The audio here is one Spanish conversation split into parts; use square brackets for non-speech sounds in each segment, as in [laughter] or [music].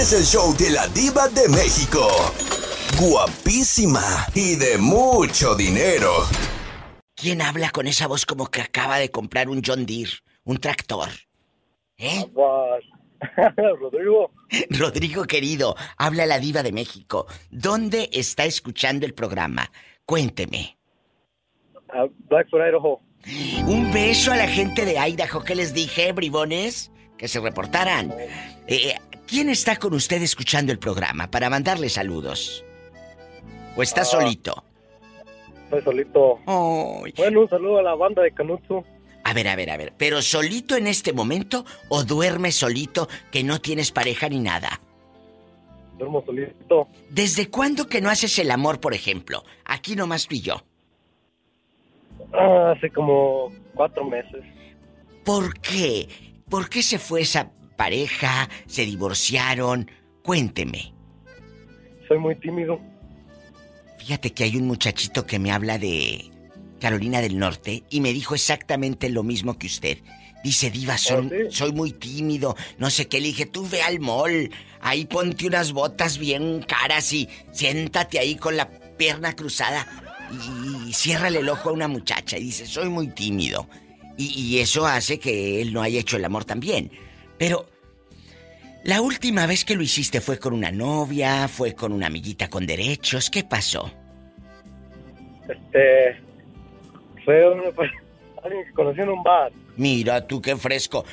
es el show de la diva de México. Guapísima y de mucho dinero. ¿Quién habla con esa voz como que acaba de comprar un John Deere, un tractor? ¿Eh? [laughs] Rodrigo. [laughs] Rodrigo querido, habla la diva de México. ¿Dónde está escuchando el programa? Cuénteme. Blackfoot, Idaho. Un beso a la gente de Idaho que les dije, bribones, que se reportaran. Eh, ¿Quién está con usted escuchando el programa para mandarle saludos? ¿O está Ah. solito? Estoy solito. Bueno, un saludo a la banda de Canutsu. A ver, a ver, a ver. ¿Pero solito en este momento o duermes solito que no tienes pareja ni nada? Duermo solito. ¿Desde cuándo que no haces el amor, por ejemplo? Aquí nomás tú y yo. Ah, hace como cuatro meses. ¿Por qué? ¿Por qué se fue esa pareja? ¿Se divorciaron? Cuénteme. Soy muy tímido. Fíjate que hay un muchachito que me habla de Carolina del Norte y me dijo exactamente lo mismo que usted. Dice, Diva, son- ¿Oh, sí? soy muy tímido, no sé qué. Le dije, tú ve al mall, ahí ponte unas botas bien caras y siéntate ahí con la pierna cruzada y, y ciérrale el ojo a una muchacha. Y dice, soy muy tímido. Y, y eso hace que él no haya hecho el amor también. Pero la última vez que lo hiciste fue con una novia, fue con una amiguita con derechos. ¿Qué pasó? Este. Fue una- [laughs] alguien que conocí en un bar. Mira tú qué fresco.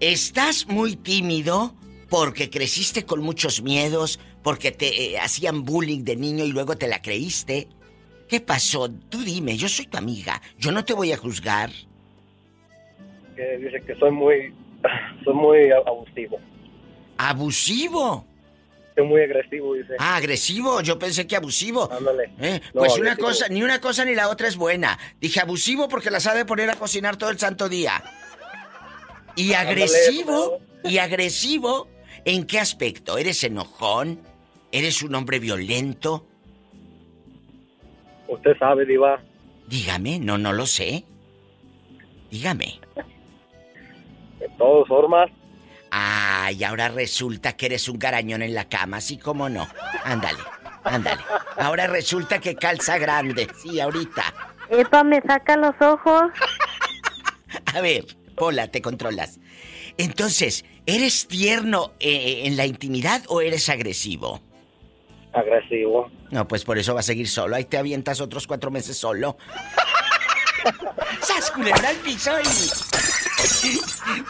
¿Estás muy tímido porque creciste con muchos miedos, porque te eh, hacían bullying de niño y luego te la creíste? ¿Qué pasó? Tú dime, yo soy tu amiga. Yo no te voy a juzgar. Dice que soy muy. [laughs] Soy muy abusivo. ¿Abusivo? Soy muy agresivo, dice. Ah, agresivo. Yo pensé que abusivo. Ándale. Eh, No, pues una agresivo. cosa, ni una cosa ni la otra es buena. Dije abusivo porque la sabe poner a cocinar todo el santo día. Y Ándale, agresivo, y agresivo, ¿en qué aspecto? ¿Eres enojón? ¿Eres un hombre violento? Usted sabe, Diva. Dígame, no, no lo sé. Dígame. De todas formas. Ay, ahora resulta que eres un garañón en la cama, así como no. Ándale, ándale. Ahora resulta que calza grande, sí, ahorita. Epa, me saca los ojos. A ver, Pola, te controlas. Entonces, ¿eres tierno eh, en la intimidad o eres agresivo? Agresivo. No, pues por eso va a seguir solo. Ahí te avientas otros cuatro meses solo. [laughs] ¡Sas, culebra al piso y...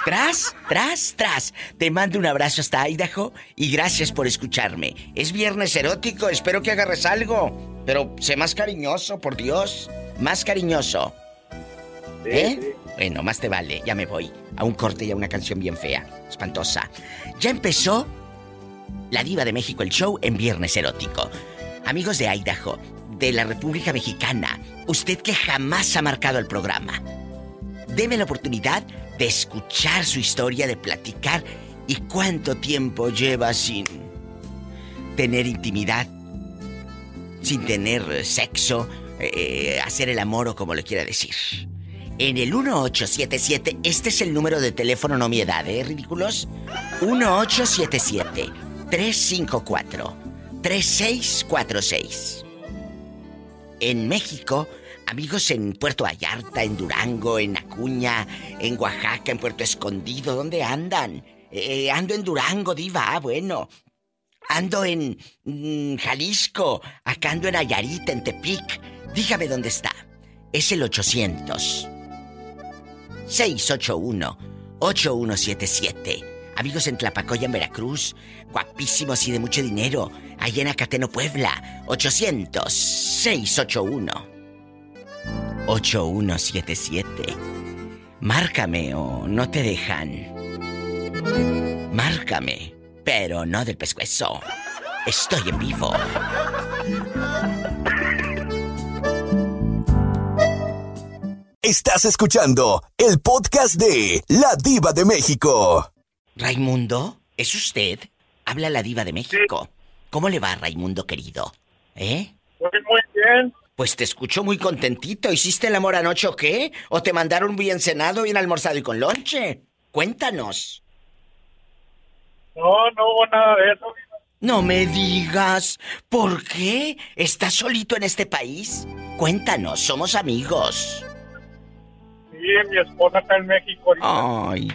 Tras, tras, tras. Te mando un abrazo hasta Idaho y gracias por escucharme. Es viernes erótico, espero que agarres algo. Pero sé más cariñoso, por Dios. Más cariñoso. Sí, ¿Eh? sí. Bueno, más te vale, ya me voy. A un corte y a una canción bien fea, espantosa. Ya empezó La Diva de México, el show en Viernes Erótico. Amigos de Idaho, de la República Mexicana, usted que jamás ha marcado el programa, deme la oportunidad de escuchar su historia, de platicar y cuánto tiempo lleva sin tener intimidad, sin tener sexo, eh, hacer el amor o como le quiera decir. En el 1877, este es el número de teléfono, no mi edad, ¿eh? Ridículos. 1877-354-3646. En México, amigos en Puerto Vallarta, en Durango, en Acuña, en Oaxaca, en Puerto Escondido, ¿dónde andan? Eh, ando en Durango, diva, ah, bueno. Ando en mm, Jalisco, acá ando en Ayarita, en Tepic. Dígame dónde está. Es el 800 681 8177. Amigos en Tlapacoya, en Veracruz, guapísimos y de mucho dinero, allá en Acateno, Puebla, 800 681 8177. Márcame o no te dejan. Márcame, pero no del pescuezo. Estoy en vivo. Estás escuchando el podcast de La Diva de México. Raimundo, ¿es usted? Habla la diva de México. ¿Cómo le va, Raimundo querido? ¿Eh? Muy, muy bien. Pues te escucho muy contentito. ¿Hiciste el amor anoche o qué? ¿O te mandaron bien cenado, bien almorzado y con lonche? Cuéntanos. No, no hubo nada de eso. No me digas. ¿Por qué? ¿Estás solito en este país? Cuéntanos, somos amigos. Sí, mi esposa está en México. Ay.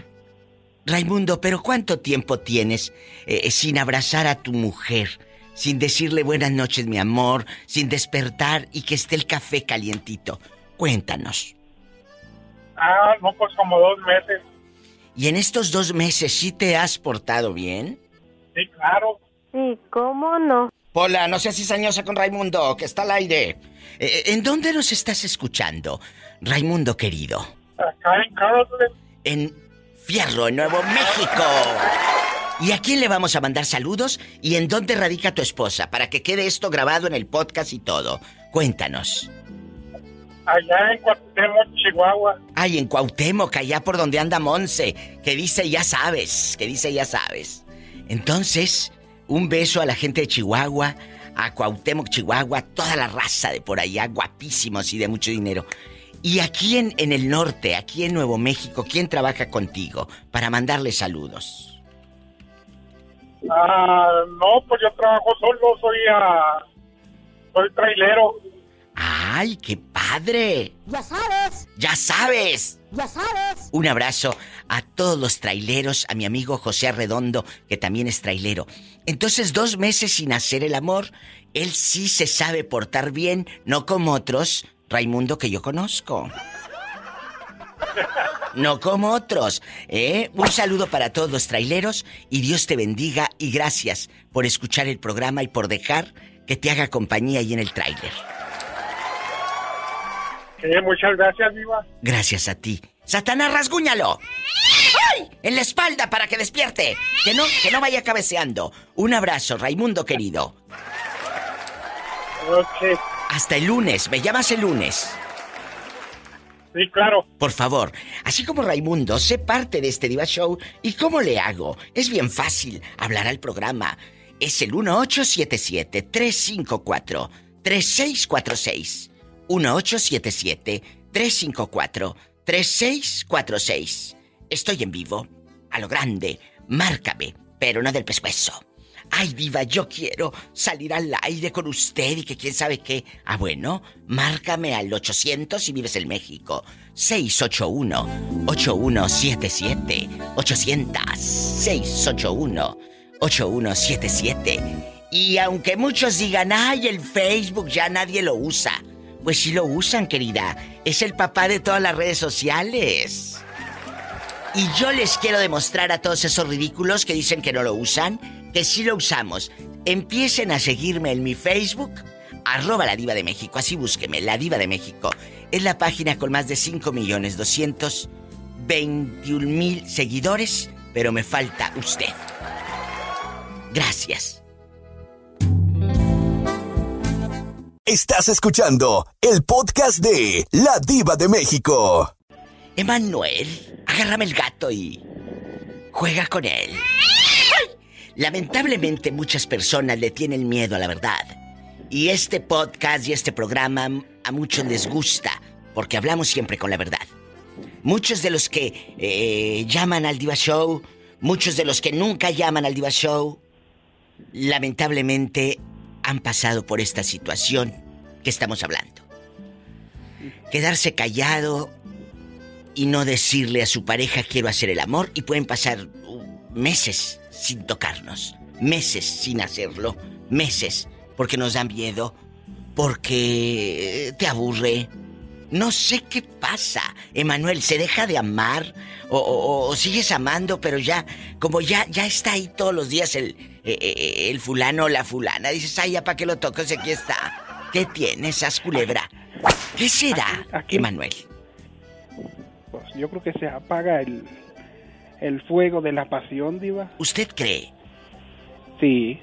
Raimundo, pero ¿cuánto tiempo tienes eh, sin abrazar a tu mujer? Sin decirle buenas noches, mi amor, sin despertar y que esté el café calientito. Cuéntanos. Ah, no, pues como dos meses. ¿Y en estos dos meses sí te has portado bien? Sí, claro. Sí, ¿cómo no? Hola, no seas cizañosa con Raimundo, que está al aire. Eh, ¿En dónde nos estás escuchando, Raimundo querido? Acá en Carlsbad. En Fierro, en Nuevo México. ¿Y a quién le vamos a mandar saludos? ¿Y en dónde radica tu esposa? Para que quede esto grabado en el podcast y todo. Cuéntanos. Allá en Cuauhtémoc, Chihuahua. Ay, en Cuauhtémoc, allá por donde anda Monse, que dice ya sabes, que dice ya sabes. Entonces, un beso a la gente de Chihuahua, a Cuauhtémoc, Chihuahua, toda la raza de por allá, guapísimos y de mucho dinero. Y aquí en, en el norte, aquí en Nuevo México, ¿quién trabaja contigo para mandarle saludos? Ah, no, pues yo trabajo solo, soy ah, soy trailero. ¡Ay, qué padre! Ya sabes, ¡Ya sabes! ya sabes. Un abrazo a todos los traileros, a mi amigo José Arredondo, que también es trailero. Entonces, dos meses sin hacer el amor, él sí se sabe portar bien, no como otros, Raimundo, que yo conozco. No como otros, ¿eh? Un saludo para todos los traileros y Dios te bendiga y gracias por escuchar el programa y por dejar que te haga compañía ahí en el tráiler. Sí, muchas gracias, Viva. Gracias a ti. Satanás, rasguñalo. ¡Ay! En la espalda para que despierte. Que no, que no vaya cabeceando. Un abrazo, Raimundo querido. Ok. Hasta el lunes. Me llamas el lunes. Claro. Por favor, así como Raimundo, sé parte de este Diva Show. ¿Y cómo le hago? Es bien fácil hablar al programa. Es el 1877-354-3646. 1877-354-3646. Estoy en vivo. A lo grande. Márcame, pero no del pescuezo. Ay, diva, yo quiero salir al aire con usted y que quién sabe qué. Ah, bueno, márcame al 800 si vives en México. 681-8177. 800-681-8177. Y aunque muchos digan, ay, el Facebook ya nadie lo usa. Pues sí lo usan, querida. Es el papá de todas las redes sociales. Y yo les quiero demostrar a todos esos ridículos que dicen que no lo usan, que sí lo usamos. Empiecen a seguirme en mi Facebook, arroba la diva de México, así búsqueme, la diva de México. Es la página con más de 5 millones 221 mil seguidores, pero me falta usted. Gracias. Estás escuchando el podcast de La Diva de México. Emanuel, agárrame el gato y juega con él. Lamentablemente muchas personas le tienen miedo a la verdad. Y este podcast y este programa a muchos les gusta porque hablamos siempre con la verdad. Muchos de los que eh, llaman al Diva Show, muchos de los que nunca llaman al Diva Show, lamentablemente han pasado por esta situación que estamos hablando. Quedarse callado y no decirle a su pareja quiero hacer el amor y pueden pasar uh, meses sin tocarnos, meses sin hacerlo, meses. Porque nos da miedo, porque te aburre. No sé qué pasa, Emanuel, ¿se deja de amar o, o- o sigues amando, pero ya, como ya, ya está ahí todos los días el, eh, eh, el fulano o la fulana, dices, ay, ya para qué lo toco, si aquí está. ¿Qué tienes, haz culebra? ¿Qué será, aquí- Emanuel? Pues yo creo que se apaga el, el fuego de la pasión, Diva. ¿Usted cree? Sí.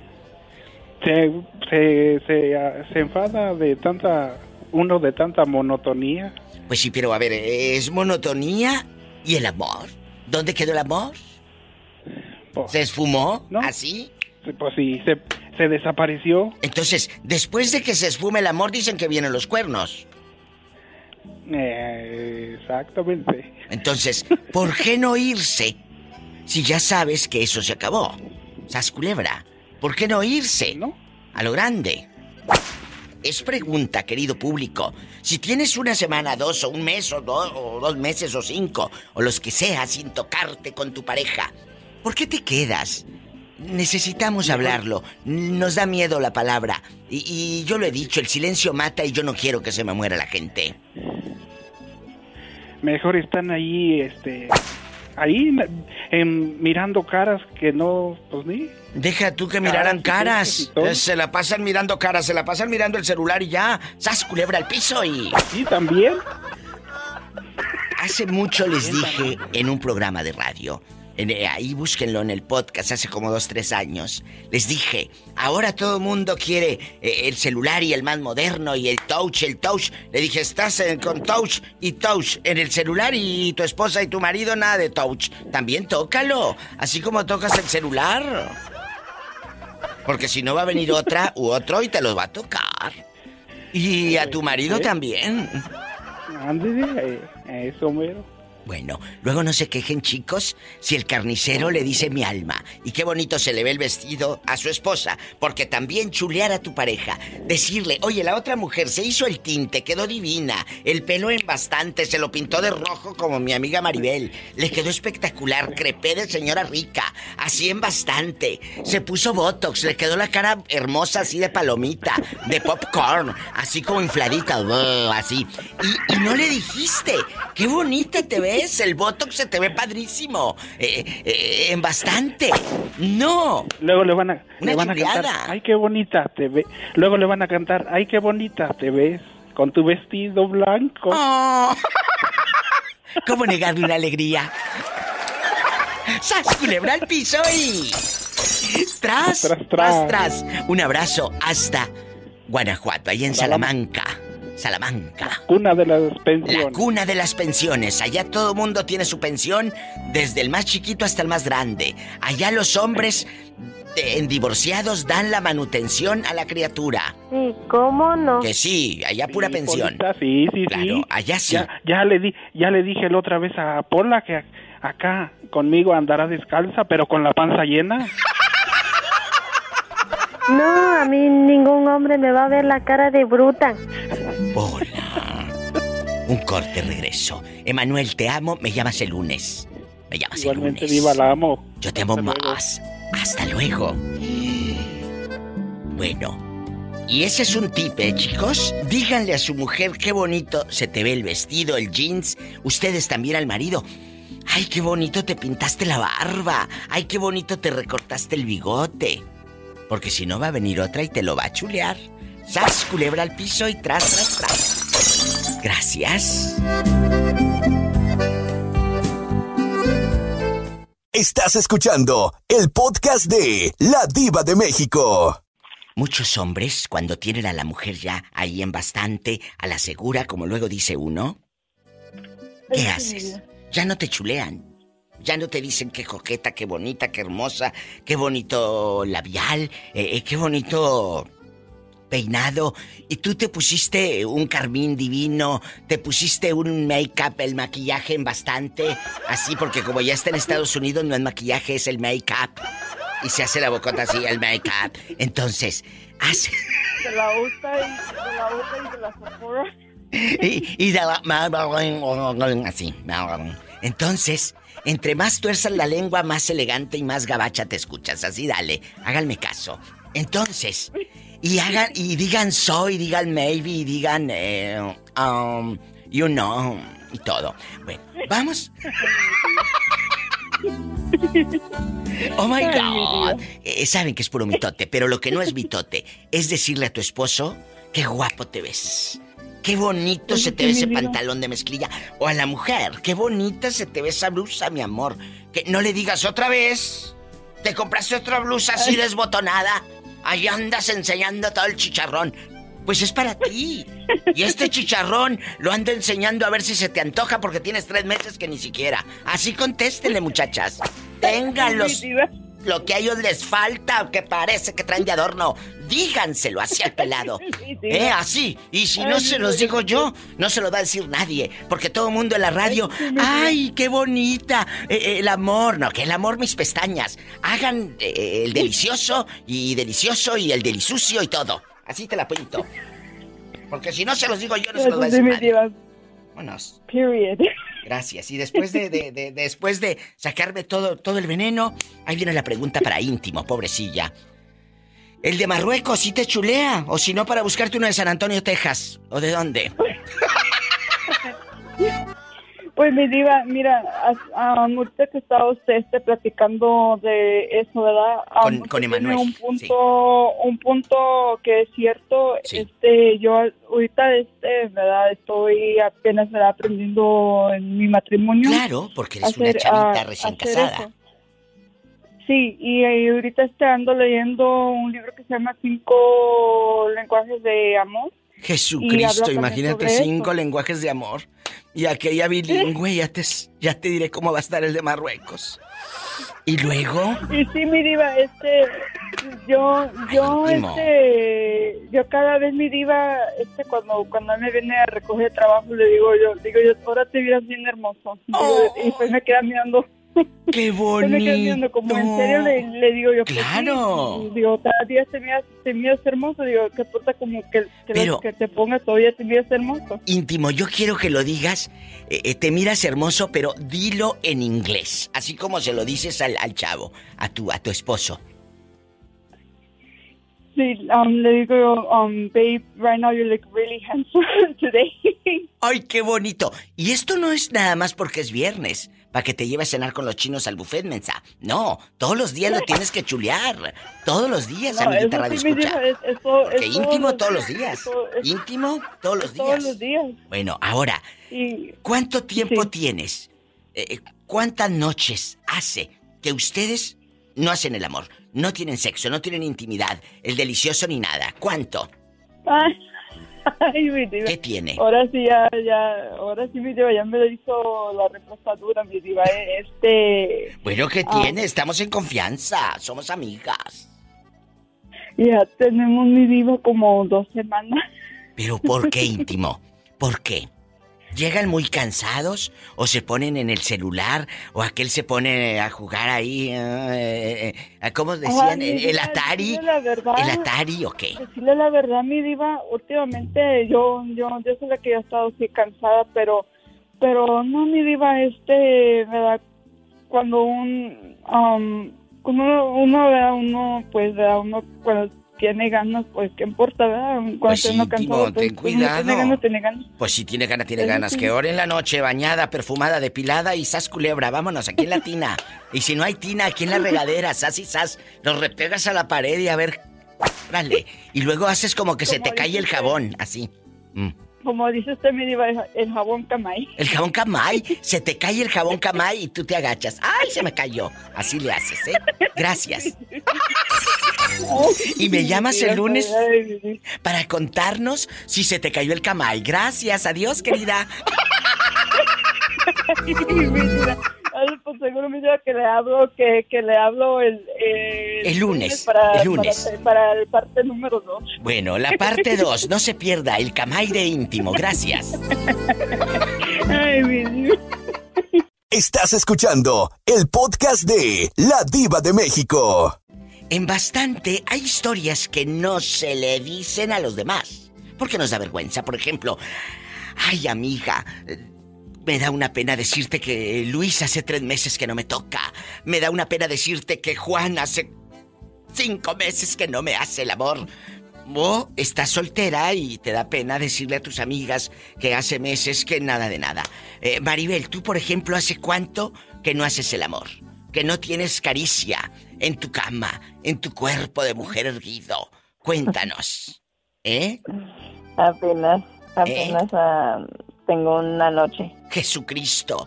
Se, se, se, se enfada de tanta. Uno de tanta monotonía. Pues sí, pero a ver, es monotonía y el amor. ¿Dónde quedó el amor? Pues, ¿Se esfumó? No. ¿Así? pues sí, se, se desapareció. Entonces, después de que se esfume el amor, dicen que vienen los cuernos. Eh, exactamente. Entonces, ¿por qué no irse si ya sabes que eso se acabó? Sas culebra. ¿Por qué no irse? ¿No? A lo grande. Es pregunta, querido público. Si tienes una semana, dos, o un mes, o, dos, o dos meses, o cinco, o los que sea, sin tocarte con tu pareja, ¿por qué te quedas? Necesitamos hablarlo. Nos da miedo la palabra. Y, y yo lo he dicho, el silencio mata y yo no quiero que se me muera la gente. Mejor están ahí, este, ahí mirando caras que no, pues ni. Deja tú que Caras miraran caras. Eh, Se la pasan mirando caras, se la pasan mirando el celular y ya. ¡Sas, culebra al piso y... Sí, también. Hace mucho les dije en un programa de radio, en- eh, ahí búsquenlo en el podcast, hace como dos, tres años, les dije, ahora todo el mundo quiere eh, el celular y el más moderno y el touch, el touch. Le dije, estás en- con touch y touch en el celular y tu esposa y tu marido nada de touch. También tócalo, así como tocas el celular. Porque si no va a venir otra u otro y te los va a tocar. Y a tu marido también. Ándale, eso mero. Bueno, luego no se quejen chicos. Si el carnicero le dice mi alma y qué bonito se le ve el vestido a su esposa, porque también chulear a tu pareja, decirle, oye, la otra mujer se hizo el tinte, quedó divina, el pelo en bastante, se lo pintó de rojo como mi amiga Maribel, le quedó espectacular, crepé de señora rica, así en bastante, se puso botox, le quedó la cara hermosa así de palomita, de popcorn, así como infladita, así, y, y no le dijiste, qué bonita te ves, el botox se te ve padrísimo, eh, eh, en bastante, no. Luego le van a, Una le van a chuleada. cantar, ay, qué bonita te ves. Luego le van a cantar, ay, qué bonita te ves. Con tu vestido blanco. Oh. [laughs] ¿Cómo negarle una alegría? ¡Sas, culebra al piso y... Tras, tras, Tras, tras, tras. Un abrazo hasta Guanajuato, ahí en Salamanca. Salamanca. Cuna de las La pensiones. cuna de las pensiones. Allá todo mundo tiene su pensión, desde el más chiquito hasta el más grande. Allá los hombres en divorciados dan la manutención a la criatura. Sí, ¿cómo no? Que sí, allá pura Sí, pensión. Polita, sí, sí, Claro, sí. allá sí. Ya, ya le di, ya le dije la otra vez a Pola que acá conmigo andará descalza, pero con la panza llena. [laughs] No, a mí ningún hombre me va a ver la cara de bruta. Hola. Un corte regreso. Emanuel, te amo. Me llamas el lunes. Me llamas Igualmente, el lunes. viva, la amo. Yo te amo Hasta luego. más. Hasta luego. Bueno. Y ese es un tip, ¿eh, chicos? Díganle a su mujer qué bonito se te ve el vestido, el jeans. Ustedes también al marido. Ay, qué bonito te pintaste la barba. Ay, qué bonito te recortaste el bigote. Porque si no va a venir otra y te lo va a chulear. Sas, culebra al piso y tras, tras, tras. Gracias. Estás escuchando el podcast de La Diva de México. Muchos hombres, cuando tienen a la mujer ya ahí en bastante, a la segura, como luego dice uno, ¿qué haces? Ya no te chulean. Ya no te dicen qué coqueta, qué bonita, qué hermosa, qué bonito labial, eh, eh, qué bonito peinado. Y tú te pusiste un carmín divino, te pusiste un make-up, el maquillaje en bastante, así porque como ya está en Estados Unidos no es maquillaje, es el make-up. Y se hace la bocota así, el make-up. Entonces, hace... De la UTA y de la UTA y de la [laughs] y, y de la... Así. Entonces, entre más tuerzas la lengua, más elegante y más gabacha te escuchas. Así dale, háganme caso. Entonces, y hagan, y digan so, y digan maybe, y digan, eh, um, you know, y todo. Bueno, vamos. Oh my God. Eh, saben que es puro mitote, pero lo que no es mitote es decirle a tu esposo qué guapo te ves. Qué bonito se te ve ese pantalón de mezclilla. O a la mujer, qué bonita se te ve esa blusa, mi amor. Que no le digas otra vez. Te compraste otra blusa así desbotonada. Ahí andas enseñando todo el chicharrón. Pues es para ti. Y este chicharrón lo ando enseñando a ver si se te antoja porque tienes tres meses que ni siquiera. Así contéstenle, muchachas. Ténganlos. Lo que a ellos les falta, que parece que traen de adorno, díganselo así al pelado. [laughs] Sí, sí. ¿Eh? Así. Y si no se los digo yo, no se lo va a decir nadie. Porque todo el mundo en la radio, Ay, sí, mi vida. ¡ay, qué bonita! Eh, eh, el amor, no, que el amor mis pestañas. Hagan eh, el delicioso y delicioso y el delisucio y todo. Así te la pinto. Porque si no se los digo yo, no se los va a decir nadie. Vámonos. Period. Gracias. Y después de, de- de- después de sacarme todo, todo el veneno, ahí viene la pregunta para íntimo, pobrecilla. ¿El de Marruecos sí te chulea? O si no, para buscarte uno de San Antonio, Texas. ¿O de dónde? [laughs] Pues mi diva, mira, ahorita que estaba usted este, platicando de eso, ¿verdad? Con- Emanuel, Un punto, un punto que es cierto. Sí. Este, yo ahorita, este, ¿verdad? Estoy apenas ¿verdad? aprendiendo en mi matrimonio. Claro, porque eres una hacer, chavita ah, recién casada. eso. Sí, y, eh, ahorita estoy ando leyendo un libro que se llama Cinco lenguajes de amor. Jesucristo, imagínate cinco eso. lenguajes de amor. Y aquella bilingüe, ya te, ya te diré cómo va a estar el de Marruecos. Y luego, Y sí, mi diva, este, yo, yo, Ay, este, yo cada vez mi diva, este, cuando, cuando él me viene a recoger trabajo, le digo yo, digo yo, ahora te miras bien hermoso. Oh. Y pues me queda mirando, qué [laughs] pues me queda mirando, como en serio le, le digo yo, pues, Claro. Y digo, cada día te miras, te miras hermoso, digo, ¿qué importa como que, que, Pero- que te pongas todavía te miras hermoso? íntimo, yo quiero que lo digas. eh, eh, te miras hermoso, pero dilo en inglés. Así como se lo dices al, al chavo, a tu, a tu esposo. Sí, um, le digo yo, um, babe, right now you look really handsome [laughs] today. ¡Ay, qué bonito! Y esto no es nada más porque es viernes, para que te lleve a cenar con los chinos al buffet, mensa. No, todos los días lo [laughs] tienes que chulear. Todos los días, No, amiguita Radio sí Escucha. dijo, es- eso- Que es íntimo todos los días. eso- es- Íntimo todos los días. todos los días. Bueno, ahora, ¿cuánto tiempo Sí. tienes? Eh, ¿Cuántas noches hace que ustedes no hacen el amor? No tienen sexo, no tienen intimidad, el delicioso ni nada. ¿Cuánto? ay, ay, mi diva. ¿Qué tiene? Ahora sí ya, ya, ahora sí mi diva ya me lo hizo la reposadura, mi diva. eh, Este, Bueno, ¿qué Ah. tiene? Estamos en confianza, somos amigas. ya tenemos mi diva como dos semanas. Pero ¿por qué [laughs] íntimo? ¿Por qué? ¿Llegan muy cansados o se ponen en el celular o aquel se pone a jugar ahí? eh, eh, ¿Cómo decían? Ay, ¿El Atari? decirle la verdad. ¿El Atari o qué? Decirle la verdad, mi diva, últimamente yo, yo, yo sé la que ya he estado así cansada, pero, pero no, mi diva, este, ¿verdad? Cuando un, um, cuando uno, uno. Uno, pues, ¿verdad? Uno cuando tiene ganas, pues, ¿qué importa, verdad? Cuando Pues sí, Timo, cansado, pues, ten uno tiene cuidado. ganas, tiene ganas. Pues si tiene ganas, tiene ganas. sí. Que hora en la noche, bañada, perfumada, depilada y sas culebra. Vámonos, aquí en la tina. Y si no hay tina, aquí en la regadera, sas y sas. Los repegas a la pared y a ver. Órale. Y luego haces como que se te cae el jabón, así. Mm. Como dice usted, mi diva, el- jabón camay. El jabón camay, [laughs] se te cae el jabón camay y tú te agachas. ¡Ay, se me cayó! Así le haces, ¿eh? Gracias. [laughs] Y me llamas el lunes para contarnos si se te cayó el camay. Gracias, adiós, querida. [laughs] pues seguro me diva que le hablo, que, que le hablo el, El lunes, para, el lunes. Para, para el parte número dos. Bueno, la parte 2, no se pierda el camay de íntimo. Gracias. [laughs] Ay, mi diva. Estás escuchando el podcast de La Diva de México. En bastante hay historias que no se le dicen a los demás. Porque nos da vergüenza. Por ejemplo, ay amiga, me da una pena decirte que Luis hace tres meses que no me toca. Me da una pena decirte que Juan hace cinco meses que no me hace el amor. O estás soltera y te da pena decirle a tus amigas que hace meses que nada de nada. Eh, Maribel, tú por ejemplo, ¿hace cuánto que no haces el amor? Que no tienes caricia en tu cama, en tu cuerpo de mujer erguido. Cuéntanos. ¿Eh? Apenas, apenas ah, tengo una noche. Jesucristo.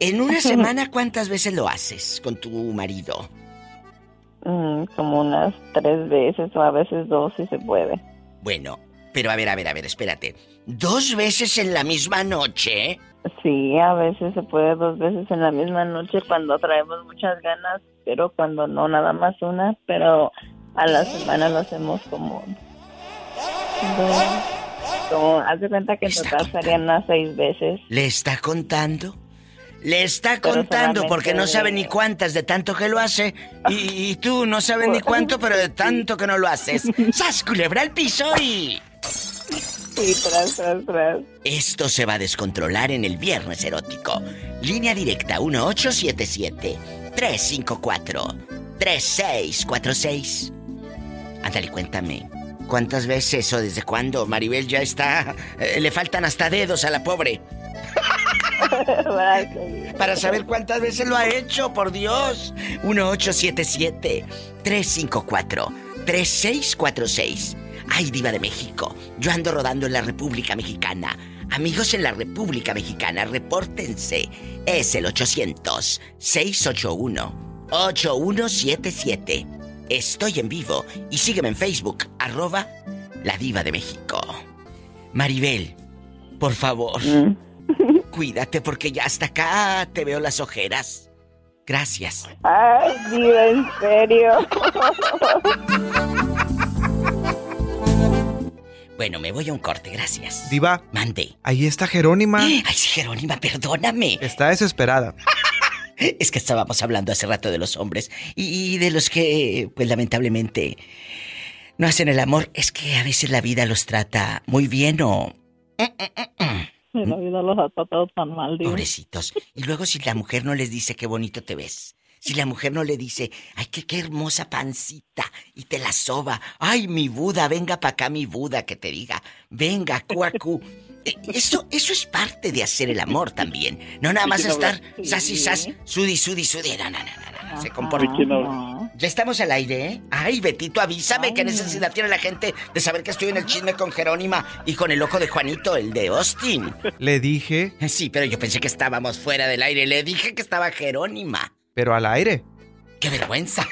En una [laughs] semana, ¿cuántas veces lo haces con tu marido? Mm, como unas tres veces o a veces dos si se puede. Bueno, pero a ver, a ver, a ver, espérate. ¿Dos veces en la misma noche? Sí, a veces se puede dos veces en la misma noche cuando traemos muchas ganas, pero cuando no, nada más una, pero a la semana lo hacemos como... como haz de cuenta que en total serían unas seis veces. ¿Le está contando? Le está Pero contando porque no sabe ni cuántas de tanto que lo hace. Y, y tú no sabes ni [laughs] cuánto, pero de tanto que no lo haces. [laughs] ¡Sas, culebra al piso y... Sí, tras, tras, tras. Esto se va a descontrolar en el viernes erótico. Línea directa 1877-354-3646. Ándale, cuéntame. ¿Cuántas veces o desde cuándo Maribel ya está... eh, le faltan hasta dedos a la pobre? [laughs] Para saber cuántas veces lo ha hecho, por Dios. 1877-354-3646. Ay, diva de México. Yo ando rodando en la República Mexicana. Amigos en la República Mexicana, repórtense. Es el 800-681-8177. Estoy en vivo y sígueme en Facebook, arroba la diva de México. Maribel, por favor. Mm. [laughs] Cuídate porque ya hasta acá te veo las ojeras. Gracias. Ay, diva, en serio. [laughs] Bueno, me voy a un corte, gracias. Diva, Mande. ahí está Jerónima. [gasps] Ay, sí, Jerónima, perdóname. Está desesperada. [laughs] Es que estábamos hablando hace rato de los hombres y de los que, pues lamentablemente, no hacen el amor. Es que a veces la vida los trata muy bien o... [laughs] La vida los ha tratado tan mal, diva. Pobrecitos. Y luego si la mujer no les dice qué bonito te ves. Si la mujer no le dice, ay, qué, qué hermosa pancita, y te la soba, ay, mi Buda, venga para acá mi Buda, que te diga, venga, cuacu. Eso, eso es parte de hacer el amor también. No nada más estar sas y sas, sudi, sudi, sudi. No, no, no, no, no. Se comporta. habla? Ya estamos al aire, ¿eh? Ay, Betito, avísame qué necesidad tiene la gente de saber que estoy en el chisme con Jerónima y con el ojo de Juanito, el de Austin. Le dije, Sí, pero yo pensé que estábamos fuera del aire. Le dije que estaba Jerónima. pero al aire. ¡Qué vergüenza!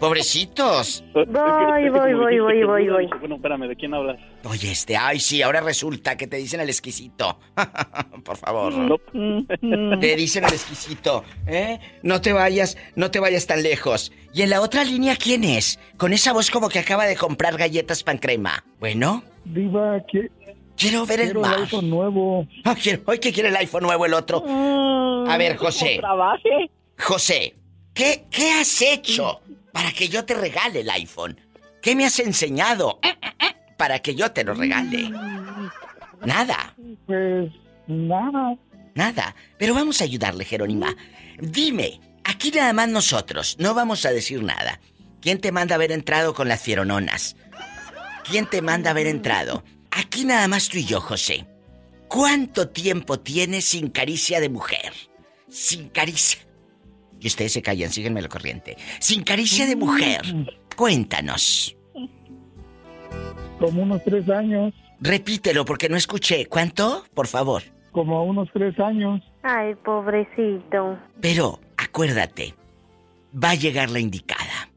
Pobrecitos. Voy, voy, voy, voy, voy, voy. Bueno, espérame, ¿de quién hablas? Oye, este, ay, sí, ahora resulta que te dicen el exquisito. [laughs] Por favor. No. Te dicen el exquisito, ¿eh? No te vayas, no te vayas tan lejos. Y en la otra línea, ¿quién es? Con esa voz como que acaba de comprar galletas pan crema. Bueno, Diva, que quiero ver el quiero el mar. iPhone nuevo. Ah, quiero- hoy que quiere el iPhone nuevo el otro. A ver, José. Trabaje. José, ¿qué, ¿qué has hecho para que yo te regale el iPhone? ¿Qué me has enseñado para que yo te lo regale? Nada, Pues nada. nada. Pero vamos a ayudarle, Jerónima. Dime, aquí nada más nosotros, no vamos a decir nada. ¿Quién te manda haber entrado con las fierononas? ¿Quién te manda haber entrado? Aquí nada más tú y yo, José. ¿Cuánto tiempo tienes sin caricia de mujer? Sin caricia. Y ustedes se callan, síguenme la corriente. Sin caricia de mujer. Cuéntanos. Como unos tres años. Repítelo porque no escuché. ¿Cuánto? Por favor. Como unos tres años. Ay, pobrecito. Pero acuérdate, va a llegar la indicada.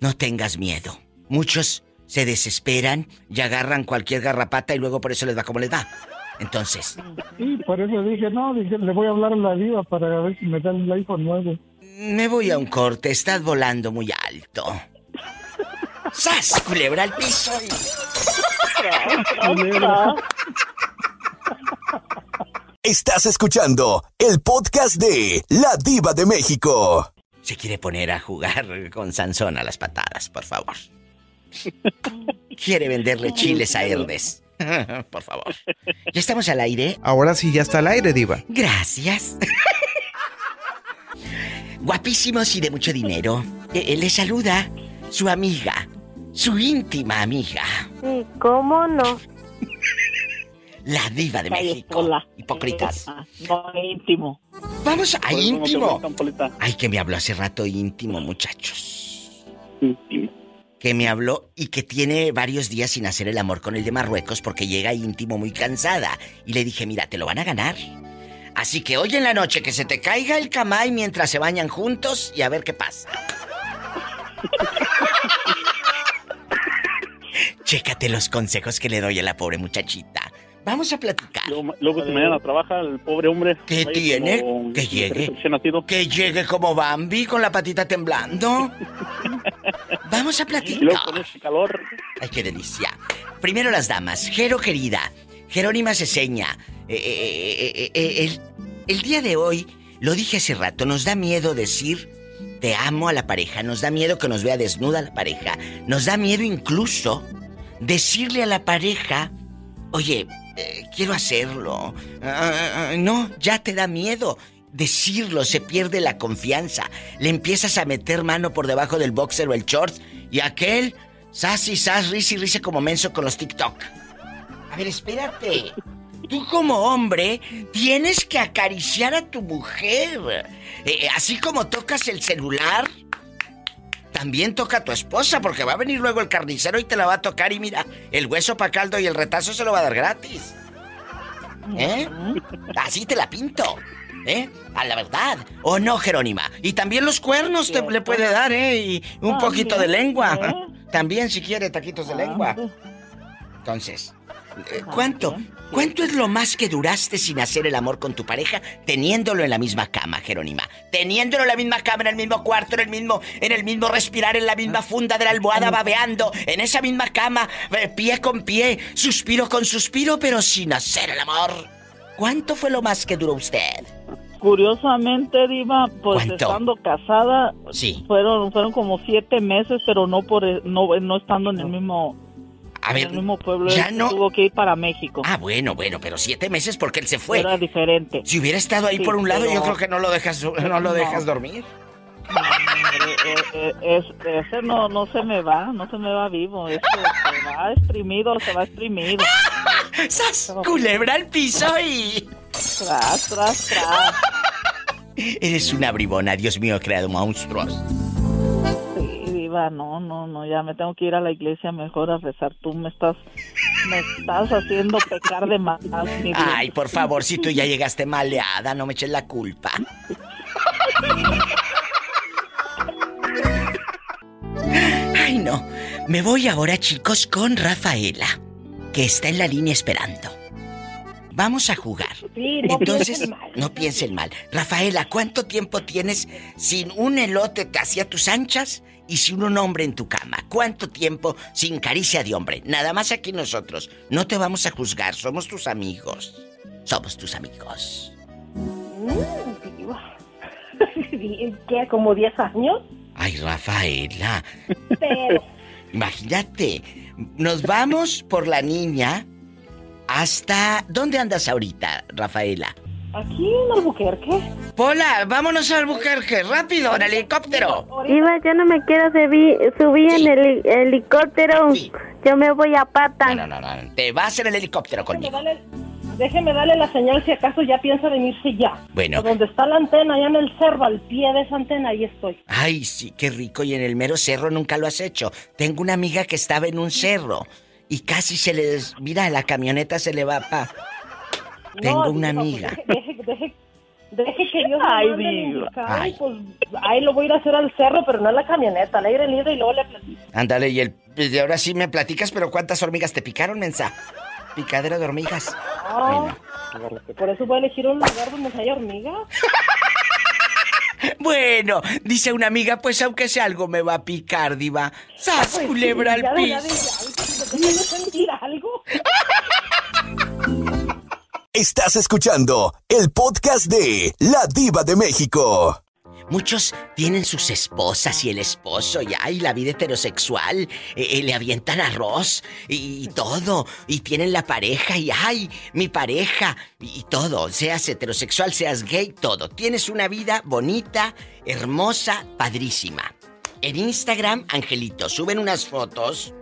No tengas miedo. Muchos se desesperan y agarran cualquier garrapata y luego por eso les va como les va. Entonces, Sí, por eso dije, no, dije, le voy a hablar a la diva para ver si me dan el iPhone nuevo. Me voy a un corte. Estás volando muy alto. ¡Sas! Culebra al piso. y- Estás escuchando el podcast de La Diva de México. Se quiere poner a jugar con Sansón a las patadas, por favor. Quiere venderle chiles a Herdes. Por favor. ¿Ya estamos al aire? Ahora sí ya está al aire, Diva. Gracias. Guapísimos y de mucho dinero. Eh, eh, le saluda su amiga, su íntima amiga, Sí, ¿cómo no? la diva de México. Hipócritas. No íntimo. Vamos a íntimo. Ay, que me habló hace rato íntimo, muchachos. Íntimo. Que me habló y que tiene varios días sin hacer el amor con el de Marruecos porque llega íntimo muy cansada. Y le dije, mira, te lo van a ganar. Así que hoy en la noche que se te caiga el camay mientras se bañan juntos y a ver qué pasa. [laughs] Chécate los consejos que le doy a la pobre muchachita. Vamos a platicar. Luego, luego si mañana trabaja el pobre hombre. ¿Qué ahí tiene? como Que llegue. Que llegue como Bambi con la patita temblando. [laughs] Vamos a Y luego platicar. con ese calor. Ay, qué delicia. Primero las damas. Jero, querida. Jerónima Ceseña. Eh, eh, eh, eh, el, día de hoy, lo dije hace rato, nos da miedo decir te amo a la pareja. Nos da miedo que nos vea desnuda la pareja. Nos da miedo incluso decirle a la pareja, oye, quiero hacerlo. Ah, no, ya te da miedo. Decirlo, se pierde la confianza. Le empiezas a meter mano por debajo del boxer o el short y aquel, sas y sas, risa y risa como menso con los TikTok. Ver, espérate. Tú como hombre tienes que acariciar a tu mujer. Eh, así como tocas el celular, también toca a tu esposa, porque va a venir luego el carnicero y te la va a tocar y mira, el hueso pa' caldo y el retazo se lo va a dar gratis. ¿Eh? Así te la pinto. ¿Eh? A la verdad. ¿O no, Jerónima? Y también los cuernos te, le puede dar, ¿eh? Y un poquito de lengua. También si quiere taquitos de lengua. Entonces, eh, ¿cuánto? ¿Cuánto es lo más que duraste sin hacer el amor con tu pareja teniéndolo en la misma cama, Jerónima? Teniéndolo en la misma cama, en el mismo cuarto, en el mismo, en el mismo respirar, en la misma funda de la almohada, babeando, en esa misma cama, eh, pie con pie, suspiro con suspiro, pero sin hacer el amor. ¿Cuánto fue lo más que duró usted? Curiosamente, Diva, pues ¿Cuánto? estando casada, Sí. fueron fueron como siete meses, pero no por no, no estando en el mismo A ver, el mismo pueblo. ya no- tuvo que ir para México. Ah, bueno, bueno, pero siete meses porque él se fue. Era diferente. Si hubiera estado ahí Sí, por un lado, yo pero- creo que no lo dejas, no lo dejas dormir. Eh, eh, es, ese no, no se me va, no se me va vivo. Ese se va exprimido, se va exprimido. [laughs] ¡Sas! Culebra al piso y. Tras, tras, tras. [laughs] Eres una bribona, Dios mío, he creado monstruos. Diva, no, no, no, ya me tengo que ir a la iglesia mejor a rezar. Tú me estás, me estás haciendo pecar de más. Ay, por favor, si tú ya llegaste maleada, no me eches la culpa. Ay, no. Me voy ahora, chicos, con Rafaela, que está en la línea esperando. Vamos a jugar. Sí, no Entonces, piensen mal. no piensen mal. Rafaela, ¿cuánto tiempo tienes sin un elote hacia tus anchas y sin un hombre en tu cama? ¿Cuánto tiempo sin caricia de hombre? Nada más aquí nosotros. No te vamos a juzgar, somos tus amigos. Somos tus amigos. Mm. [laughs] ¿Qué? ¿Como 10 años? Ay, Rafaela. Pero, [laughs] Imagínate, nos vamos por la niña hasta... ¿Dónde andas ahorita, Rafaela? Aquí en Albuquerque. Pola, vámonos a Albuquerque, rápido, en el helicóptero. Iba, yo no me quiero subir, subir en el heli- helicóptero. Yo me voy a pata. No, no, no, te vas en el helicóptero conmigo. Dale- déjeme darle la señal si acaso ya piensa venirse ya. Bueno. Donde está la antena, allá en el cerro, al pie de esa antena, ahí estoy. Ay, sí, qué rico. Y en el mero cerro nunca lo has hecho. Tengo una amiga que estaba en un cerro y casi se le... Mira, la camioneta se le va pa... Tengo No, una diva, pues, amiga. Deje, deje, deje, que Dios Ay, indicado, Ay. pues ahí lo voy a ir a hacer al cerro, pero no en la camioneta, al aire libre y luego le platico. Ándale, y el... y ahora sí me platicas, pero ¿cuántas hormigas te picaron, mensa? Picadera de hormigas. Por eso voy a elegir un lugar donde haya hormigas. [laughs] Bueno, dice una amiga, pues aunque sea algo me va a picar, diva. ¡Sas, Pues sí, culebra al piso! de- ya de- ¿Déjame sentir algo? [laughs] Estás escuchando el podcast de La Diva de México. Muchos tienen sus esposas y el esposo y ay, la vida heterosexual, eh, eh, le avientan arroz y, y todo, y tienen la pareja y ay, mi pareja y, y todo, seas heterosexual, seas gay, todo. Tienes una vida bonita, hermosa, padrísima. En Instagram, Angelito, suben unas fotos.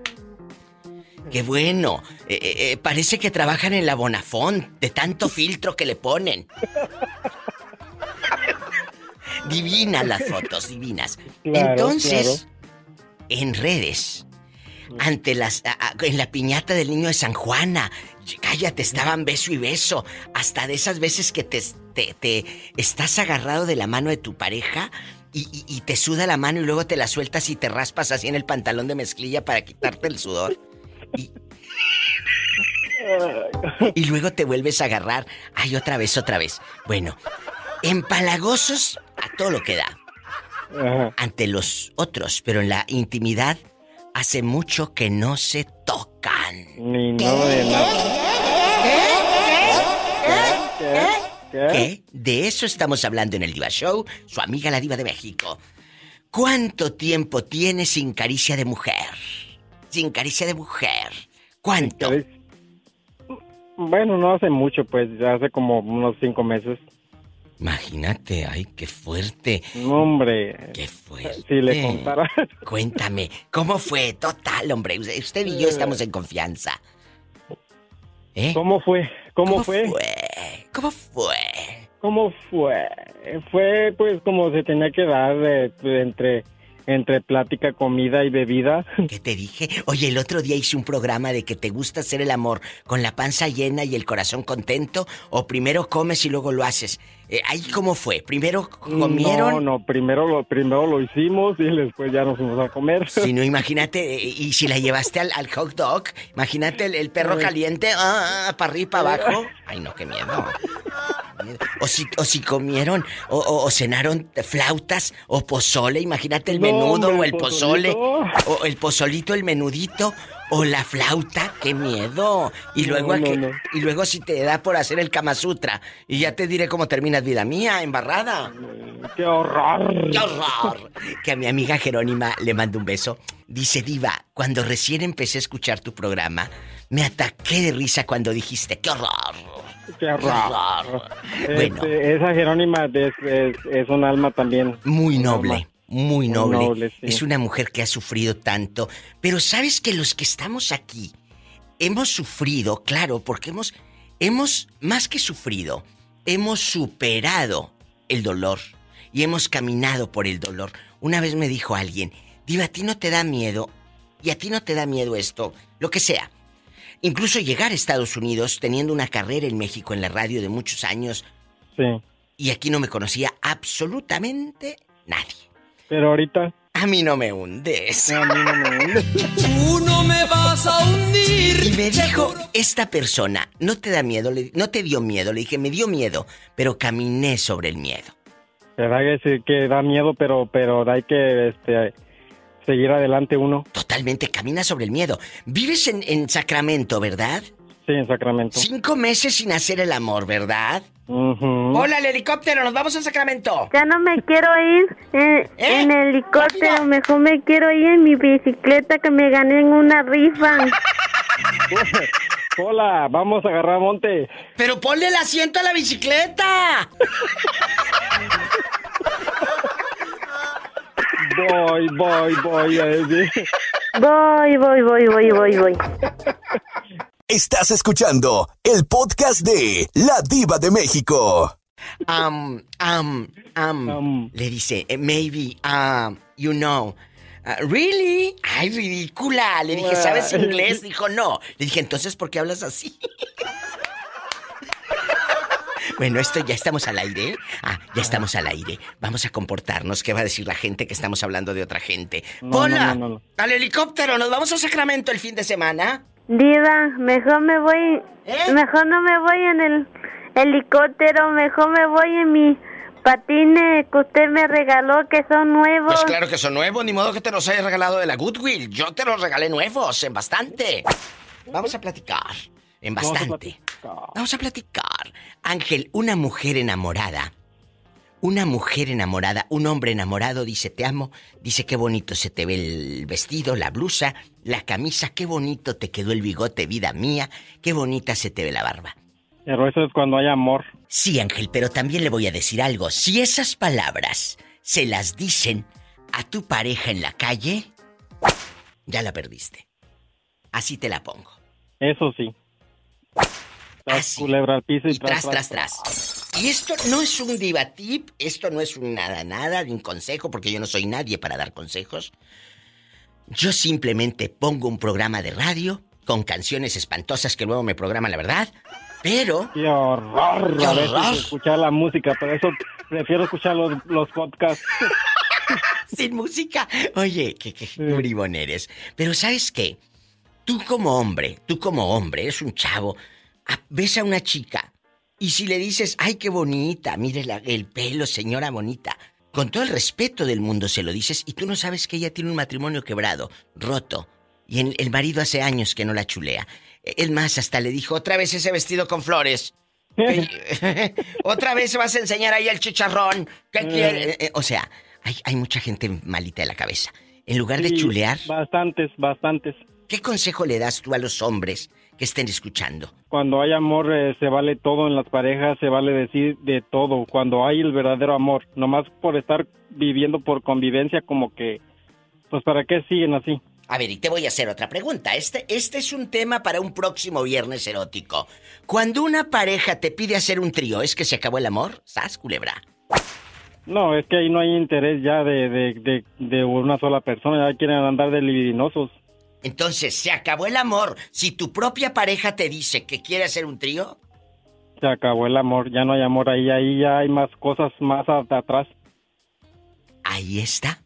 Qué bueno, eh, eh, eh, parece que trabajan en la Bonafont, de tanto filtro que le ponen. [laughs] Divinas las fotos, divinas. Claro, Entonces, en redes, ante las. a- a- en la piñata del niño de San Juana, cállate, estaban beso y beso. Hasta de esas veces que te, te, te estás agarrado de la mano de tu pareja y, y- y te suda la mano y luego te la sueltas y te raspas así en el pantalón de mezclilla para quitarte el sudor. Y. Y luego te vuelves a agarrar. Ay, otra vez, otra vez. Bueno, empalagosos a todo lo que da. Ante los otros, pero en la intimidad hace mucho que no se tocan. Ni no de nada. ¿Qué? De eso estamos hablando en el Diva Show, su amiga la Diva de México. ¿Cuánto tiempo tiene sin caricia de mujer? Sin caricia de mujer. ¿Cuánto? Bueno, no hace mucho, pues, hace como unos cinco meses. Imagínate, ay, qué fuerte. No, hombre. Qué fuerte. Si le contara. Cuéntame, ¿cómo fue? Total, hombre. Usted y yo estamos en confianza. ¿Eh? ¿Cómo fue? ¿Cómo, fue? ¿Cómo fue? ¿Cómo fue? Fue pues como se tenía que dar eh, entre entre plática, comida y bebida. ¿Qué te dije? Oye, el otro día hice un programa de que te gusta hacer el amor con la panza llena y el corazón contento, o primero comes y luego lo haces. Eh, ¿Ahí cómo fue? ¿Primero comieron? No, no, primero lo, primero lo hicimos y después ya nos fuimos a comer. Si no, [laughs] imagínate, eh, y si la llevaste al, al hot dog, imagínate el, el perro caliente, ah, para arriba y para abajo. Ay, no, qué miedo. O si, o si comieron o, o- o cenaron flautas o pozole, imagínate el No, menudo hombre, o el pozole, pozolito. o el pozolito, el menudito, o la flauta, qué miedo. Y luego, no, aqu- no. y luego si te da por hacer el Kama Sutra, y ya te diré cómo terminas vida mía, embarrada. ¡Qué horror! ¡Qué horror! Que a mi amiga Jerónima le mando un beso. Dice, Diva, cuando recién empecé a escuchar tu programa, me ataqué de risa cuando dijiste, ¡qué horror! ¡Qué horror! Bueno. Este, esa Jerónima es, es, es un alma también. Muy noble. Muy noble. noble, sí. Es una mujer que ha sufrido tanto. Pero sabes que los que estamos aquí hemos sufrido, claro, porque hemos, hemos, más que sufrido, hemos superado el dolor y hemos caminado por el dolor. Una vez me dijo alguien, Diva, a ti no te da miedo, y a ti no te da miedo esto, lo que sea. Incluso llegar a Estados Unidos teniendo una carrera en México en la radio de muchos años. Sí. Y aquí no me conocía absolutamente nadie. Pero ahorita. A mí no me hundes. A mí no me hundes. Tú no me vas a hundir. Y me dijo esta persona, ¿no te da miedo? Le- no te dio miedo. Le dije, me dio miedo, pero caminé sobre el miedo. ¿Verdad que, sí, que da miedo, pero, pero hay que este, seguir adelante uno? Totalmente, camina sobre el miedo. Vives en, en Sacramento, ¿verdad? Sí, en Sacramento. Cinco meses sin hacer el amor, ¿verdad? Hola, el helicóptero, nos vamos a Sacramento. Ya no me quiero ir en, en helicóptero, mejor me quiero ir en mi bicicleta que me gané en una rifa. [laughs] Hola, vamos a agarrar monte. Pero ponle el asiento a la bicicleta. [laughs] Voy, voy, voy. eh. Voy, voy, voy, voy, voy, voy. Estás escuchando el podcast de La Diva de México. Um, um, um, le dice, eh, maybe, um, you know. Uh, ¿Really? Ay, ridícula. Le dije, ¿sabes inglés? Dijo, no. Le dije, entonces, ¿por qué hablas así? [laughs] Bueno, esto ya estamos al aire. Ah, ya estamos al aire. Vamos a comportarnos. ¿Qué va a decir la gente que estamos hablando de otra gente? No, ¡Hola! no, no, no. Al helicóptero. ¿Nos vamos a Sacramento el fin de semana? Diva, mejor me voy, mejor no me voy en el helicóptero, mejor me voy en mi patines que usted me regaló que son nuevos. Pues claro que son nuevos, ni modo que te los haya regalado de la Goodwill. Yo te los regalé nuevos, en bastante. Vamos a platicar, en Vamos a bastante. Vamos a platicar. Ángel, una mujer enamorada. Una mujer enamorada, un hombre enamorado dice te amo, dice qué bonito se te ve el vestido, la blusa, la camisa, qué bonito te quedó el bigote, vida mía, qué bonita se te ve la barba. Pero eso es cuando hay amor. Sí, Ángel, pero también le voy a decir algo. Si esas palabras se las dicen a tu pareja en la calle, ya la perdiste. Así te la pongo. Eso sí. Tras culebra al piso y, Y tras, tras, tras. Y esto no es un diva tip, esto no es un nada, nada, de un consejo, porque yo no soy nadie para dar consejos. Yo simplemente pongo un programa de radio con canciones espantosas que luego me programan, la verdad. Pero. ¡Qué horror! ¡Qué a veces horror! escuchar la música, pero eso prefiero escuchar los, los podcasts. [laughs] Sin música. Oye, qué, qué bribón eres. Pero ¿sabes qué? tú como hombre, tú como hombre, eres un chavo, ves a una chica y si le dices, ay, qué bonita, mire la- el pelo, señora bonita, con todo el respeto del mundo se lo dices y tú no sabes que ella tiene un matrimonio quebrado, roto, y el, el marido hace años que no la chulea. El más hasta le dijo, otra vez ese vestido con flores. [laughs] [laughs] Otra vez vas a enseñar ahí el chicharrón. ¿Qué quiere? Eh, eh, O sea, hay, hay mucha gente malita de la cabeza. En lugar de Sí, chulear, Bastantes, bastantes. ¿qué consejo le das tú a los hombres que estén escuchando? Cuando hay amor eh, se vale todo en las parejas, se vale decir de todo. Cuando hay el verdadero amor, nomás por estar viviendo por convivencia como que, pues para qué siguen así. A ver, y te voy a hacer otra pregunta. Este, este es un tema para un próximo viernes erótico. Cuando una pareja te pide hacer un trío, ¿es que se acabó el amor? ¿Sas, culebra? No, es que ahí no hay interés ya de, de, de, de una sola persona, ya quieren andar de libidinosos. Entonces, ¿se acabó el amor? Si tu propia pareja te dice que quiere hacer un trío, Se acabó el amor, ya no hay amor ahí, ahí ya hay más cosas más atrás. ahí está.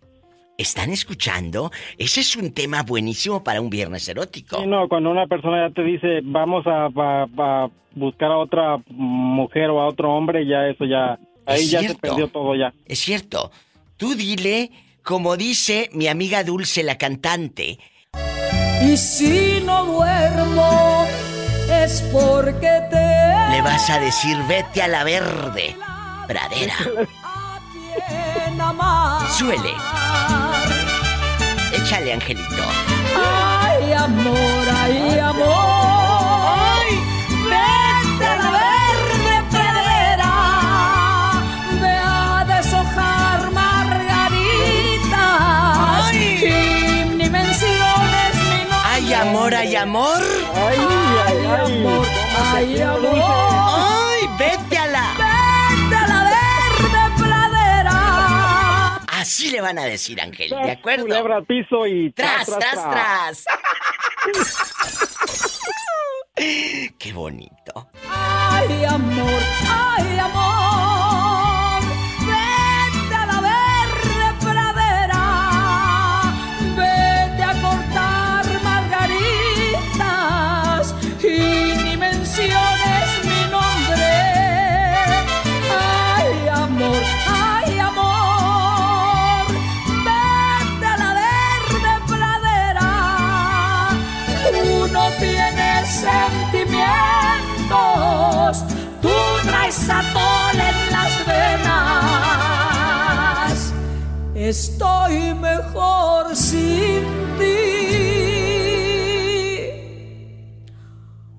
¿Están escuchando? Ese es un tema buenísimo para un viernes erótico. Sí, no, cuando una persona ya te dice vamos a, a- a buscar a otra mujer o a otro hombre, ya eso ya, ahí Es ya se perdió todo ya. Es cierto. Tú dile, como dice mi amiga Dulce, la cantante, Y si no duermo es porque te le vas a decir vete a la verde pradera. Suele. Échale, Angelito. Ay, amor, ay, amor. Ay, amor, ay, amor. Ay, amor, ay, amor. Ay, vete a la. Vete a la verde pradera. Así le van a decir, Ángel, ¿de acuerdo? Culebra al piso y Tras, tras, tras. [laughs] Qué bonito. Ay, amor, ay, amor. En las venas. Estoy mejor sin ti.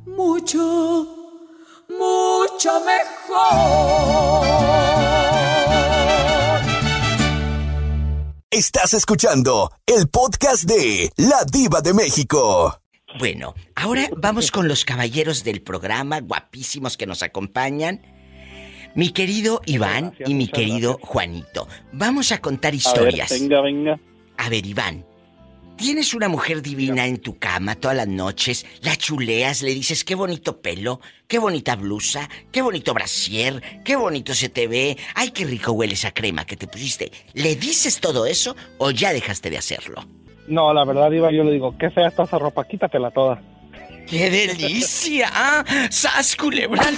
Mucho, mucho mejor. Estás escuchando el podcast de La Diva de México. Bueno, ahora vamos con los caballeros del programa, guapísimos que nos acompañan. Mi querido Iván y mi querido Juanito. Vamos a contar historias. A ver, venga, venga. A ver, Iván. Tienes una mujer divina en tu cama todas las noches, la chuleas, le dices qué bonito pelo, qué bonita blusa, qué bonito brasier, qué bonito se te ve, ay qué rico huele esa crema que te pusiste. ¿Le dices todo eso o ya dejaste de hacerlo? No, la verdad, Iba, yo le digo, qué fea está esa ropa, quítatela toda. ¡Qué delicia! ¡Ah! ¡Sas culebra! [laughs]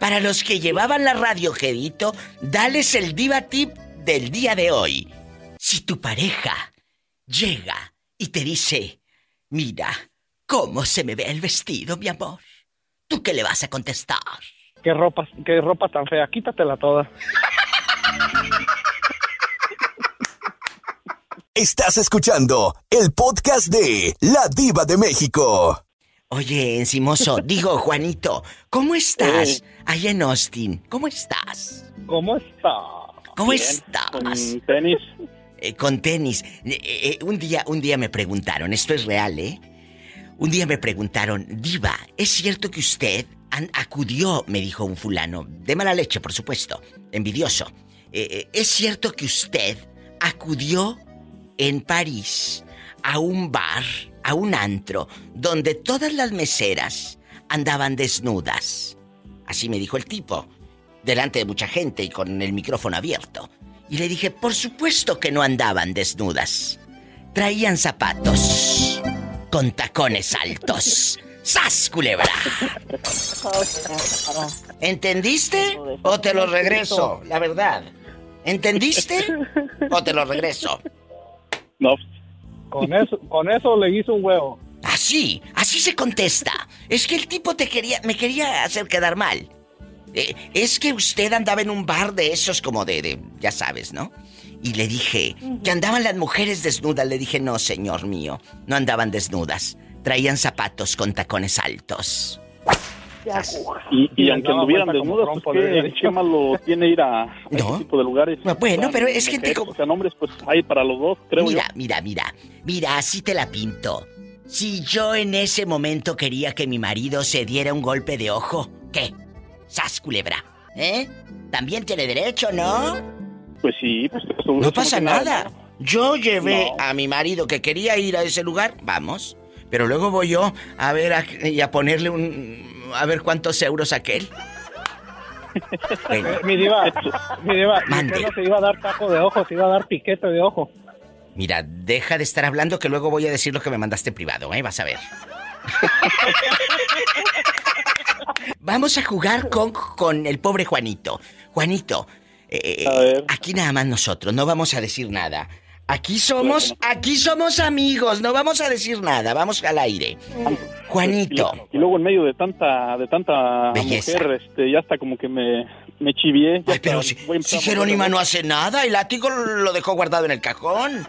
Para los que llevaban la radio, Gedito, dales el diva tip del día de hoy. Si tu pareja llega y te dice, mira, ¿cómo se me ve el vestido, mi amor? ¿Tú qué le vas a contestar? Qué ropa, qué ropa tan fea, quítatela toda. Estás escuchando el podcast de La Diva de México. Oye, encimoso, [laughs] digo, Juanito, ¿cómo estás? Allá en Austin, ¿cómo estás? ¿Cómo está? ¿Cómo Bien, estás? Con tenis. Eh, con tenis. Eh, eh, un día, un día me preguntaron, esto es real, ¿eh? Un día me preguntaron, Diva, ¿es cierto que usted acudió, me dijo un fulano, de mala leche, por supuesto, envidioso. ¿Es cierto que usted acudió en París a un bar, a un antro, donde todas las meseras andaban desnudas? Así me dijo el tipo, delante de mucha gente y con el micrófono abierto. Y le dije, por supuesto que no andaban desnudas. Traían zapatos con tacones altos. ¡Sas, culebra! ¿Entendiste? O te lo regreso, la verdad. ¿Entendiste? O te lo regreso. No. Con eso, con eso le hizo un huevo. Así, así se contesta. Es que el tipo te quería, me quería hacer quedar mal. Eh, es que usted andaba en un bar de esos como de, de, ya sabes, ¿no? Y le dije que andaban las mujeres desnudas. Le dije, no, señor mío, no andaban desnudas. Traían zapatos con tacones altos. Y, y aunque anduvieran desnudas, pues ¿qué, qué malo [laughs] tiene ir a, a ese tipo de lugares? Bueno, pero es gente como... O sea, nombres pues hay para los dos, creo mira, yo. Mira, mira, mira, así te la pinto. Si yo en ese momento quería que mi marido se diera un golpe de ojo, ¿qué? ¡Sas, culebra! ¿Eh? También tiene derecho, ¿no? Pues sí, pues eso, No eso pasa nada. Yo llevé No. a mi marido que quería ir a ese lugar, vamos. Pero luego voy yo a ver a- y a ponerle un... a ver cuántos euros aquel. [laughs] Bueno, mi diva, mi diva, ¿y Mande. no se iba a dar taco de ojo, se iba a dar piquete de ojo. mira, deja de estar hablando que luego voy a decir lo que me mandaste privado, ¿eh? Vas a ver. [laughs] Vamos a jugar con, con el pobre Juanito. Juanito, eh, aquí nada más nosotros, no vamos a decir nada. Aquí somos, aquí somos amigos, no vamos a decir nada, vamos al aire. Juanito. Y luego en medio de tanta de tanta Belleza. mujer, este, ya hasta como que me, me chivié. Ay, pero si, si Jerónima no hace nada, el látigo lo dejó guardado en el cajón.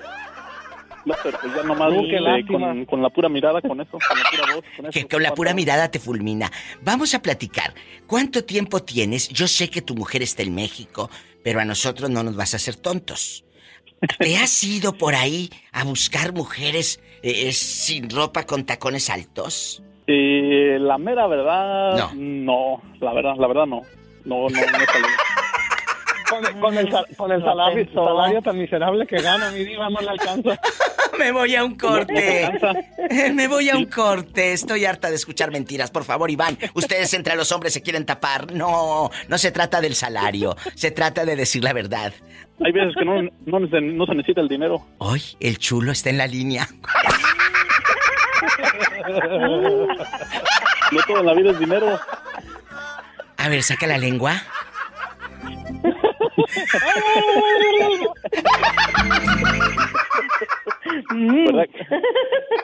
No, pero pues ya nomás Uh, con, con la pura mirada, con eso, con la pura voz, con eso. Que con la pura mirada te fulmina. Vamos a platicar. ¿Cuánto tiempo tienes? Yo sé que tu mujer está en México, pero a nosotros no nos vas a hacer tontos. ¿Te has ido por ahí a buscar mujeres eh, eh, sin ropa con tacones altos? Eh, la mera verdad, No. no. la verdad, la verdad no. No, no, no salió. [laughs] Con, [laughs] con el, con salario, tan miserable que gana, mi diva, no le alcanza. [laughs] Me voy a un corte. [laughs] Me voy a un corte. Estoy harta de escuchar mentiras. Por favor, Iván, ustedes entre los hombres se quieren tapar. No, no se trata del salario. Se trata de decir la verdad. Hay veces que no, no se necesita el dinero. Hoy el chulo está en la línea. No todo en la vida es dinero. A ver, saca la lengua. ¿Verdad,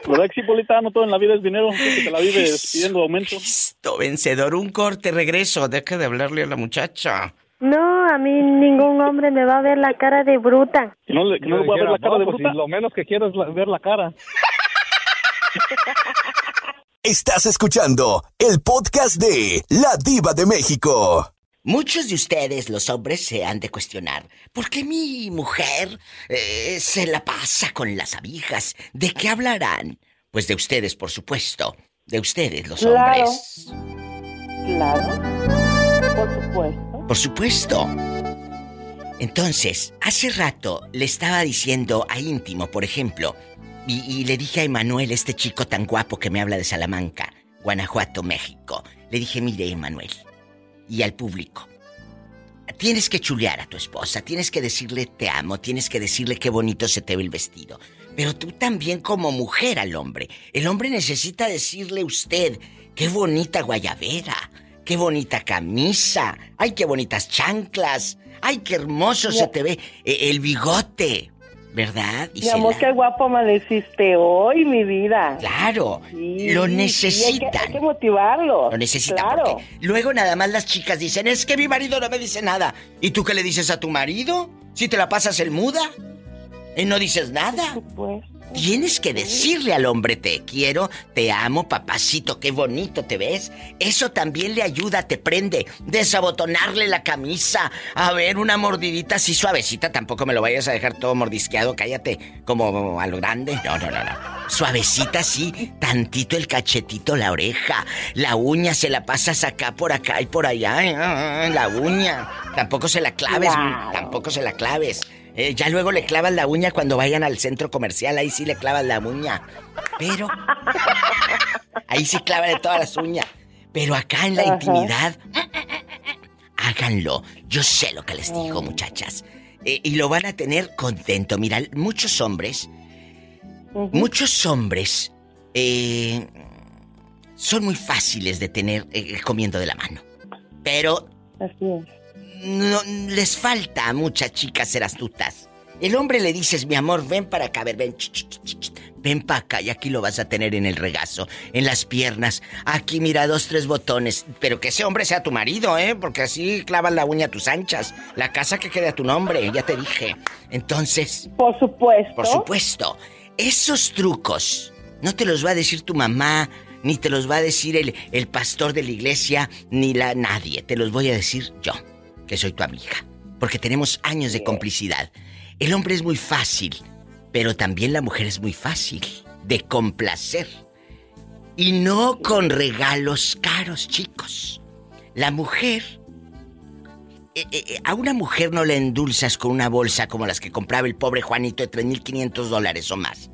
¿Verdad que sí, Polita? No todo en la vida es dinero. Que te la vives pidiendo aumento. Listo, vencedor. Un corte, regreso. Deja de hablarle a la muchacha. No, a mí ningún hombre me va a ver la cara de bruta. Que no le, que no le voy a ver la cara de pues, bruta. si lo menos que quiero es la- ver la cara. Estás escuchando el podcast de La Diva de México. Muchos de ustedes, los hombres, se han de cuestionar. ¿Por qué mi mujer eh, se la pasa con las abijas? ¿De qué hablarán? Pues de ustedes, por supuesto. De ustedes, los Claro. hombres. Claro. Por supuesto. Por supuesto. Entonces, hace rato le estaba diciendo a íntimo, por ejemplo, y, y le dije a Emanuel, este chico tan guapo que me habla de Salamanca, Guanajuato, México. Le dije, mire, Emanuel, y al público. Tienes que chulear a tu esposa, tienes que decirle te amo, tienes que decirle qué bonito se te ve el vestido. Pero tú también como mujer al hombre. El hombre necesita decirle usted, qué bonita guayabera, qué bonita camisa, ay, qué bonitas chanclas, ay, qué hermoso se te ve eh, el bigote, ¿verdad? Mi amor, qué guapo amaneciste hoy, mi vida. Claro, Sí, lo sí, hay que- necesitan. hay que motivarlo. Lo necesitan Claro. porque luego nada más las chicas dicen, es que mi marido no me dice nada. ¿Y tú qué le dices a tu marido? Si te la pasas el muda. ¿Y no dices nada? Tienes que decirle al hombre te quiero, te amo, papacito, qué bonito te ves. Eso también le ayuda, te prende. Desabotonarle la camisa. A ver, una mordidita así suavecita. Tampoco me lo vayas a dejar todo mordisqueado, cállate, como a lo grande. No, no, no, no. Suavecita así, tantito el cachetito, la oreja. La uña se la pasas acá por acá y por allá. Ay, ay, ay, La uña. Tampoco se la claves, tampoco se la claves. Eh, ya luego le clavas la uña cuando vayan al centro comercial, ahí sí le clavas la uña. Pero. Ahí sí clava de todas las uñas. Pero acá en la Ajá. intimidad. Háganlo. Yo sé lo que les digo, muchachas. eh, y lo van a tener contento. Mira, muchos hombres, muchos hombres eh, son muy fáciles de tener comiendo de la mano. Pero no, les falta a muchas chicas ser astutas. El hombre le dices, mi amor, ven para acá, a ver, ven, ch, ch, ch, ch, ven para acá y aquí lo vas a tener en el regazo, en las piernas. Aquí mira dos, tres botones. Pero que ese hombre sea tu marido, ¿eh? Porque así clavas la uña a tus anchas. La casa que quede a tu nombre, ya te dije. Entonces... Por supuesto. Por supuesto. Esos trucos no te los va a decir tu mamá, ni te los va a decir el, el pastor de la iglesia, ni la nadie. Te los voy a decir yo, que soy tu amiga. Porque tenemos años de complicidad. El hombre es muy fácil, pero también la mujer es muy fácil de complacer. Y no con regalos caros, chicos. La mujer... eh, eh, a una mujer no le endulzas con una bolsa como las que compraba el pobre Juanito de 3.500 dólares o más.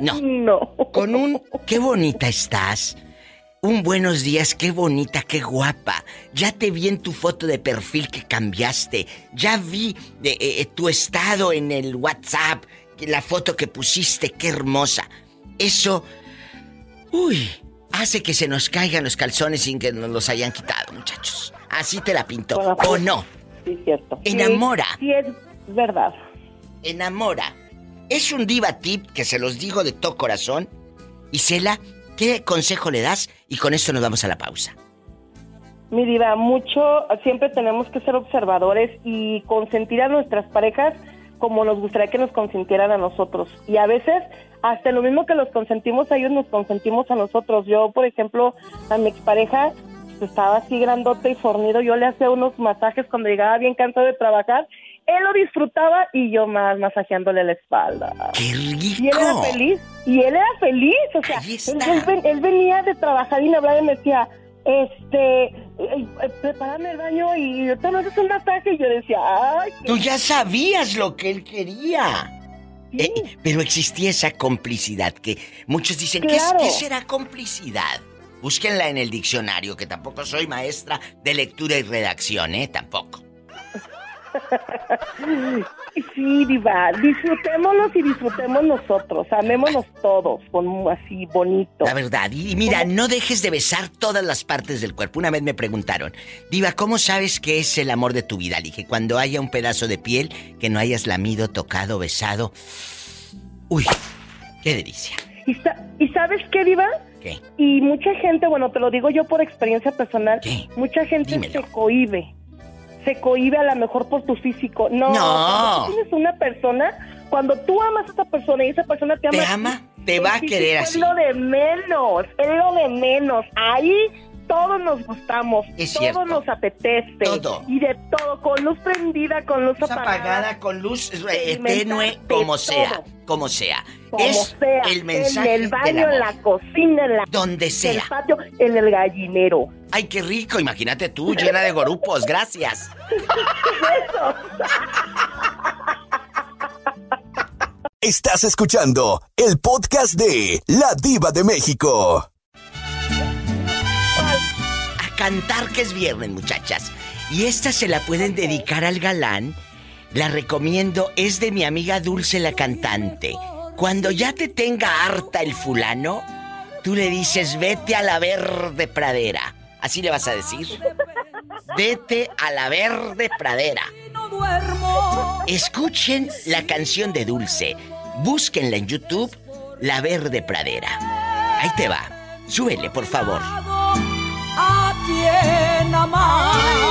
No. [laughs] no. Con un... ¡Qué bonita estás! Un buenos días, qué bonita, qué guapa. Ya te vi en tu foto de perfil que cambiaste. Ya vi eh, eh, tu estado en el WhatsApp, la foto que pusiste, qué hermosa. Eso, uy, hace que se nos caigan los calzones sin que nos los hayan quitado, muchachos. Así te la pinto. ¿O no? Sí, cierto. Enamora. Sí, sí es verdad. Enamora. Es un diva tip que se los digo de todo corazón. Isela, ¿qué consejo le das? Y con esto nos vamos a la pausa. Mi diva, mucho, siempre tenemos que ser observadores y consentir a nuestras parejas como nos gustaría que nos consintieran a nosotros. Y a veces, hasta lo mismo que los consentimos a ellos, nos consentimos a nosotros. Yo, por ejemplo, a mi expareja pues, estaba así grandote y fornido, yo le hacía unos masajes cuando llegaba bien cansado de trabajar. Él lo disfrutaba y yo más masajeándole la espalda. ¡Qué rico! Y él era feliz. Y él era feliz. O sea, él, él ven- él venía de trabajar y me hablaba y me decía, este, eh, eh, prepárame el baño y yo te haces un masaje. Y yo decía, ay, qué Tú ya sabías lo que él quería. Eh, pero existía esa complicidad que muchos dicen, ¿qué, Claro. ¿qué será complicidad? Búsquenla en el diccionario, que tampoco soy maestra de lectura y redacción, ¿eh? Tampoco. Sí, diva, disfrutémonos y disfrutemos nosotros, amémonos todos, con así bonito. La verdad. Y mira, no dejes de besar todas las partes del cuerpo. Una vez me preguntaron, Diva, ¿cómo sabes que es el amor de tu vida? Le dije, cuando haya un pedazo de piel que no hayas lamido, tocado, besado. Uy, qué delicia. ¿Y, sa- ¿y sabes qué, diva? ¿Qué? Y mucha gente, bueno, te lo digo yo por experiencia personal, mucha gente se cohíbe. Se cohíbe a lo mejor por tu físico. No, No. cuando tú tienes una persona, cuando tú amas a esa persona y esa persona te ama. ¿Te ama? Te va a querer Es así. lo de menos, es lo de menos. Ahí todos nos gustamos, Es todo cierto. nos apetece. Todo. Y de todo, con luz prendida, con luz, Luz apagada, con luz eh, tenue, como todo. sea, como sea. Como es sea, el mensaje en el baño, en la cocina, en la Donde en sea. el patio, en el gallinero. Ay, qué rico, imagínate tú, llena de gorupos, gracias. [laughs] Estás escuchando el podcast de La Diva de México. Cantar que es viernes, muchachas. Y esta se la pueden dedicar al galán. La recomiendo, es de mi amiga Dulce la cantante. Cuando ya te tenga harta el fulano, tú le dices, vete a la verde pradera. Así le vas a decir. Vete a la verde pradera. Escuchen la canción de Dulce. Búsquenla en YouTube, La Verde Pradera. Ahí te va. Súbele, por favor. A quien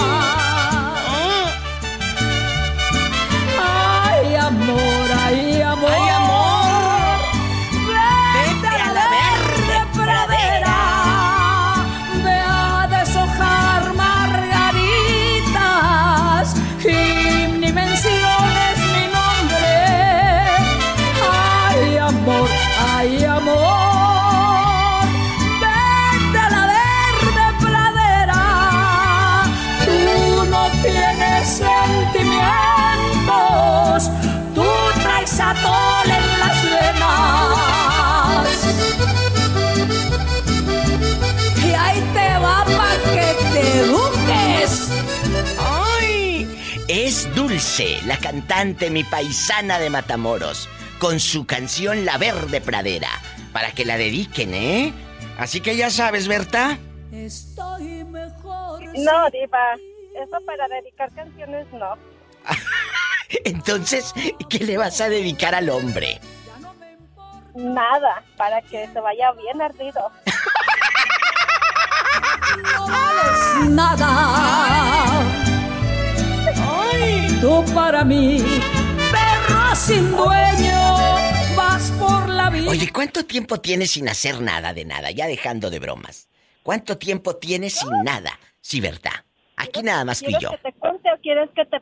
Monse, la cantante, mi paisana de Matamoros, con su canción La Verde Pradera, para que la dediquen, ¿eh? Así que ya sabes, Berta. Estoy mejor. No, Diva. Eso para dedicar canciones no. [laughs] Entonces, ¿qué le vas a dedicar al hombre? Nada, para que se vaya bien ardido. [laughs] No vales nada. Tú para mí, perro sin dueño, vas por la vida. Oye, ¿cuánto tiempo tienes sin hacer nada de nada? Ya dejando de bromas. ¿Cuánto tiempo tienes sin nada? Sí, verdad. Aquí nada más tú y ¿Quieres yo. que te cuente o quieres que te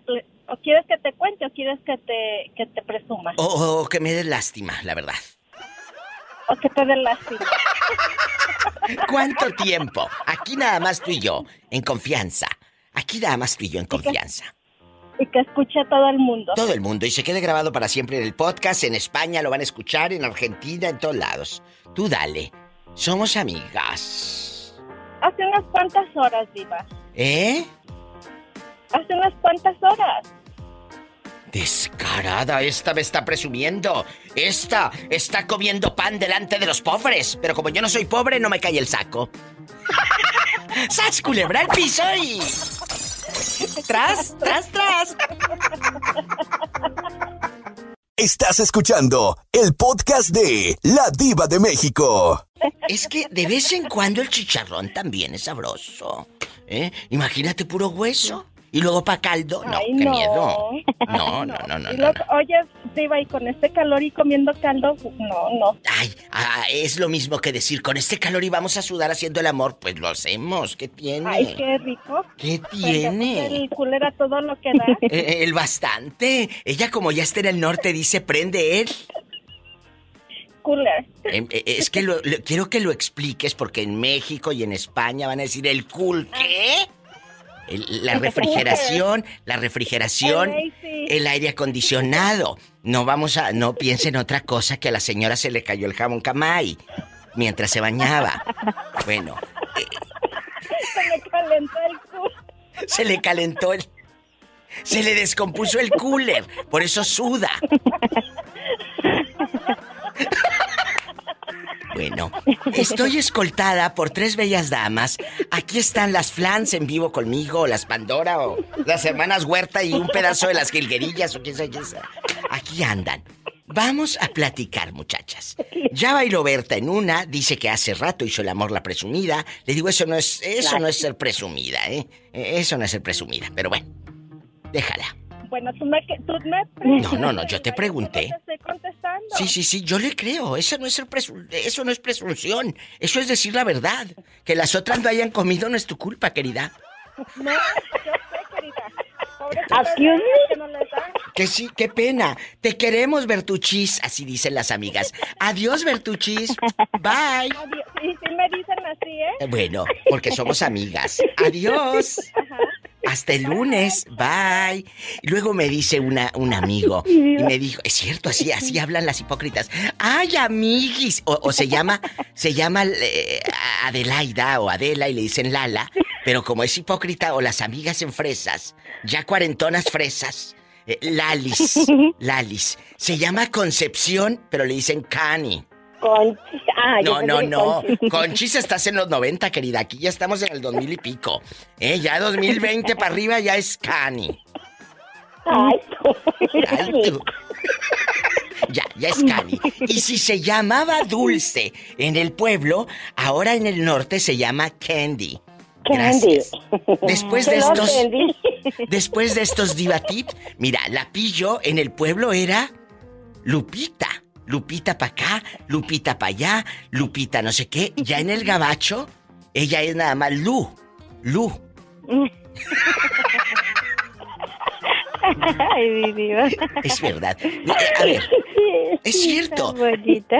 o quieres que te cuente o quieres que te que te presuma O, o que me des lástima, la verdad. o que te dé lástima? [laughs] ¿Cuánto tiempo? Aquí nada más tú y yo, en confianza. Aquí nada más tú y yo, en confianza. Y que escuche a todo el mundo. Todo el mundo. Y se quede grabado para siempre en el podcast. En España lo van a escuchar, en Argentina, en todos lados. Tú dale. Somos amigas. Hace unas cuantas horas, Diva. ¿Eh? Hace unas cuantas horas. Descarada, esta me está presumiendo. Esta está comiendo pan delante de los pobres. Pero como yo no soy pobre, no me cae el saco. [laughs] ¡Sas, culebra el piso y... ¡Tras, tras, tras! Estás escuchando el podcast de La Diva de México. Es que de vez en cuando el chicharrón también es sabroso. ¿Eh? Imagínate puro hueso. Y luego pa' caldo. No, Ay, qué no. miedo. [laughs] No, no, no, no, no. oye, Diva, y con este calor y comiendo caldo, no, no. Ay, ah, es lo mismo que decir, con este calor y vamos a sudar haciendo el amor. Pues lo hacemos. ¿Qué tiene? Ay, qué rico. ¿Qué tiene? El culera todo lo que da. [laughs] Eh, el bastante. Ella como ya está en el norte dice, prende él. Cooler. Em, eh, Es que lo- lo- quiero que lo expliques porque en México y en España van a decir el cool ¿qué? El- la refrigeración, la refrigeración, El aire acondicionado. No vamos a, no piensen otra cosa que a la señora se le cayó el jabón camay mientras se bañaba. Bueno, Se me calentó el culo. se le calentó el, se le descompuso el cooler, por eso suda. Bueno, estoy escoltada por tres bellas damas. Aquí están las Flans en vivo conmigo, las Pandora o las hermanas Huerta y un pedazo de las jilguerillas o quién sabe quién sabe. Aquí andan. Vamos a platicar, muchachas. Ya bailó Berta en una, dice que hace rato hizo el amor la presumida. Le digo, eso no es, eso no es ser presumida, ¿eh? Eh, Eso no es ser presumida, pero bueno, déjala. Bueno, tú me... Tú me No, no, no, yo te pregunté. Te estoy contestando. Sí, sí, sí, yo le creo. Eso no es eso no es presunción. Eso es decir la verdad. Que las otras no hayan comido no es tu culpa, querida. No, yo sé, querida. Me. que no dan. Que sí, qué pena. Te queremos, Bertuchis, así dicen las amigas. Adiós, Bertuchis. Bye. Adiós. Y sí me dicen así, ¿eh? Eh, Bueno, porque somos amigas. Adiós. Hasta el lunes. Bye. Y luego me dice una, un amigo. Y me dijo, es cierto, así, así hablan las hipócritas. Ay, amiguis. O, o se llama, se llama eh, Adelaida o Adela y le dicen Lala. Pero como es hipócrita o las amigas en fresas, ya cuarentonas fresas. eh, Lalis. [laughs] Lalis. Se llama Concepción, pero le dicen Cani. Conchi. Ah, No, no, no. Conchi. Conchis estás en los 90, querida. Aquí ya estamos en el 2000 y pico. ¿Eh? Ya 2020 para arriba ya es Cani. Ay, Ay, tú. Ya, ya es Cani. Y si se llamaba Dulce en el pueblo, ahora en el norte se llama Candy. Gracias. Después de estos. Después de estos diva mira, la pillo en el pueblo era Lupita. Lupita para acá, Lupita para allá, Lupita no sé qué. Ya en el gabacho, ella es nada más Lu. Lu. [laughs] Ay, mi diva. Es verdad. A ver, es cierto.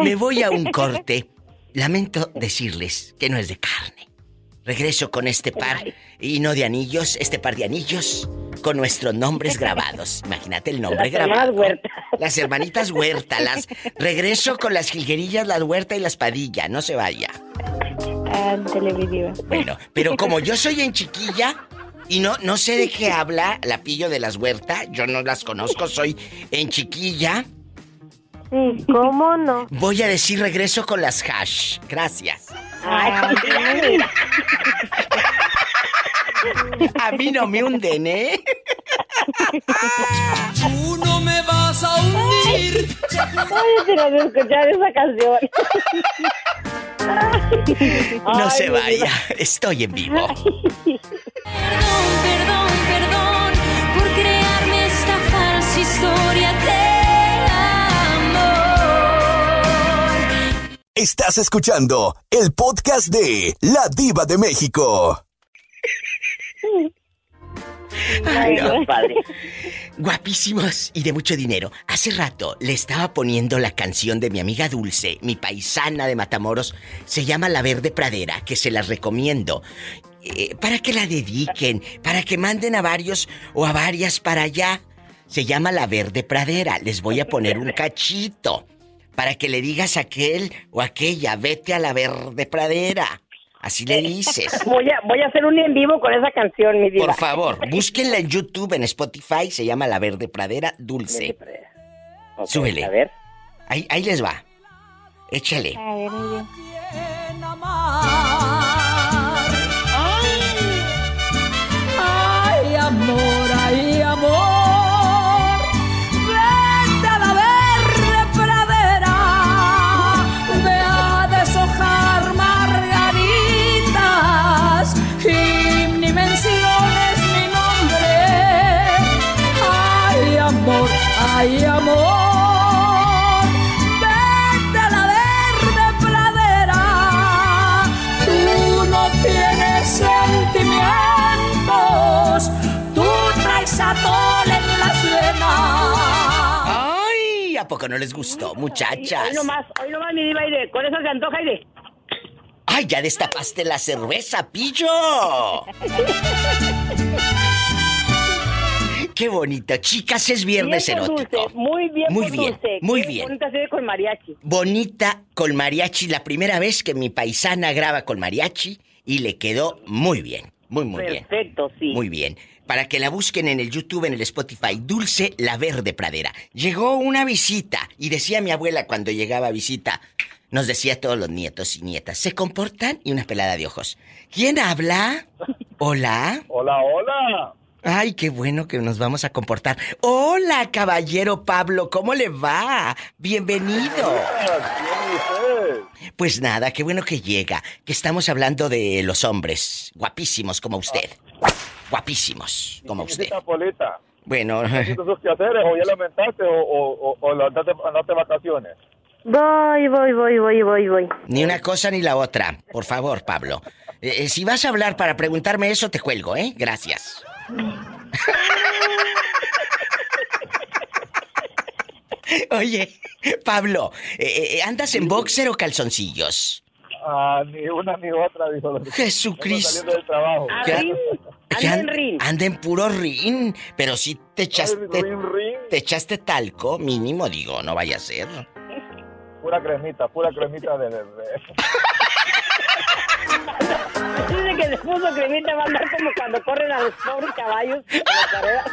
Me voy a un corte. Lamento decirles que no es de carne. Regreso con este par, y no de anillos, este par de anillos, con nuestros nombres grabados. Imagínate el nombre Las grabado. Huerta. Las hermanitas Huerta, las... Regreso con las jilguerillas, las Huerta y las Padilla, no se vaya. Diva. Bueno, pero como yo soy en chiquilla Y no, no sé de qué habla la pillo de las huertas. Yo no las conozco, soy en chiquilla. Sí, ¿cómo no? [laughs] Voy a decir regreso con las hash. Gracias. Ay, [laughs] A mí no me hunden, ¿eh? Tú no me vas a hundir. Ay, si no escuchar esa canción. No Ay, se vaya, estoy en vivo. Perdón por Estás escuchando el podcast de La Diva de México. Ay, no. Padre. Guapísimos y de mucho dinero. Hace rato le estaba poniendo la canción de mi amiga Dulce, mi paisana de Matamoros. Se llama La Verde Pradera, que se las recomiendo. Eh, para que la dediquen, para que manden a varios o a varias para allá. Se llama La Verde Pradera. Les voy a poner un cachito. Para que le digas a aquel o aquella, vete a la verde pradera. Así le dices. [laughs] Voy a, voy a hacer un en vivo con esa canción, mi diva. Por favor, búsquenla en YouTube, en Spotify, se llama La Verde Pradera Dulce. Ok, Súbele. A ver. Ahí, ahí les va. Échale. A ver. No les gustó, muchachas? Hoy nomás, hoy nomás, mi diva, Aire. Con eso se antoja, Aire. ¡Ay, ya destapaste la cerveza, pillo! [laughs] ¡Qué bonito! Chicas, es viernes Bien erótico. Dulce, muy bien Muy por bien, Dulce. muy Qué bien. bonita se con mariachi. Bonita con mariachi, la primera vez que mi paisana graba con mariachi y le quedó muy bien. Muy, muy bien. Perfecto, sí. Muy bien. Para que la busquen en el YouTube, en el Spotify, Dulce la Verde Pradera. Llegó una visita y decía mi abuela cuando llegaba a visita, nos decía a todos los nietos y nietas, se comportan y una pelada de ojos. ¿Quién habla? Hola. Hola, hola. Ay, qué bueno que nos vamos a comportar. Hola, caballero Pablo, ¿cómo le va? Bienvenido. Pues nada, qué bueno que llega, que estamos hablando de los hombres, guapísimos como usted. Guapísimos como usted. Polita. Bueno, ¿Necesitas sus quehaceres o ya lamentaste o, o, o, o andaste, andaste vacaciones? Voy, voy, voy, voy, voy, voy. ni una cosa ni la otra. Por favor, Pablo. Eh, eh, si vas a hablar para preguntarme eso, te cuelgo, ¿eh? Gracias. [laughs] Oye, Pablo, eh, eh, ¿andas en boxer o calzoncillos? Ah, ni una ni otra, dijo. Jesucristo. Del trabajo. Que anda an- en rin. anda en puro rin, pero si te echaste, Rin, rin. te echaste talco, mínimo, digo, no vaya a ser. Pura cremita, pura cremita de... de- de- Dice que se puso cremita va a andar como cuando corren a los pobres caballos en la carrera.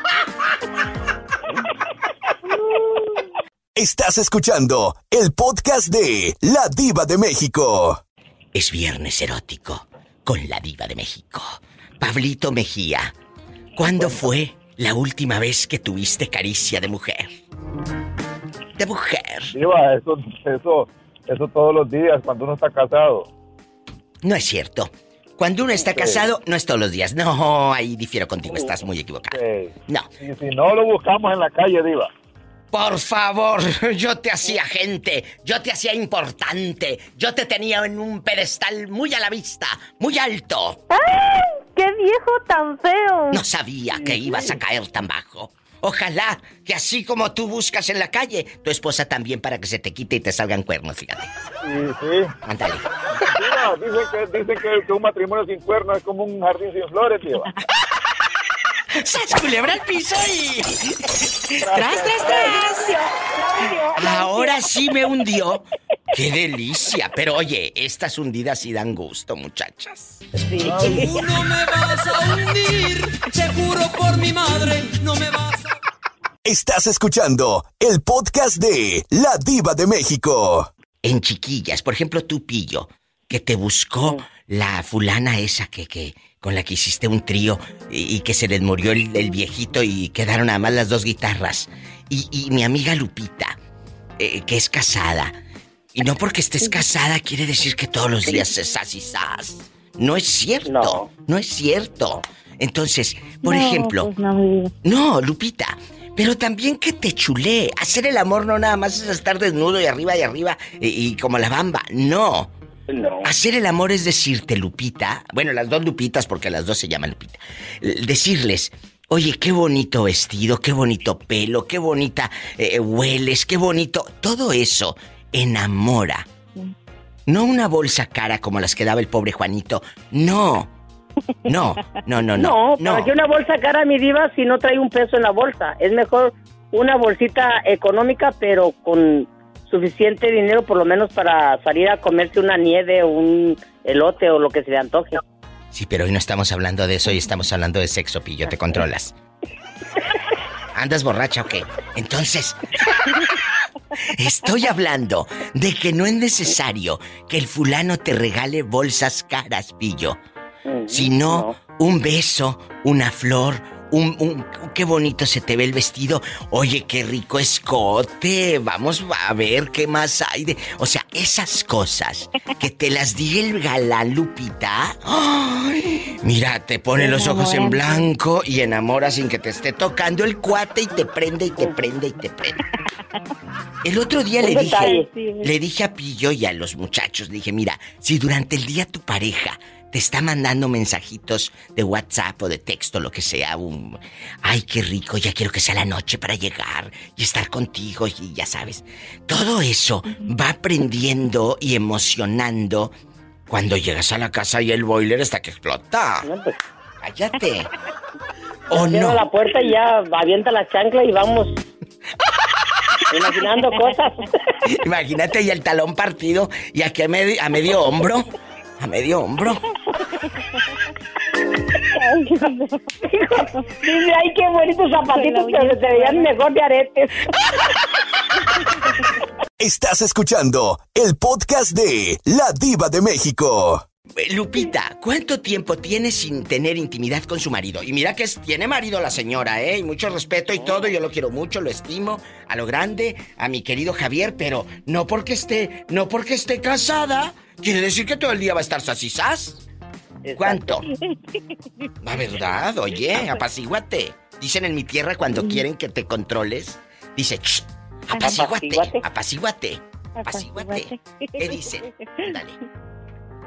Estás escuchando el podcast de La Diva de México. Es viernes erótico con la diva de México. Pablito Mejía, ¿cuándo fue la última vez que tuviste caricia de mujer? De mujer. Diva, eso, eso, eso todos los días cuando uno está casado. No es cierto. Cuando uno está casado, no es todos los días. No, ahí difiero contigo, estás muy equivocado. Sí. No. Y si no lo buscamos en la calle, Diva. Por favor, [laughs] yo te hacía gente, yo te hacía importante, yo te tenía en un pedestal muy a la vista, muy alto. ¡Ay! ¡Qué viejo tan feo! No sabía que ibas a caer tan bajo. Ojalá que así como tú buscas en la calle, tu esposa también para que se te quite y te salgan cuernos, fíjate. Sí, sí. Ándale. Diva, dicen que, que, un matrimonio sin cuernos es como un jardín sin flores, Diva. [laughs] ¡Sas culebra al piso y... ¡Tras, tras, tras! Ahora sí me hundió. ¡Qué delicia! Pero oye, estas hundidas sí dan gusto, muchachas. Tú no me vas a hundir, te juro por mi madre, no me vas a... Estás escuchando el podcast de La Diva de México. En chiquillas, por ejemplo, tú, Pillo, que te buscó la fulana esa que, que, con la que hiciste un trío y, y que se les murió el, el viejito y quedaron nada más las dos guitarras. Y, y mi amiga Lupita, eh, que es casada. Y no porque estés casada quiere decir que todos los días es sas y sas. No es cierto. No, es cierto. Entonces, por No, ejemplo, pues no, no, Lupita, pero también que te chulé. Hacer el amor no nada más es estar desnudo y arriba y arriba y, y como la bamba. No. Hacer el amor es decirte, Lupita, bueno, las dos Lupitas, porque las dos se llaman Lupita, decirles, oye, qué bonito vestido, qué bonito pelo, qué bonita eh, hueles, qué bonito. Todo eso enamora. No una bolsa cara como las que daba el pobre Juanito. No. No, no, no, no. [laughs] No, ¿para qué una bolsa cara, mi diva, si no trae un peso en la bolsa? Es mejor una bolsita económica, pero con suficiente dinero, por lo menos para salir a comerse una nieve o un elote o lo que se le antoje. Sí, pero hoy no estamos hablando de eso, hoy estamos hablando de sexo, pillo, te controlas. ¿Andas borracha o qué? Entonces, estoy hablando de que no es necesario que el fulano te regale bolsas caras, pillo, sino un beso, una flor, un, un- qué bonito se te ve el vestido. Oye, qué rico escote. Vamos a ver qué más hay de. O sea, esas cosas que te las diga el galán Lupita. ¡ay! Mira, te pone los ojos en blanco y enamora sin que te esté tocando el cuate y te prende y te prende y te prende. El otro día le dije, le dije a Pillo y a los muchachos, le dije, mira, si durante el día tu pareja te está mandando mensajitos de WhatsApp o de texto, lo que sea, un, ay, qué rico, ya quiero que sea la noche para llegar y estar contigo y ya sabes, todo eso va aprendiendo y emocionando cuando llegas a la casa y el boiler hasta que explota. Cállate. [laughs] ¿O no? la puerta y ya avienta la chancla y vamos [laughs] imaginando cosas. Imagínate y el talón partido y aquí a medio, a medio hombro. A medio hombro. Dice, ay, qué bonitos zapatitos, pero se te veían mejor de aretes. Estás escuchando el podcast de La Diva de México. Lupita, ¿cuánto tiempo tiene sin tener intimidad con su marido? Y mira que es- tiene marido la señora, ¿eh? Y mucho respeto y todo, yo lo quiero mucho, lo estimo, a lo grande, a mi querido Javier, pero no porque esté, no porque esté casada, quiere decir que todo el día va a estar sasisás. ¿Cuánto? [laughs] La verdad, oye, apacíguate. Dicen en mi tierra cuando quieren que te controles, dice, "Shh, apacíguate, apacíguate, apacíguate. ¿Qué dice? Dale.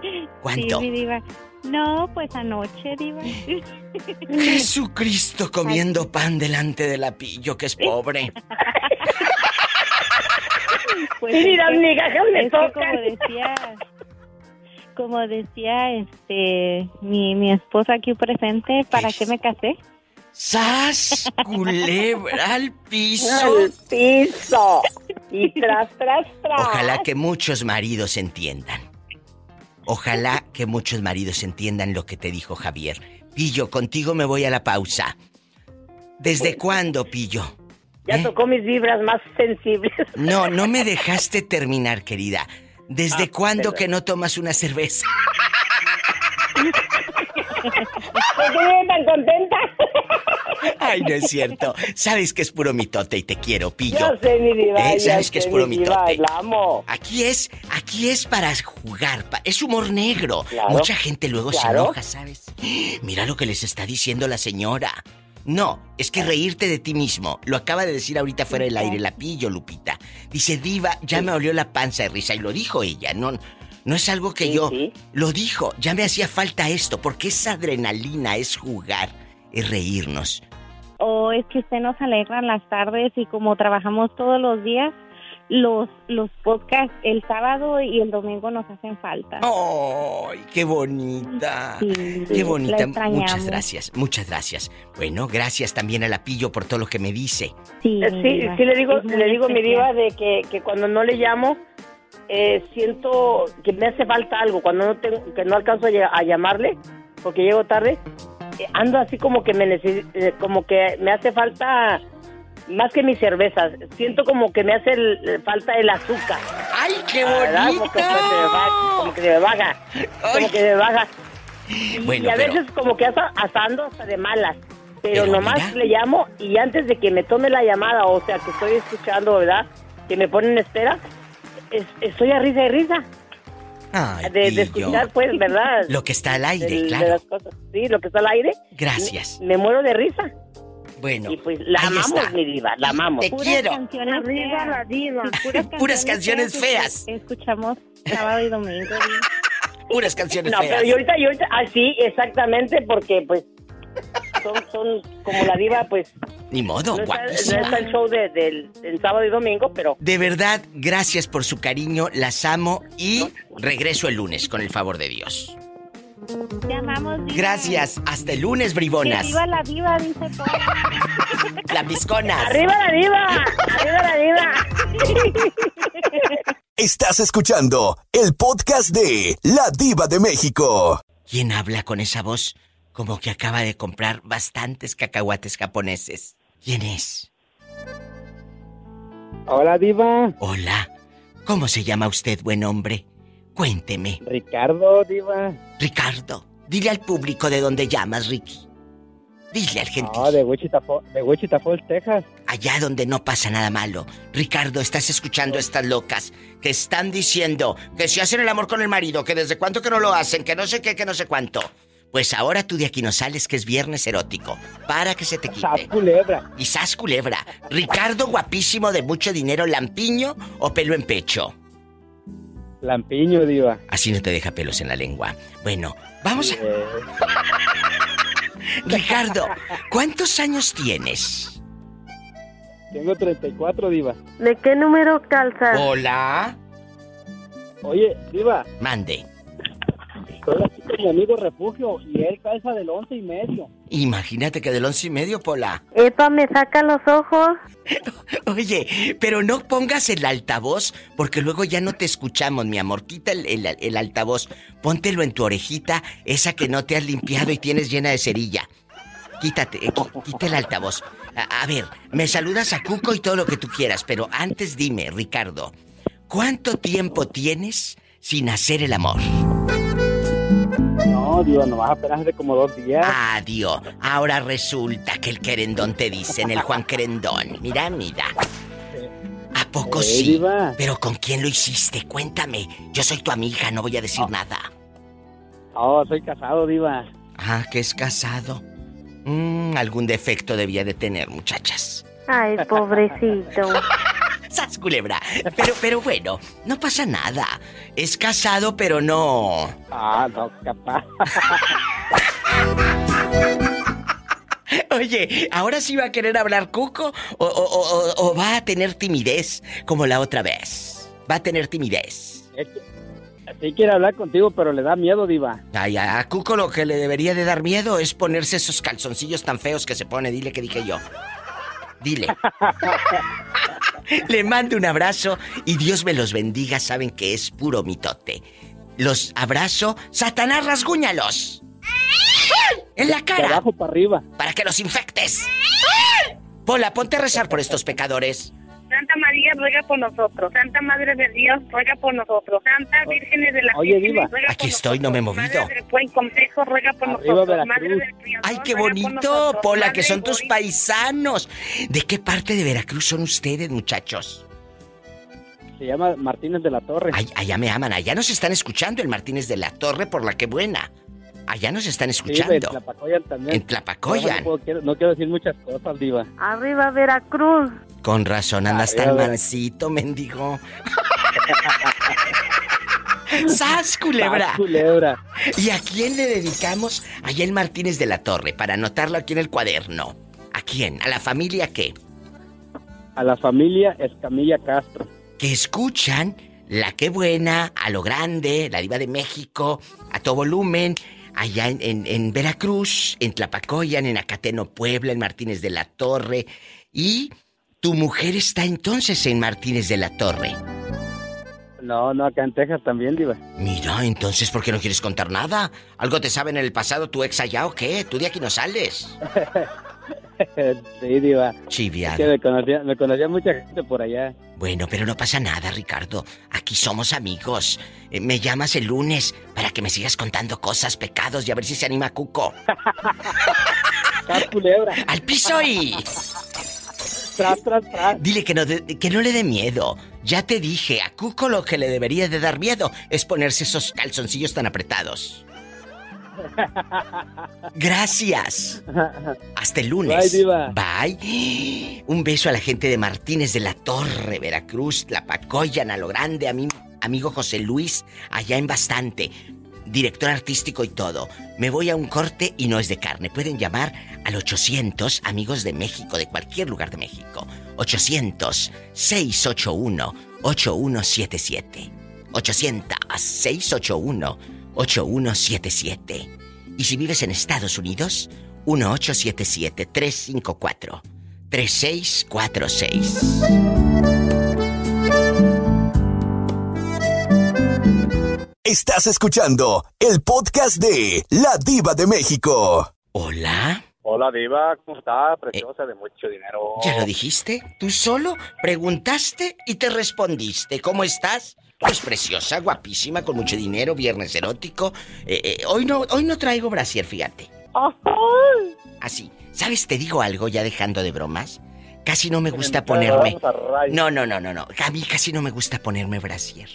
[laughs] ¿Cuánto? Sí, mi diva. No, pues anoche, diva. [laughs] Jesucristo comiendo pan delante del apillo que es pobre. [laughs] Pues Mira, es que- me tocan. como decía, como decía este mi, mi esposa aquí presente, ¿para qué me casé? ¡Sas! Culebra al piso. Al piso. Y tras, tras, tras. Ojalá que muchos maridos entiendan. Ojalá que muchos maridos entiendan lo que te dijo Javier. Pillo, contigo me voy a la pausa. ¿Desde cuándo, Pillo? Ya tocó mis vibras más sensibles. [laughs] No, no me dejaste terminar, querida. ¿Desde cuándo perdón. que no tomas una cerveza? [laughs] ¿Por qué tan contenta? Ay, no es cierto. Sabes que es puro mitote y te quiero, Pillo. Sé, mi diva, ¿Eh? Sabes que es puro mi diva, mitote. la amo. Aquí es, aquí es para jugar, pa- es humor negro. Claro, Mucha gente luego se enoja, ¿sabes? [gasps] Mira lo que les está diciendo la señora. No, es que reírte de ti mismo. Lo acaba de decir ahorita fuera del aire la pillo, Lupita. Dice, Diva, ya me olió la panza de risa. Y lo dijo ella, no, no es algo que yo... Lo dijo, ya me hacía falta esto, porque es adrenalina, es jugar, es reírnos. O es que usted nos alegra las tardes y como trabajamos todos los días, los los podcasts el sábado y el domingo nos hacen falta. ¡Ay, qué bonita! Sí, Qué bonita. Muchas gracias, muchas gracias. Bueno, gracias también a la Pillo por todo lo que me dice. Sí, Eh, Sí, sí le digo, le digo mi diva de que, que cuando no le llamo, eh, siento que me hace falta algo. Cuando no tengo, que no alcanzo a, ll- a llamarle, porque llego tarde, eh, ando así como que me necesi- eh, como que me hace falta más que mis cervezas. Siento como que me hace el- falta el azúcar. ¡Ay, qué bonito! Como que, se me va- como que se me baja. Como que se me baja. Y, Bueno, y a pero- veces como que hasta, hasta ando hasta de malas. Pero, Pero nomás mira. le llamo y antes de que me tome la llamada, o sea, que estoy escuchando, ¿verdad? Que me ponen en espera, es- estoy a risa y risa. Ay, de, de escuchar, pues, ¿verdad? [laughs] Lo que está al aire, de claro. las cosas. Sí, lo que está al aire. Gracias. Me, me muero de risa. Bueno, Y pues la ahí amamos, está. mi diva, la amamos. Te quiero. Arriba la diva. Puras canciones feas. Escuchamos sábado y domingo. [laughs] Puras canciones No, feas. pero yo ahorita, yo ahorita, ah, sí, exactamente, porque pues son, son como la diva, pues Ni modo, no está, no guapísima. está el show de- del, del sábado y domingo, pero De verdad, gracias por su cariño, las amo y regreso el lunes con el favor de Dios. Te amamos, diva. Gracias, hasta el lunes, Que bribonas. viva la diva, dice todo. [laughs] Las bisconas. ¡Arriba la diva! ¡Arriba la diva! [laughs] Estás escuchando el podcast de La Diva de México. ¿Quién habla con esa voz como que acaba de comprar bastantes cacahuates japoneses? ¿Quién es? Hola, Diva. Hola. ¿Cómo se llama usted, buen hombre? Cuénteme. Ricardo, Diva. Ricardo, dile al público de dónde llamas, Ricky. Dile al gentil. No, de Wichita, de Wichita Falls, Texas. Allá donde no pasa nada malo. Ricardo, estás escuchando a estas locas que están diciendo que si hacen el amor con el marido, que desde cuánto que no lo hacen, que no sé qué, que no sé cuánto. Pues ahora tú de aquí no sales, que es viernes erótico. Para que se te quite. Sas culebra. Y sas culebra. Ricardo, guapísimo, de mucho dinero, lampiño o pelo en pecho. Lampiño, Diva. Así no te deja pelos en la lengua. Bueno, vamos a... [laughs] Ricardo, ¿cuántos años tienes? tengo 34, Diva. ¿De qué número calzas? Hola. Oye, Diva, Mande. Estoy aquí con mi amigo Refugio y él calza del once y medio. Imagínate que del once y medio, Pola. Epa, me saca los ojos. [laughs] Oye, pero no pongas el altavoz porque luego ya no te escuchamos, mi amor. Quita el, el- el altavoz. Póntelo en tu orejita, esa que no te has limpiado y tienes llena de cerilla. Quítate, eh, qui- quita el altavoz. A, a ver, me saludas a Cuco y todo lo que tú quieras, pero antes dime, Ricardo, ¿cuánto tiempo tienes sin hacer el amor? No, Diva, nomás apenas hace como dos días. Adiós. Ahora resulta que el querendón te dicen, el Juan Querendón. Mira, mira. ¿A poco Eh, sí? diva. ¿Pero con quién lo hiciste? Cuéntame. Yo soy tu amiga, no voy a decir nada. Oh, soy casado, Diva. Ah, que es casado. Mm, algún defecto debía de tener, muchachas. Ay, pobrecito. [laughs] ¡Sas, culebra! Pero, pero bueno, no pasa nada. Es casado, pero no... Ah, no, capaz. [laughs] Oye, ¿ahora sí va a querer hablar Cuco o, o- o- o va a tener timidez como la otra vez? Va a tener timidez. Es que- Sí quiere hablar contigo, pero le da miedo, Diva. Ay, a a Cuco lo que le debería de dar miedo es ponerse esos calzoncillos tan feos que se pone. Dile que dije yo. Dile. [laughs] Le mando un abrazo y Dios me los bendiga. Saben que es puro mitote. Los abrazo. Satanás, rasguñalos. En la De cara. abajo para arriba. Para que los infectes. Pola, ponte a rezar por estos pecadores. Santa María ruega por nosotros. Santa Madre de Dios ruega por nosotros. Santa Virgen de la Oye, por Aquí estoy, no me he movido. Madre del buen consejo ruega por Arriba, nosotros. Madre Veracruz. del Criador, Ay, qué bonito. Pola, Madre que son tus paisanos. ¿De qué parte de Veracruz son ustedes, muchachos? Se llama Martínez de la Torre. Ay, allá me aman, allá nos están escuchando el Martínez de la Torre por la que buena. Allá nos están Sí, en escuchando. Tlapacoyan también. En Tlapacoyan. No, no puedo- quiero, no quiero decir muchas cosas, Diva. Arriba, Veracruz. Con razón andas tan mansito, mendigo. [laughs] ¡Sas, culebra! Sas, culebra. ¿Y a quién le dedicamos allá el Martínez de la Torre para anotarlo aquí en el cuaderno? ¿A quién? ¿A la familia qué? A la familia Escamilla Castro. que escuchan La Qué Buena, a lo grande, La Diva de México, a todo volumen, allá en, en- en Veracruz, en Tlapacoyan, en Acateno, Puebla, en Martínez de la Torre. Y tu mujer está entonces en Martínez de la Torre. No, no, acá en Texas también, Diva. Mira, entonces, ¿por qué no quieres contar nada? ¿Algo te sabe en el pasado tu ex allá o qué? Tú de aquí no sales. [laughs] sí, Diva. Chiviado. Es que me conocía, me conocía mucha gente por allá. Bueno, pero no pasa nada, Ricardo. Aquí somos amigos. Eh, me llamas el lunes para que me sigas contando cosas, pecados y a ver si se anima Cuco. [laughs] culebra. ¡Al piso y! [laughs] Tras, tras, tras. Dile que no, de- que no le dé miedo. Ya te dije, a Cuco lo que le debería de dar miedo es ponerse esos calzoncillos tan apretados. Gracias. Hasta el lunes. Bye, Diva. Bye. Un beso a la gente de Martínez de la Torre, Veracruz, La Pacoyan, a lo grande, a mi amigo José Luis, allá en Bastante, director artístico y todo. Me voy a un corte y no es de carne. Pueden llamar al 800, amigos de México, de cualquier lugar de México. 800-681-8177. 800-681-8177. Y si vives en Estados Unidos, 1877-354-3646. Estás escuchando el podcast de La Diva de México. Hola. Hola, Diva, ¿cómo está? Preciosa de mucho dinero. ¿Ya lo dijiste? ¿Tú solo preguntaste y te respondiste? ¿Cómo estás? Pues preciosa, guapísima, con mucho dinero, viernes erótico. Eh, eh, hoy no, hoy no traigo brasier, fíjate. Así. ¿Sabes? Te digo algo, ya dejando de bromas. Casi no me gusta ponerme. No, no, no, no, no. A mí casi no me gusta ponerme brasier.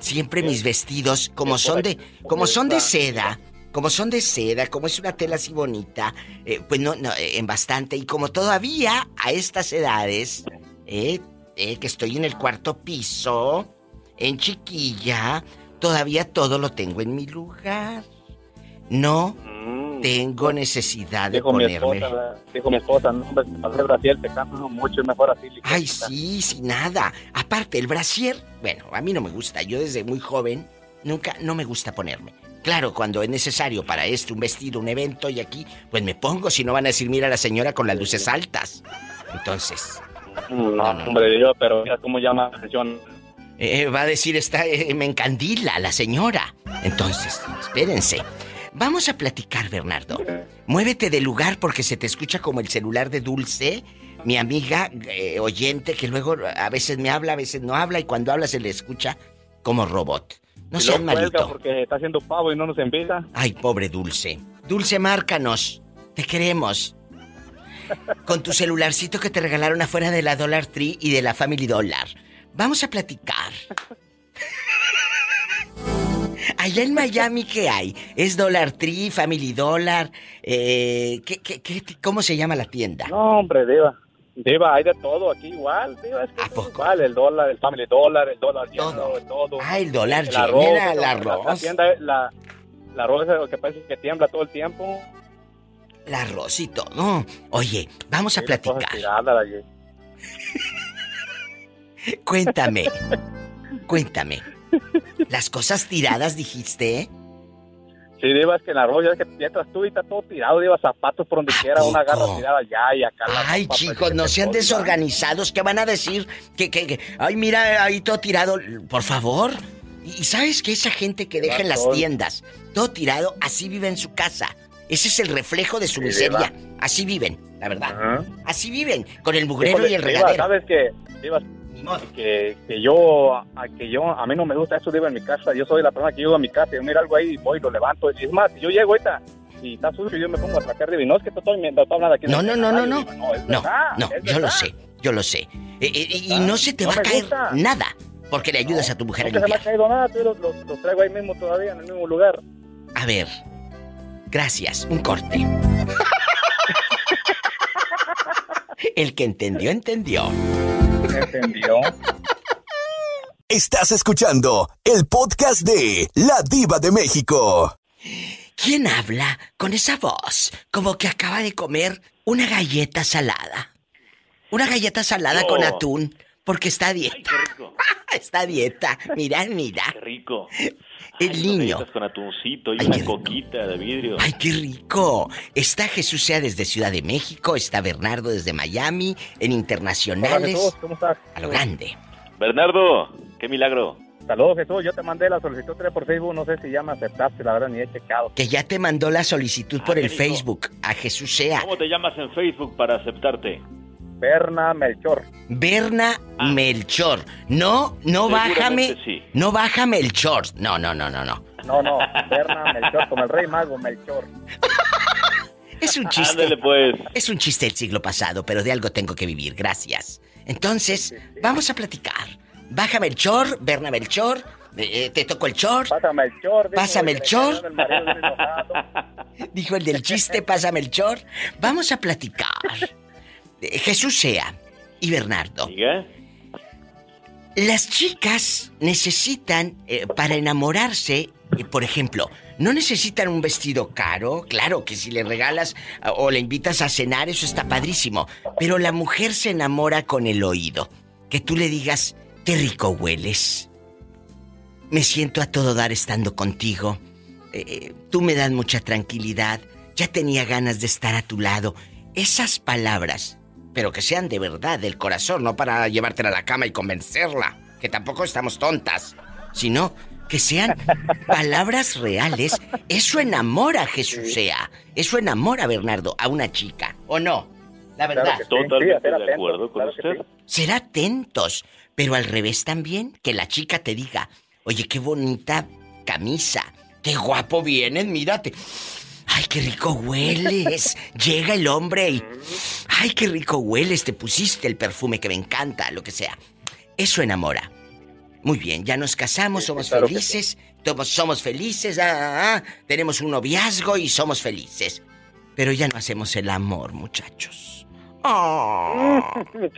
Siempre mis vestidos, como son de, como son de seda, como son de seda, como es una tela así bonita, eh, pues no, no, en bastante. Y como todavía a estas edades, eh, eh, que estoy en el cuarto piso, en chiquilla, todavía todo lo tengo en mi lugar. No tengo necesidad de Dijo mi ponerme. esposa, dijo mi esposa, no, hombre, hacer Brasil te mucho, es mejor así. Ay, sí, sin nada. Aparte, el brasier, bueno, a mí no me gusta. Yo desde muy joven nunca, no me gusta ponerme. Claro, cuando es necesario para esto, un vestido, un evento y aquí, pues me pongo, si no van a decir, mira a la señora con las luces altas. Entonces, No, hombre, yo, pero mira cómo llama la atención. eh, va a decir, está, eh, me encandila la señora. Entonces, espérense. Vamos a platicar, Bernardo. Muévete del lugar porque se te escucha como el celular de Dulce, mi amiga eh, oyente, que luego a veces me habla, a veces no habla, y cuando habla se le escucha como robot. No Y cuelga malito. porque está haciendo pavo y no nos invita. Ay, pobre Dulce. Dulce, márcanos. Te queremos. Con tu celularcito que te regalaron afuera de la Dollar Tree y de la Family Dollar. Vamos a platicar. Allá en Miami, ¿qué hay? ¿Es Dollar Tree, Family Dollar? Eh, ¿qué, qué, qué- cómo se llama la tienda? No, hombre, Diva. Diva, hay de todo aquí igual, Diva, es que es igual, el dólar, el family dólar, el dólar lleno, el todo. Ah, el dólar el lleno, arroz, el la- arroz. La, tienda, la, la arroz es lo que parece que tiembla todo el tiempo. El arroz y todo. Oye, vamos a Sí, platicar. [laughs] Cuéntame. Cuéntame. Las cosas tiradas dijiste. Sí, Diva, es que el arroz ya es que entras tú y está todo tirado, Diva, zapatos por donde quiera, una garra tirada allá y acá. la Ay, ropa, chicos, pues, no sean desorganizados. ¿Qué van a decir? Que, que, que- ay, mira, ahí todo tirado. Por favor. Y sabes que esa gente que deja en las tiendas todo tirado, así vive en su casa. Ese es el reflejo de su Sí, miseria. Así viven, la verdad. Así viven, con el mugrero y el regadero. ¿Sabes que Diva, que, que yo, a, que yo, a mí no me gusta eso, Diva, en mi casa. Yo soy la persona que llego a mi casa y yo miro algo ahí, voy, lo levanto. Y es más, si yo llego ahorita y está sucio, yo me pongo a sacar de no es que estoy, me estoy hablando aquí. No, no, no, no, no. No, es No, verdad, no, es yo lo sé, yo lo sé. Eh, eh, y no se te No va a caer gusta. nada porque le ayudas a tu mujer a Nunca se me ha limpiar. caído nada, pero los, los traigo ahí mismo todavía, en el mismo lugar. A ver, gracias, un corte. [laughs] El que entendió, entendió. ¿Entendió? Estás escuchando el podcast de La Diva de México. ¿Quién habla con esa voz como que acaba de comer una galleta salada? Una galleta salada Yo. con atún, porque está a dieta. [laughs] está a dieta. Mira, mira. Qué rico. El Ay, niño. con atuncito y una coquita de vidrio. ¡Ay, qué rico! Está Jesús Sea desde Ciudad de México, está Bernardo desde Miami, en Hola, internacionales. Jesús, ¿cómo estás? A lo grande. Bernardo, Qué milagro. Saludos, Jesús. Yo te mandé la solicitud por Facebook. No sé si ya me aceptaste, la verdad, ni he checado. Que ya te mandó la solicitud por Ah, el qué rico. Facebook a Jesús sea. ¿Cómo te llamas en Facebook para aceptarte? Berna Melchor. Berna Melchor. No, no bájame. sí. No baja Melchor. No, no, no, no, no. No, no, Berna Melchor, como el rey mago Melchor. [laughs] Es un chiste. Ándale, pues. Es un chiste del siglo pasado, pero de algo tengo que vivir. Gracias. Entonces, vamos a platicar. Baja Melchor, Berna Melchor. eh, eh, te toco el chor. Pásame el chor. dijo, Pásame el el. [laughs] Dijo el del chiste, pásame el chor. Vamos a platicar. Jesús sea y Bernardo. ¿Diga? Las chicas necesitan, eh, para enamorarse, eh, por ejemplo, no necesitan un vestido caro, claro que si le regalas ah, o le invitas a cenar, eso está padrísimo, pero la mujer se enamora con el oído. Que tú le digas, qué rico hueles, me siento a todo dar estando contigo, eh, tú me das mucha tranquilidad, ya tenía ganas de estar a tu lado. Esas palabras pero que sean de verdad, del corazón, no para llevártela a la cama y convencerla, que tampoco estamos tontas, sino que sean [laughs] palabras reales. Eso enamora a Jesús sea, eso enamora, Bernardo, a una chica, ¿o no? La verdad. Claro. Totalmente Sí, de atento, acuerdo con claro usted. Ser atentos, pero al revés también, que la chica te diga, oye, qué bonita camisa, qué guapo vienes, mírate. Ay, qué rico hueles. Llega el hombre y... Ay, qué rico hueles, te pusiste el perfume que me encanta, lo que sea. Eso enamora. Muy bien, ya nos casamos, somos claro felices, somos, somos felices, ah, ah, ah, tenemos un noviazgo y somos felices. Pero ya no hacemos el amor, muchachos. Oh.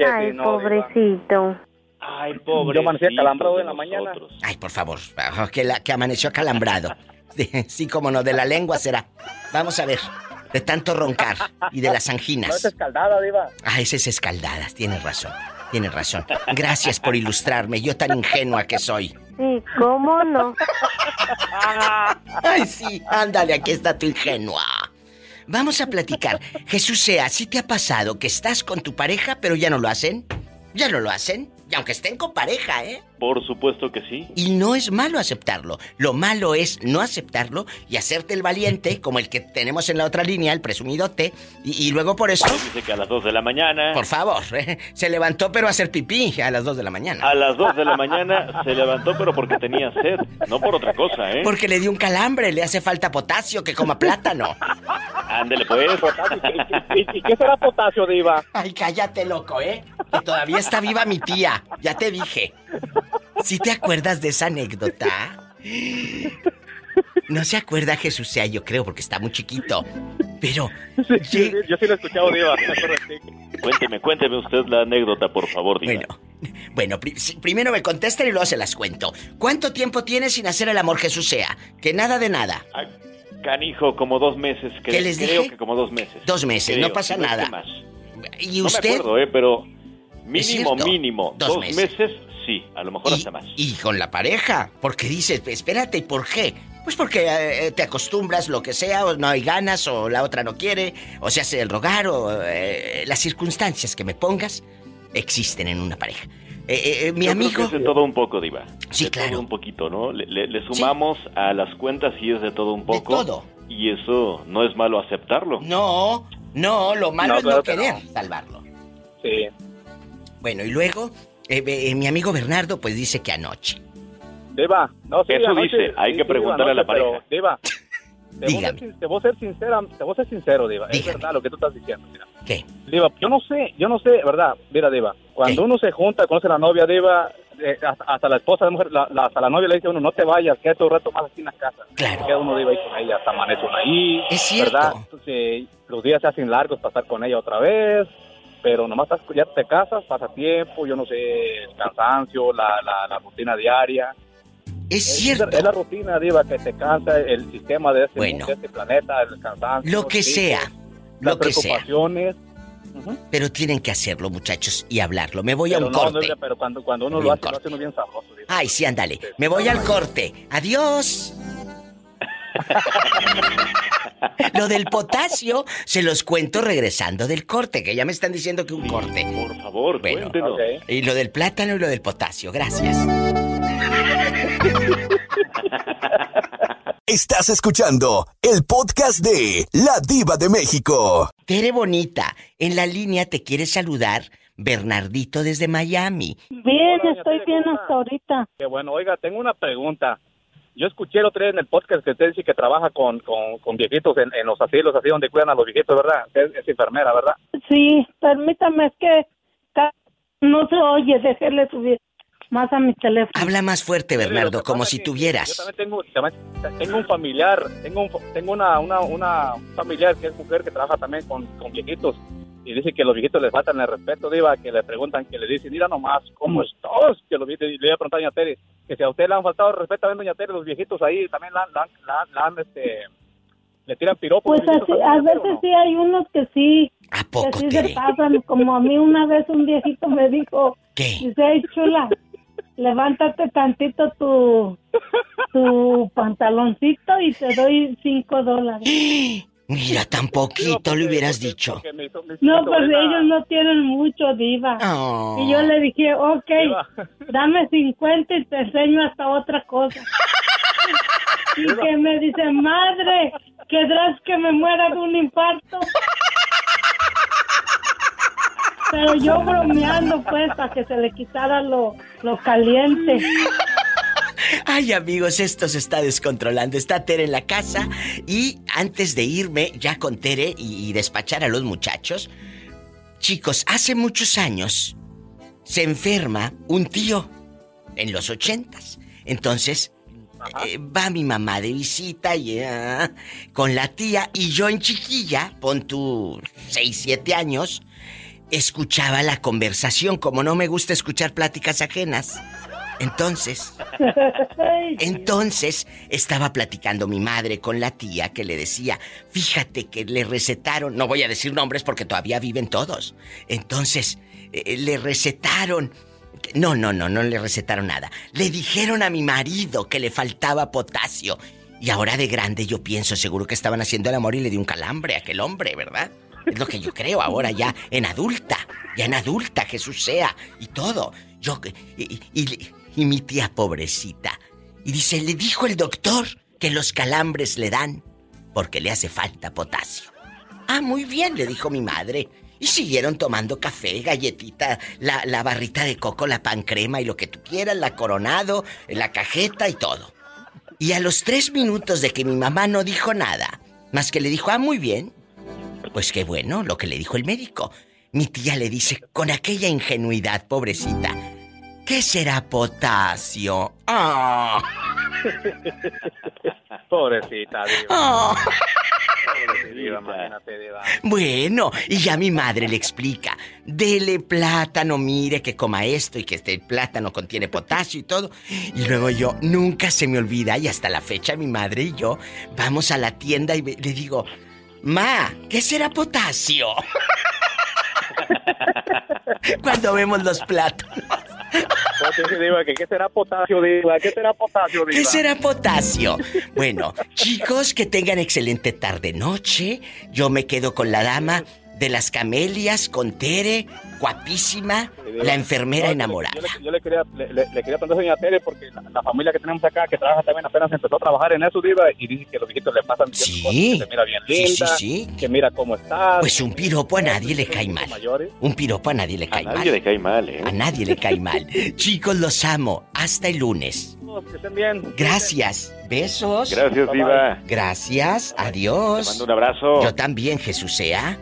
Ay, pobrecito. Ay, pobre. Yo amanecí acalambrado en la mañana. Ay, por favor, ah, que, la, que amaneció acalambrado. Sí, como no, de la lengua será. Vamos a ver, de tanto roncar y de las No anginas. es escaldada, diva. Ah, esas escaldadas, tienes razón, tienes razón. Gracias por ilustrarme, yo tan ingenua que soy. Sí, ¿cómo no? [laughs] Ay, sí, ándale, aquí está tu ingenua. Vamos a platicar. Jesús sea, ¿sí te ha pasado que estás con tu pareja pero ya no lo hacen? ¿Ya no lo hacen? Y aunque estén con pareja, ¿eh? Por supuesto que sí. Y no es malo aceptarlo. Lo malo es no aceptarlo y hacerte el valiente, como el que tenemos en la otra línea, el presumidote, y, y luego por eso, Dice que a las 2 de la mañana. por favor, ¿eh? [laughs] se levantó pero a hacer pipí a las 2 de la mañana. A las 2 de la mañana se levantó, pero porque tenía sed, no por otra cosa, ¿eh? Porque le dio un calambre, le hace falta potasio, que coma plátano. [laughs] Ándele, pues. ¿Y, y- y qué será potasio, diva? Ay, cállate, loco, ¿eh? Que todavía está viva mi tía. Ya te dije. ¿Sí te acuerdas de esa anécdota? No se acuerda Jesús sea, yo creo, porque está muy chiquito. Pero. Sí, sí, yo sí lo he escuchado, diva. Cuénteme, cuénteme usted la anécdota, por favor, diga. Bueno, bueno, pri- primero me contestan y luego se las cuento. ¿Cuánto tiempo tienes sin hacer el amor, Jesús sea? Que nada de nada. Canijo, como dos meses. cre- ¿Qué les creo dije? que como dos meses. Dos meses, Creo, no pasa nada. más. ¿Y No usted? me acuerdo, ¿eh? Pero mínimo, mínimo, Dos dos, meses. meses. Sí. A lo mejor y, hasta más. y con la pareja, porque dices, espérate, ¿y por qué? Pues porque eh, te acostumbras, lo que sea, o no hay ganas, o la otra no quiere, o se hace el rogar, o eh, las circunstancias que me pongas existen en una pareja. Eh, eh, eh, mi Yo creo amigo... que es de todo un poco, Diva. Sí, de claro. todo un poquito, ¿no? Le, le- le sumamos a las cuentas y es de todo un poco. todo. Y eso no es malo aceptarlo. No, no, lo malo No, es no que querer no. salvarlo. Sí. Bueno, y luego, eh, eh, mi amigo Bernardo, pues dice que anoche. Diva, no, sí, Eso anoche- dice, hay sí, que sí, preguntarle a la anoche, pero, pareja. Diva, [laughs] te voy, a te voy a ser sincera, te voy a ser sincero, Diva. Es verdad lo que tú estás diciendo. Mira. ¿Qué? Diva, yo no sé, yo no sé, ¿verdad? Mira, Diva, cuando uno se junta, conoce a la novia, Diva, eh, hasta, hasta la esposa, la mujer, la, la- hasta la novia le dice a uno, no te vayas, quédate un rato más aquí en la casa. Claro. Queda uno, Diva, ahí con ella, hasta amanece uno ahí. Es cierto. ¿Verdad? Entonces, los días se hacen largos para estar con ella otra vez, pero nomás ya te casas, pasa tiempo, yo no sé, el cansancio, la, la, la rutina diaria. Es cierto. Es, la rutina, Diva, que te cansa el sistema de este, Bueno. de este planeta, el cansancio. Lo que sí, sea, las lo que sea. preocupaciones. Pero tienen que hacerlo, muchachos, y hablarlo. Me voy a un no, corte. no, pero cuando, cuando uno lo hace, lo hace uno bien sabroso. Diva. Ay, sí, ándale. Me voy al corte. Adiós. [laughs] Lo del potasio se los cuento regresando del corte, que ya me están diciendo que un corte. Por favor, Bueno, cuéntenos. y lo del plátano y lo del potasio, gracias. [laughs] Estás escuchando el podcast de La Diva de México. Tere Bonita, en la línea te quiere saludar Bernardito desde Miami. Bien, estoy bien hasta ahorita. Qué bueno, oiga, tengo una pregunta. Yo escuché el otro en el podcast que usted dice que trabaja con, con, viejitos en, en los asilos, así donde cuidan a los viejitos, ¿verdad? Usted es enfermera, ¿verdad? Sí, permítame, es que no se oye, déjele subir más a mi teléfono. Habla más fuerte, Bernardo, como si Yo tuvieras. también tengo, también tengo un familiar, tengo, un, tengo una, una, una familiar que es mujer que trabaja también con, con viejitos y dice que los viejitos les faltan el respeto, Diva, que le preguntan, que le dicen, mira nomás, ¿cómo estás? Que los viejitos, y le voy a preguntar a Doña Tere, que si a usted le han faltado el respeto a Doña Tere, los viejitos ahí también la, la, la, la han, este, le tiran piropos. Pues así, a veces sí hay unos que sí, que sí se pasan, como a mí una vez un viejito me dijo, dice, "Ay, chula, levántate tantito tu, tu [laughs] pantaloncito y te doy cinco dólares. Mira, tan poquito le hubieras dicho. No, pues ellos no tienen mucho, diva. Oh. Y yo le dije, ok, dame 50 y te enseño hasta otra cosa. [laughs] y que me dice, madre, ¿querrás que me muera de un infarto? Pero yo bromeando, pues, para que se le quitara lo, lo caliente. Ay, amigos, esto se está descontrolando. Está Tere en la casa y antes de irme ya con Tere y, y despachar a los muchachos, chicos, hace muchos años se enferma un tío en los ochentas. Entonces eh, va mi mamá de visita y, ah, con la tía y yo en chiquilla, pon tu 6, 7 años, escuchaba la conversación, como no me gusta escuchar pláticas ajenas. Entonces, [laughs] entonces estaba platicando mi madre con la tía que le decía, fíjate que le recetaron, no voy a decir nombres porque todavía viven todos. Entonces, eh, le recetaron, no, no, no, no le recetaron nada. Le dijeron a mi marido que le faltaba potasio. Y ahora de grande yo pienso, seguro que estaban haciendo el amor y le dio un calambre a aquel hombre, ¿verdad? Es lo que yo creo ahora ya en adulta, ya en adulta, Jesús sea, y todo. Yo, y, y- y mi tía pobrecita. Y dice, le dijo el doctor que los calambres le dan porque le hace falta potasio. Ah, muy bien, le dijo mi madre. Y siguieron tomando café, galletita, la, la barrita de coco, la pan crema y lo que tú quieras, la coronado, la cajeta y todo. Y a los tres minutos de que mi mamá no dijo nada, más que le dijo, ah, muy bien, pues qué bueno lo que le dijo el médico. Mi tía le dice, con aquella ingenuidad, pobrecita, ¿qué será potasio? Ah. [laughs] Pobrecita, Diva. Ah. Pobrecita, Diva, imagínate, Diva. Bueno, y ya mi madre le explica, dele plátano, mire que coma esto y que este plátano contiene potasio y todo. Y luego yo, nunca se me olvida y hasta la fecha mi madre y yo vamos a la tienda y le digo, Ma, ¿qué será potasio? [laughs] Cuando vemos los que ¿qué será potasio, Diva? ¿Qué será potasio, Diva? ¿Qué será potasio? Bueno, chicos, que tengan excelente tarde-noche. Yo me quedo con la dama de las camelias, con Tere, guapísima, la enfermera enamorada. Yo le, yo le quería, le, le- quería preguntar a doña Tere porque la, la familia que tenemos acá, que trabaja también apenas empezó a trabajar en eso, Diva, y dice que los viejitos le pasan ciertas cosas, que se mira bien Sí, linda, sí, que mira cómo está. Pues un piropo a nadie le cae mal. Un piropo a nadie le cae mal. nadie le cae mal, ¿eh? A nadie le cae mal. Chicos, los amo. Hasta el lunes. Que estén bien. Gracias. Besos. Gracias, Diva. Gracias. Adiós. Te mando un abrazo. Yo también, Jesús sea.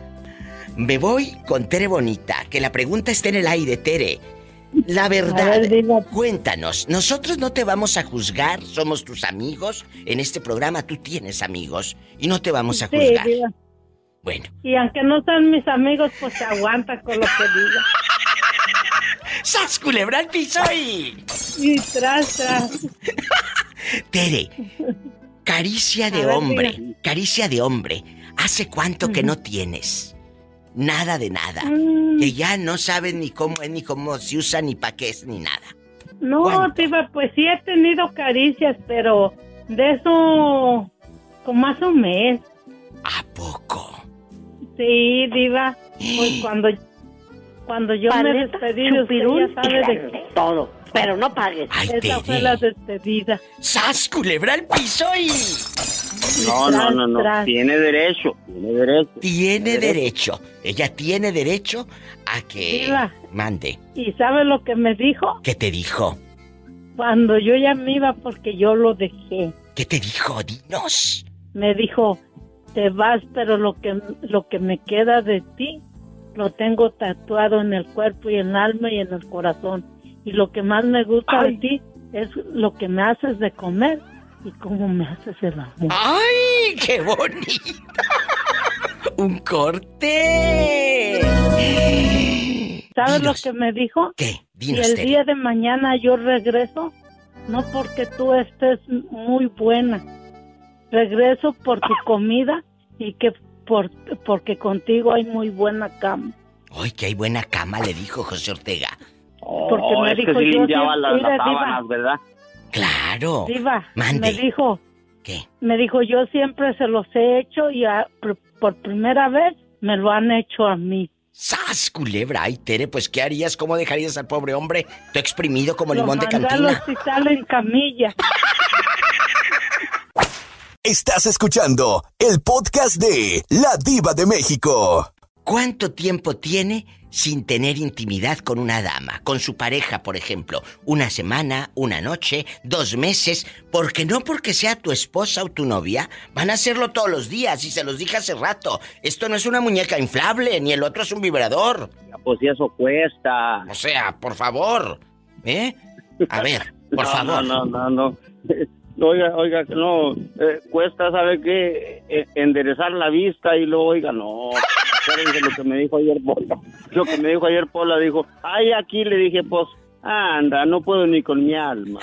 Me voy con Tere Bonita, que la pregunta está en el aire, Tere. La verdad, cuéntanos, nosotros no te vamos a juzgar, somos tus amigos. En este programa tú tienes amigos y no te vamos a Sí, juzgar. diva. Bueno, Y aunque no sean mis amigos, pues se aguantan con lo que diga. [laughs] ¡Sas, culebra al piso y... Y tras, tras. [laughs] Tere, caricia de ver, hombre, caricia de hombre. ¿Hace cuánto que no tienes? Nada de nada. Mm. Que ya no sabes ni cómo es, ni cómo se usa, ni pa' qué es, ni nada. No, Diva, pues sí he tenido caricias, pero de eso Como hace un mes. ¿A poco? Sí, diva. Pues [gasps] cuando, cuando yo me despedí de usted, ya sabe de todo. Pero no pagues. Ay, Esa Tere. fue la despedida. ¡Sas, culebra al piso y... No, no, no, no. Tiene derecho. Tiene derecho. Tiene derecho. Ella tiene derecho a que... Diva. Mande. ¿Y sabe lo que me dijo? ¿Qué te dijo? Cuando yo ya me iba porque yo lo dejé. ¿Qué te dijo? Dinos. Me dijo, te vas, pero lo que, lo que me queda de ti lo tengo tatuado en el cuerpo y en el alma y en el corazón. Y lo que más me gusta de ti es lo que me haces de comer y cómo me haces el amor. ¡Ay, qué bonito! [laughs] ¡Un corte! ¿Sabes lo que me dijo? ¿Qué? Si Dinos, el Tere. día de mañana yo regreso, no porque tú estés muy buena, regreso por tu comida y que por, porque contigo hay muy buena cama. ¡Ay, que hay buena cama! Le dijo José Ortega. Porque Oh, me es dijo, que sí yo limpiaba siempre- las, las Mira, Diva. sábanas, ¿verdad? ¡Claro! Diva, Mande. me dijo, ¿Qué? me dijo, yo siempre se los he hecho y a- por, por primera vez me lo han hecho a mí. ¡Sas, culebra! Ay, Tere, pues ¿qué harías? ¿Cómo dejarías al pobre hombre? Tú exprimido como Lo limón de mandé al cantina. hospital en camilla. Estás escuchando el podcast de La Diva de México. ¿Cuánto tiempo tiene sin tener intimidad con una dama? Con su pareja, por ejemplo. ¿Una semana, una noche, dos meses? Porque no porque sea tu esposa o tu novia, van a hacerlo todos los días. Y se los dije hace rato. Esto no es una muñeca inflable, ni el otro es un vibrador. Pues si eso cuesta. O sea, por favor. ¿Eh? A ver, [laughs] por No, favor. No, no, no, no. [laughs] Oiga, oiga, no, eh, cuesta, ¿sabe qué? Eh, enderezar la vista y luego, oiga, no, acuérdense lo que me dijo ayer Pola. Lo que me dijo ayer Pola, dijo, ay, aquí le dije, pues, anda, no puedo ni con mi alma.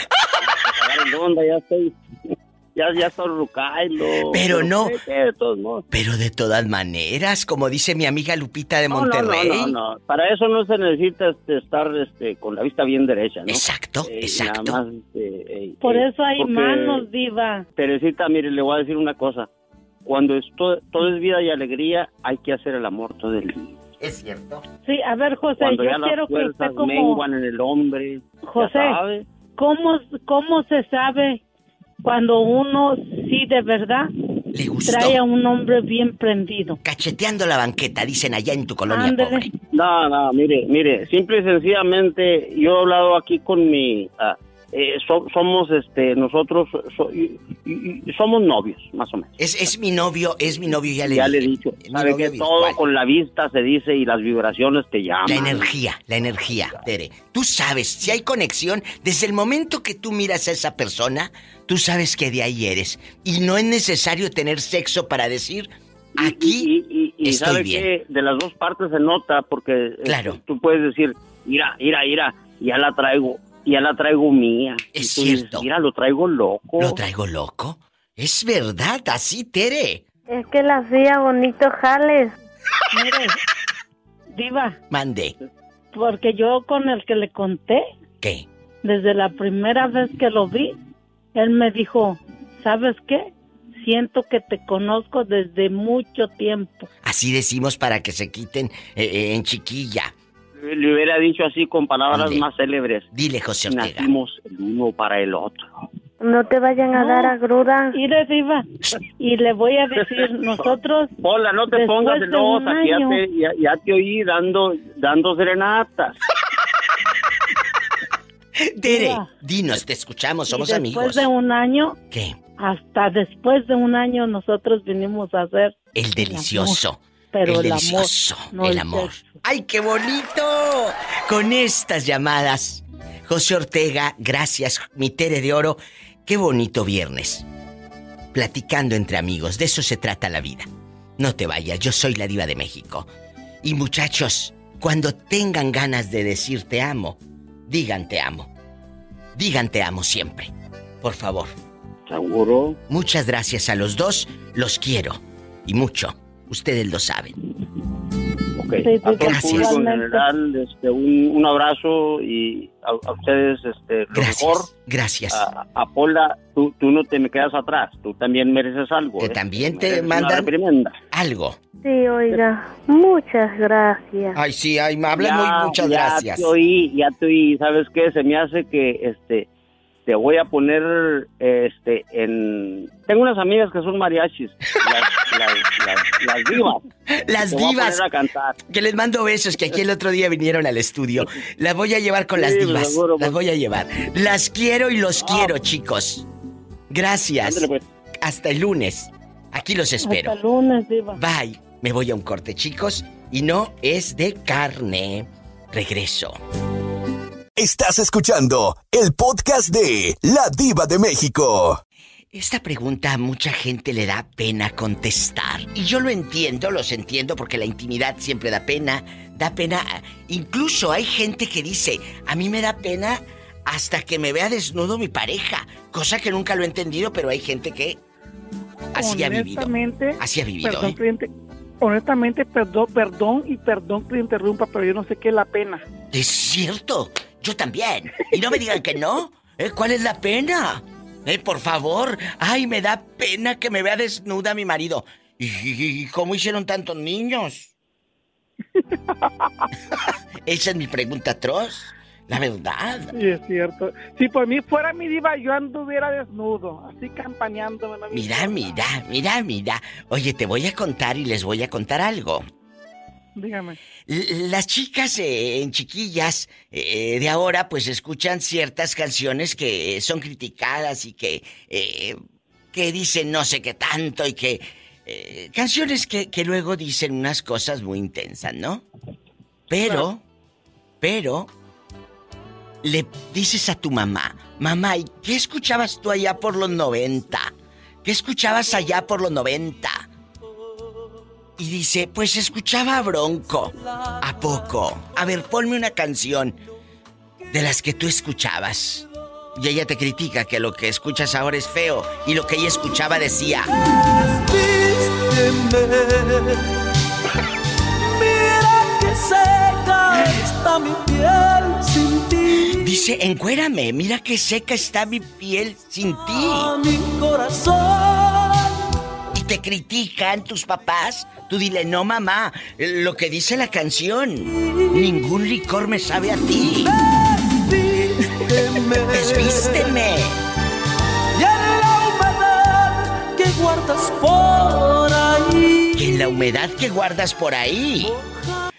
Onda, ya estoy, [laughs] ya, ya estoy rucailo. Pero no. ¿qué, qué? De todos modos. Pero de todas maneras, como dice mi amiga Lupita de No, no, Monterrey. No, no, no, Para eso no se necesita este, estar este, con la vista bien derecha, ¿no? Exacto, Eh, exacto. Nada más, este, eh, Por eh, eso hay manos, diva. Teresita, mire, le voy a decir una cosa. Cuando esto, todo es vida y alegría, hay que hacer el amor todo el día. Es cierto. Sí, a ver, José, Cuando yo ya las quiero que fuerzas usted como... menguan en el hombre, José. ¿cómo, ¿cómo se sabe cuando uno sí de verdad gustó. trae a un hombre bien prendido? Cacheteando la banqueta, dicen allá en tu colonia pobre. No, no, mire, mire, simple y sencillamente, yo he hablado aquí con mi... ah, eh, so- somos, este, nosotros, so- y- y- y somos novios, más o menos. Es, es mi novio, es mi novio, ya le ya dije. le he dicho, sabe que virtual. todo con la vista se dice y las vibraciones te llaman. La energía, la energía, Tere. Tú sabes, si hay conexión, desde el momento que tú miras a esa persona, tú sabes que de ahí eres. Y no es necesario tener sexo para decir, aquí y, y estoy sabe bien. que de las dos partes se nota porque eh, Claro. tú puedes decir, mira, mira, mira, ya la traigo, ya la traigo mía. Es Y tú dices, cierto. mira, lo traigo loco. ¿Lo traigo loco? Es verdad, así, Tere. Es que la hacía bonito jales. Mire, diva, Mande. porque yo con el que le conté, ¿Qué? desde la primera vez que lo vi, él me dijo, ¿sabes qué? Siento que te conozco desde mucho tiempo. Así decimos para que se quiten eh, eh, en chiquilla. Le hubiera dicho así con palabras Ande. más célebres. Dile, José Ortega. Nacimos el uno para el otro. No te vayan a No. dar agruda. Mire, diva, [laughs] y le voy a decir, nosotros... Hola, no te después pongas de celosa, que ya te, ya, ya te oí dando, dando serenatas. [laughs] Tere, dinos, te escuchamos, y somos después amigos. de un año, ¿Qué? hasta después de un año nosotros vinimos a hacer El delicioso. pero el el amor, delicioso. no el el amor. ¡Ay, qué bonito! Con estas llamadas. José Ortega, gracias, mi Tere de Oro. Qué bonito viernes. Platicando entre amigos, de eso se trata la vida. No te vayas, yo soy la diva de México. Y muchachos, cuando tengan ganas de decir te amo, digan te amo. Digan te amo siempre. Por favor. ¿Seguro? Muchas gracias a los dos, los quiero. Y mucho. Ustedes lo saben. Ok, Sí, a todo el gracias. público en general, este, un, un abrazo y a, a ustedes este, lo mejor. Gracias. A, a Pola, tú, tú no te me quedas atrás, tú también mereces algo. ¿eh? también te mandan-. Algo. Sí, oiga, muchas gracias. Ay, sí, ay, me hablas Ya, muy, muchas ya gracias. te oí, ya te oí, ¿sabes qué? Se me hace que, este, te voy a poner, este, en... Tengo unas amigas que son mariachis, las, las, las, las divas. Las Te voy a divas. poner a cantar. Que les mando besos, que aquí el otro día vinieron al estudio. Las voy a llevar con las divas. seguro, Las pues. voy a llevar. Las quiero y los quiero, chicos. Gracias. Ándale, pues. Hasta el lunes. Aquí los espero. Hasta el lunes, Diva. Bye. Me voy a un corte, chicos. Y no es de carne. Regreso. Estás escuchando el podcast de La Diva de México. Esta pregunta a mucha gente le da pena contestar. Y yo lo entiendo, los entiendo porque la intimidad siempre da pena. Da pena. Incluso hay gente que dice, a mí me da pena hasta que me vea desnudo mi pareja. Cosa que nunca lo he entendido, pero hay gente que así ha vivido. Honestamente, Así ha vivido. Perdón, ¿eh? cliente, honestamente, perdón, perdón y perdón que le interrumpa, pero yo no sé qué es la pena. Es cierto, yo también. Y no me digan que no. ¿Eh? ¿Cuál es la pena? Eh, por favor. Ay, me da pena que me vea desnuda mi marido. ¿Y, cómo hicieron tantos niños? [laughs] Esa es mi pregunta atroz. La verdad. Sí, es cierto. Si por mí fuera mi diva, yo anduviera desnudo, así campañándome. no Mira, mira, mira, mira. Oye, te voy a contar y les voy a contar algo. Dígame. Las chicas eh, en chiquillas eh, de ahora pues escuchan ciertas canciones que son criticadas y que, eh, que dicen no sé qué tanto y que... canciones que, que luego dicen unas cosas muy intensas, ¿no? Pero, pero, le dices a tu mamá, mamá, ¿y qué escuchabas tú allá por los 90? ¿Qué escuchabas allá por los 90? Y dice, pues escuchaba a Bronco. ¿A poco? A ver, ponme una canción de las que tú escuchabas. Y ella te critica que lo que escuchas ahora es feo. Y lo que ella escuchaba decía. Mira que seca está mi piel sin ti. Dice, encuérame, mira qué seca está mi piel sin ti. Mi corazón. Y te critican tus papás. Tú dile, no mamá, lo que dice la canción. Ningún licor me sabe a ti. Desvísteme. Y en la humedad que guardas por ahí. Que en la humedad que guardas por ahí.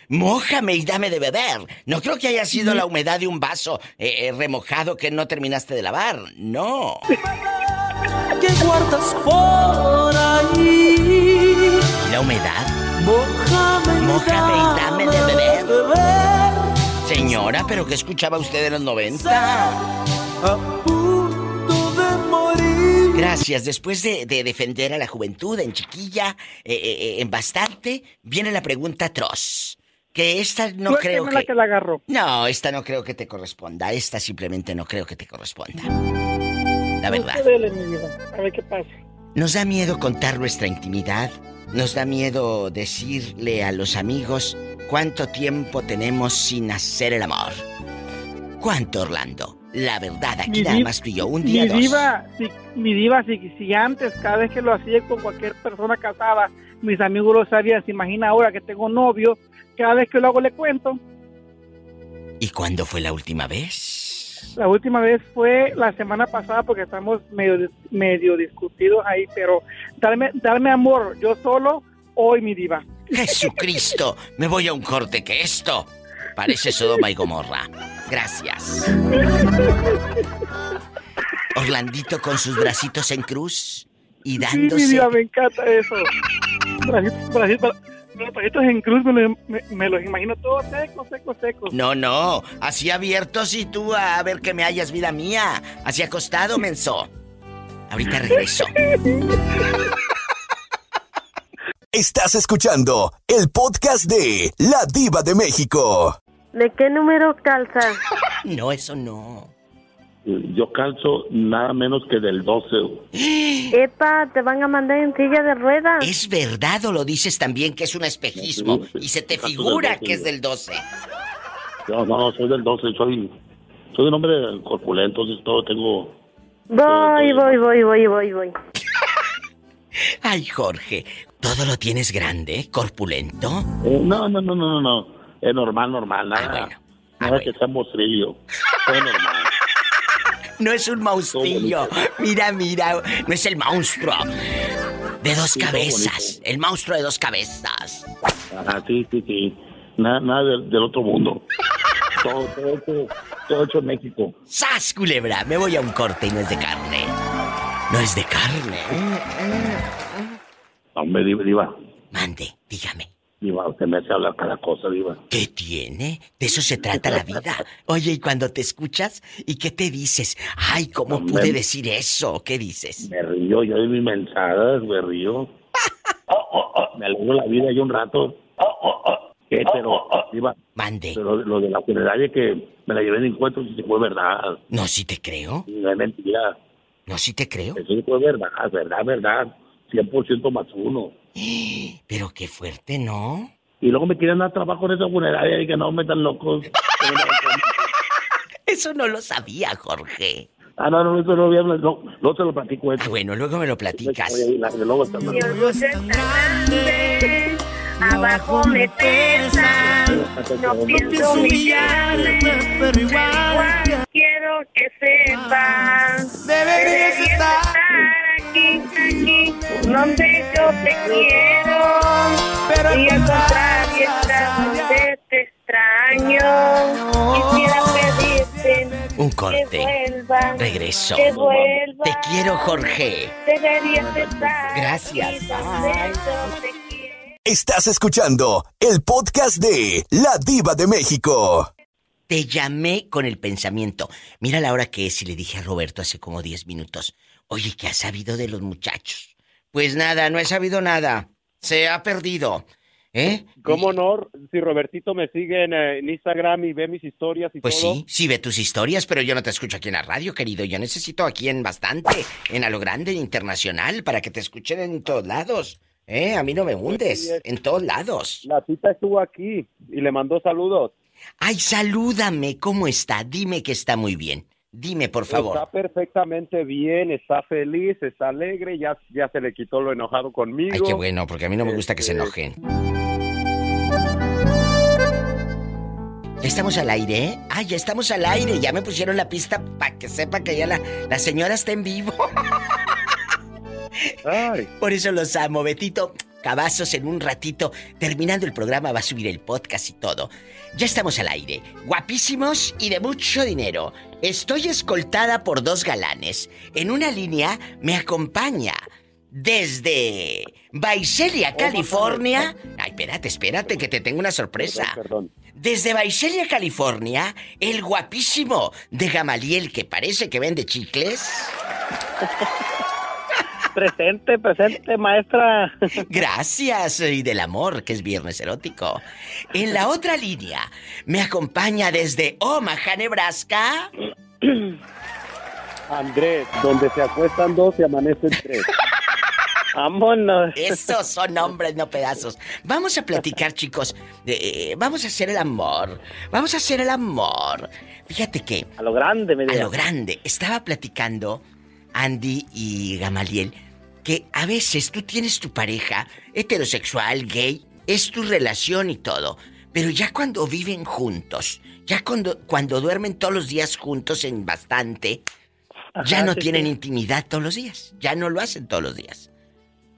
Mójame y dame de beber. No creo que haya sido la humedad de un vaso eh, eh, remojado que no terminaste de lavar. No. Que guardas por ahí. La humedad. Mójame, Mójame y dame de beber. beber. Señora, ¿pero qué escuchaba usted en los 90? A punto de morir. Gracias. Después de, de defender a la juventud en chiquilla, eh, eh, eh, en bastante, viene la pregunta atroz. Que esta no Suélteme creo la que... que la agarró. No, esta no creo que te corresponda. Esta simplemente no creo que te corresponda. La verdad. Usted dele, mi vida. A ver qué pasa. Nos da miedo contar nuestra intimidad. Nos da miedo decirle a los amigos cuánto tiempo tenemos sin hacer el amor. ¿Cuánto, Orlando? La verdad, aquí Mi nada más tú y yo. Un día, mi dos. diva, si, mi diva, si, si antes, cada vez que lo hacía con cualquier persona casada, mis amigos lo sabían. Se imagina ahora que tengo novio, cada vez que lo hago le cuento. ¿Y cuándo fue la última vez? La última vez fue la semana pasada porque estamos medio, medio discutidos ahí, pero darme, darme amor, yo solo, hoy mi diva. Jesucristo, me voy a un corte que esto parece Sodoma y Gomorra. Gracias. Orlandito con sus bracitos en cruz y Sí, mi dándose. diva, me encanta eso. Bracitos, bracitos, los bracitos en cruz me, lo- me- me los imagino todos secos, secos, secos. No, no, así abiertos y tú a ver que me hallas vida mía. Así acostado, menso. Ahorita regreso. Estás escuchando el podcast de La Diva de México. ¿De qué número calza? [laughs] No, eso no. Yo calzo nada menos que del 12. [gasps] Epa, te van a mandar en silla de ruedas. ¿Es verdad o lo dices también que es un espejismo y se te figura que es del 12? No, no, soy del 12. Soy, soy un hombre corpulento, entonces todo tengo... Voy, voy, voy, voy, voy, [laughs] voy. Ay, Jorge, ¿todo lo tienes grande, corpulento? Eh, no, no, no, no, no, no. Es normal, normal. Nada, nada que sea. Es [laughs] normal. No es un monstrillo. Mira, mira, no es el monstruo. De dos Sí, cabezas. El monstruo de dos cabezas. Ah, sí, sí, sí. Nada, nada del, del otro mundo. [laughs] todo, todo, todo hecho en México. ¡Sas, culebra! Me voy a un corte y no es de carne. No es de carne. Hombre, Diva. Mande, dígame. Diva, usted me hace hablar cada cosa, Diva. ¿Qué tiene? De eso se trata la vida. Oye, ¿y cuando te escuchas? ¿Y qué te dices? Ay, ¿cómo Hombre. pude decir eso? ¿Qué dices? Me río, yo de mis mensadas, me río. [laughs] Me alegro la vida yo un rato. ¿Qué? Pero, Diva. Mande. Pero lo de la funeraria que me la llevé de encuentro sí fue verdad. No, sí te creo. No es mentira. No, sí te creo. Eso sí fue verdad, verdad, verdad. 100% más uno. Pero qué fuerte, ¿no? Y luego me quieren dar trabajo en esa funeraria y que no me están locos. [laughs] Eso no lo sabía, Jorge. Ah, no, no, eso no, hablar, no, no te lo platico eso. Ah, bueno, luego me lo platicas. Luego abajo me pesa. No pienso humillarme, pero igual quiero que sepas. Deberías estar aquí, aquí, donde yo te quiero. Y al contrario, estás donde te extraño. Quisiera pedirte Un que corte. Regreso. Que vuelvas. Te quiero, Jorge. Deberías estar Gracias. aquí Estás escuchando el podcast de La Diva de México. Te llamé con el pensamiento. Mira la hora que es y le dije a Roberto hace como 10 minutos. Oye, ¿qué has sabido de los muchachos? Pues nada, no he sabido nada. Se ha perdido. ¿Eh? ¿Cómo no? Si Robertito me sigue en, eh, en Instagram y ve mis historias y Pues todo. sí, sí ve tus historias, pero yo no te escucho aquí en la radio, querido. Yo necesito aquí en bastante, en a lo grande, internacional, para que te escuchen en todos lados. ¿Eh? A mí no me hundes, en todos lados. La cita estuvo aquí y le mandó saludos. Ay, salúdame, ¿cómo está? Dime que está muy bien. Dime, por favor. Está perfectamente bien, está feliz, está alegre, ya, ya se le quitó lo enojado conmigo. Ay, qué bueno, porque a mí no me gusta que se Este, enojen. ¿Ya estamos al aire? eh? Ah, ya estamos al aire. Ya me pusieron la pista para que sepa que ya la, la señora está en vivo. [laughs] Por eso los amo, Betito. Cabazos en un ratito. Terminando el programa va a subir el podcast y todo. Ya estamos al aire. Guapísimos y de mucho dinero. Estoy escoltada por dos galanes. En una línea me acompaña desde Visalia, California. Ay, espérate, espérate, que te tengo una sorpresa. Perdón. Desde Visalia, California, el guapísimo de Gamaliel que parece que vende chicles. [laughs] Presente, presente, maestra. [laughs] Gracias, y del amor, que es viernes erótico. En la otra línea, me acompaña desde Omaha, Nebraska. [clears throat] Andrés, donde se acuestan dos se amanecen tres. [laughs] Vámonos. Esos son hombres, no pedazos. Vamos a platicar, chicos. de- eh, vamos a hacer el amor. Vamos a hacer el amor. Fíjate que. A lo grande, me A lo grande. Estaba platicando Andy y Gamaliel que a veces tú tienes tu pareja heterosexual, gay, es tu relación y todo. Pero ya cuando viven juntos, ya cuando, cuando duermen todos los días juntos en bastante, ya no sí, tienen sí. intimidad todos los días. Ya no lo hacen todos los días.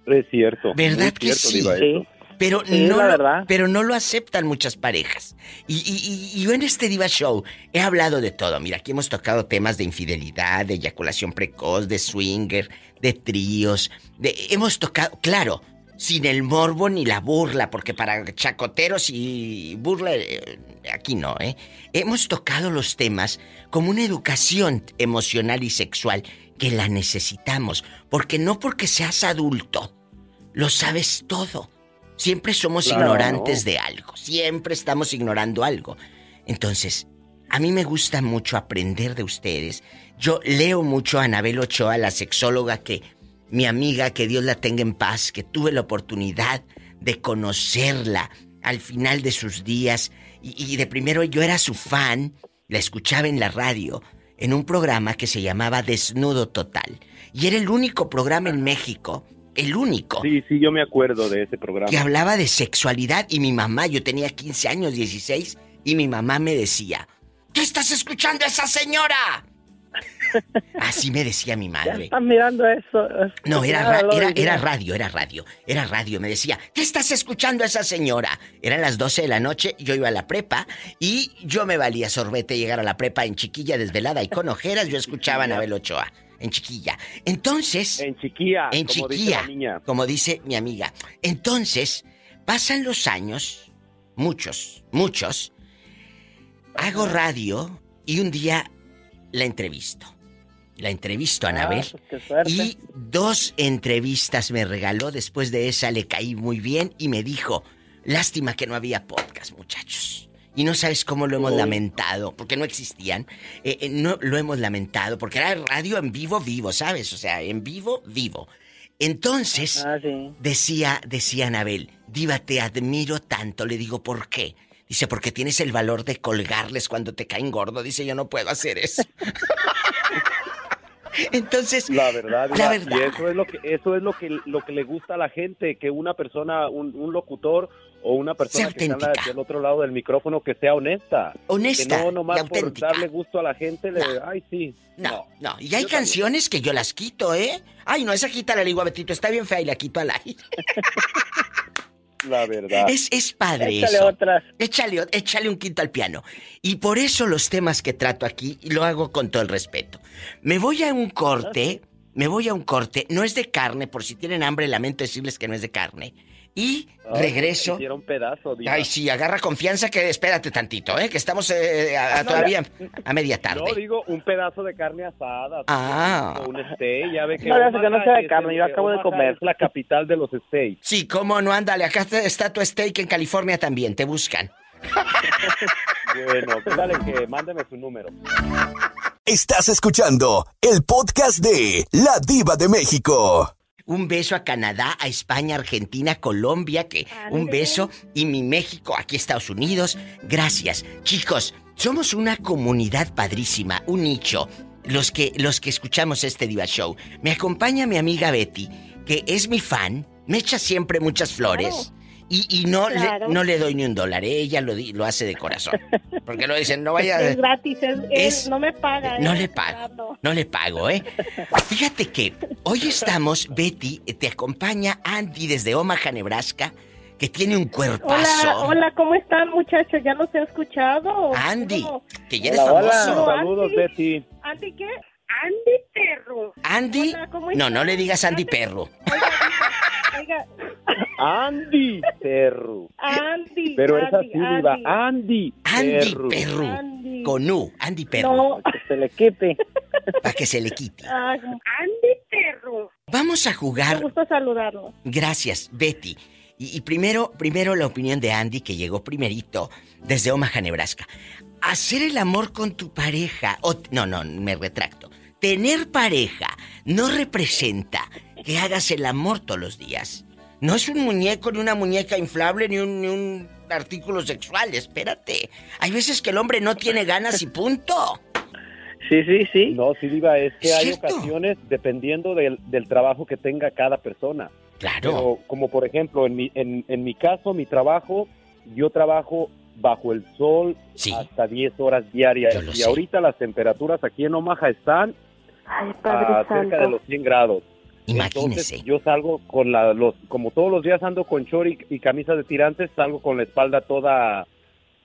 Es cierto. ¿Verdad que cierto, sí? Pero Sí, no, lo- verdad. pero no lo aceptan muchas parejas. Y, y- y- y yo en este Diva Show he hablado de todo. Mira, aquí hemos tocado temas de infidelidad, de eyaculación precoz, de swinger, de tríos. De, hemos tocado, claro, sin el morbo ni la burla, porque para chacoteros y burla, eh, aquí no, ¿eh? Hemos tocado los temas como una educación emocional y sexual que la necesitamos. Porque no porque seas adulto, lo sabes todo. Siempre somos Claro. ignorantes de algo. Siempre estamos ignorando algo. Entonces, a mí me gusta mucho aprender de ustedes. Yo leo mucho a Anabel Ochoa, la sexóloga que mi amiga, que Dios la tenga en paz, que tuve la oportunidad de conocerla al final de sus días. Y, y de primero yo era su fan, la escuchaba en la radio, en un programa que se llamaba Desnudo Total. Y era el único programa en México, el único, Sí, sí, yo me acuerdo de ese programa. que hablaba de sexualidad. Y mi mamá, yo tenía 15 años, 16, y mi mamá me decía, ¿qué estás escuchando a esa señora? [laughs] Así me decía mi madre. Están mirando eso. No, era, ra- era radio, era radio, era radio. Me decía, ¿qué estás escuchando a esa señora? Eran las 12 de la noche, yo iba a la prepa y yo me valía sorbete llegar a la prepa en chiquilla desvelada y con ojeras. Yo escuchaba a Anabel Ochoa, en chiquilla. Entonces. En chiquilla, En como dice chiquilla, la niña. como dice mi amiga. Entonces, pasan los años, muchos, muchos. Hago radio y un día la entrevisto. La entrevisto a Anabel. Ah, pues qué suerte. Y dos entrevistas me regaló. Después de esa le caí muy bien y me dijo, lástima que no había podcast, muchachos. Y no sabes cómo lo hemos lamentado, porque no existían. Eh, eh, no lo hemos lamentado, porque era radio en vivo, vivo, ¿sabes? O sea, en vivo, vivo. Entonces, Ah, sí. decía, decía Anabel, Diva, te admiro tanto. Le digo, ¿por qué? Dice, porque tienes el valor de colgarles cuando te caen gordo. Dice, yo no puedo hacer eso. [laughs] Entonces, La verdad, la verdad. y eso es lo que eso es lo que lo que le gusta a la gente, que una persona, un, un locutor o una persona que está del otro lado del micrófono que sea honesta, Honesta que no nomás por darle gusto a la gente le, ay sí, No, no. Y hay Yo canciones que yo las quito, ¿eh? Ay, no, esa quítala, le digo a Betito, está bien fea y la quito al aire. [laughs] la verdad. Es, es padre Échale eso. otras. Échale, échale un quinto al piano. Y por eso los temas que trato aquí, lo hago con todo el respeto. Me voy a un corte, me voy a un corte, no es de carne, por si tienen hambre, lamento decirles que no es de carne. Y Ay, regreso. Hicieron pedazo, Diva. Ay, sí, agarra confianza que espérate tantito, ¿eh? Que estamos eh, a- a- No, todavía [laughs] a media tarde. No, digo, un pedazo de carne asada. Ah. O un steak, ya ve que... No, ya sé que no Omaha sea de carne, yo acabo de Omaha comer. Es la capital de los steaks. Sí, cómo no, ándale, acá está- tu steak en California también, te buscan. [laughs] Bueno, dale que mándeme su número. Estás escuchando el podcast de La Diva de México. Un beso a Canadá, a España, Argentina, Colombia, que un beso y mi México, aquí Estados Unidos. Gracias. Chicos, somos una comunidad padrísima, un nicho. Los que los que escuchamos este Diva Show. Me acompaña mi amiga Betty, que es mi fan, me echa siempre muchas flores. Y, y no, Claro. le, no le doy ni un dólar, ella lo, di- lo hace de corazón. Porque lo dicen, no vaya... Es gratis, es, no me paga. No ¿eh? le pago. No le pago, ¿eh? Fíjate que hoy estamos, Betty, te acompaña Andy desde Omaha, Nebraska, que tiene un cuerpazo. Hola, hola, ¿cómo están muchachos? ¿Ya los he escuchado? Andy, ¿Cómo? que ya eres Hola, hola. famoso. Saludos, Betty. ¿Andy qué? Andy Perro. Andy, Hola, ¿cómo no, no le digas Andy Perro. Oiga, Andy Perro. Andy. Pero es Andy, así, Diva. Andy. Andy. Andy. Con U, Andy Perro. No. Que se le quite. Para que se le quite. Ah, Andy Perro. Vamos a Me jugar. gusta saludarlo. Gracias, Betty. Y, y primero, primero la opinión de Andy, que llegó primerito desde Omaha, Nebraska. Hacer el amor con tu pareja. o- no, no, me retracto. Tener pareja no representa que hagas el amor todos los días. No es un muñeco, ni una muñeca inflable, ni un, ni un artículo sexual. Espérate. Hay veces que el hombre no tiene ganas y punto. Sí, sí, sí. No, sí, Diva, es que hay ¿Cierto? ocasiones dependiendo del, del trabajo que tenga cada persona. Claro. Pero, como por ejemplo, en mi, en, en mi caso, mi trabajo, yo trabajo bajo el sol Sí. hasta 10 horas diarias. Yo lo Y sé. ahorita las temperaturas aquí en Omaha están Ay, a cerca Santo. de los 100 grados. Imagínese. Entonces, yo salgo con la, los, como todos los días ando con short y, y camisa de tirantes, salgo con la espalda toda,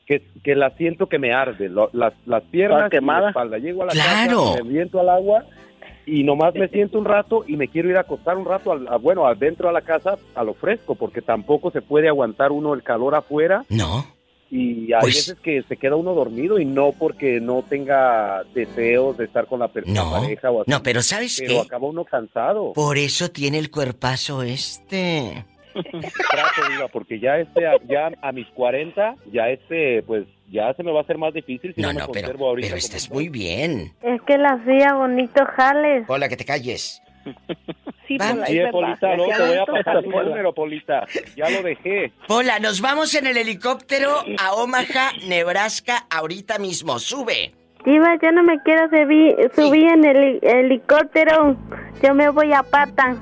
que, que la siento que me arde, lo- las, las piernas ¿Toda y la espalda. Llego a la Claro. casa, me viento al agua y nomás me siento un rato y me quiero ir a acostar un rato, al, a- bueno, adentro a la casa a lo fresco, porque tampoco se puede aguantar uno el calor afuera No. Y hay Pues- veces que se queda uno dormido y no porque no tenga deseos de estar con la, per- No. pareja o así. No, pero ¿sabes pero qué? acaba uno cansado. Por eso tiene el cuerpazo este. trato, Diva, porque ya este, a- ya a mis 40, ya este, pues, ya se me va a hacer más difícil si no, No, me no, pero, conservo ahorita. pero estás muy bien. Es que la hacía bonito jales. Hola, que te calles. Sí. Pola, Sí. Polita, luego te voy a pasar tu número, Polita. Ya lo dejé. Pola, nos vamos en el helicóptero a Omaha, Nebraska, ahorita mismo. Sube. Diva, yo no me quiero subir, subir en el helicóptero. Yo me voy a pata.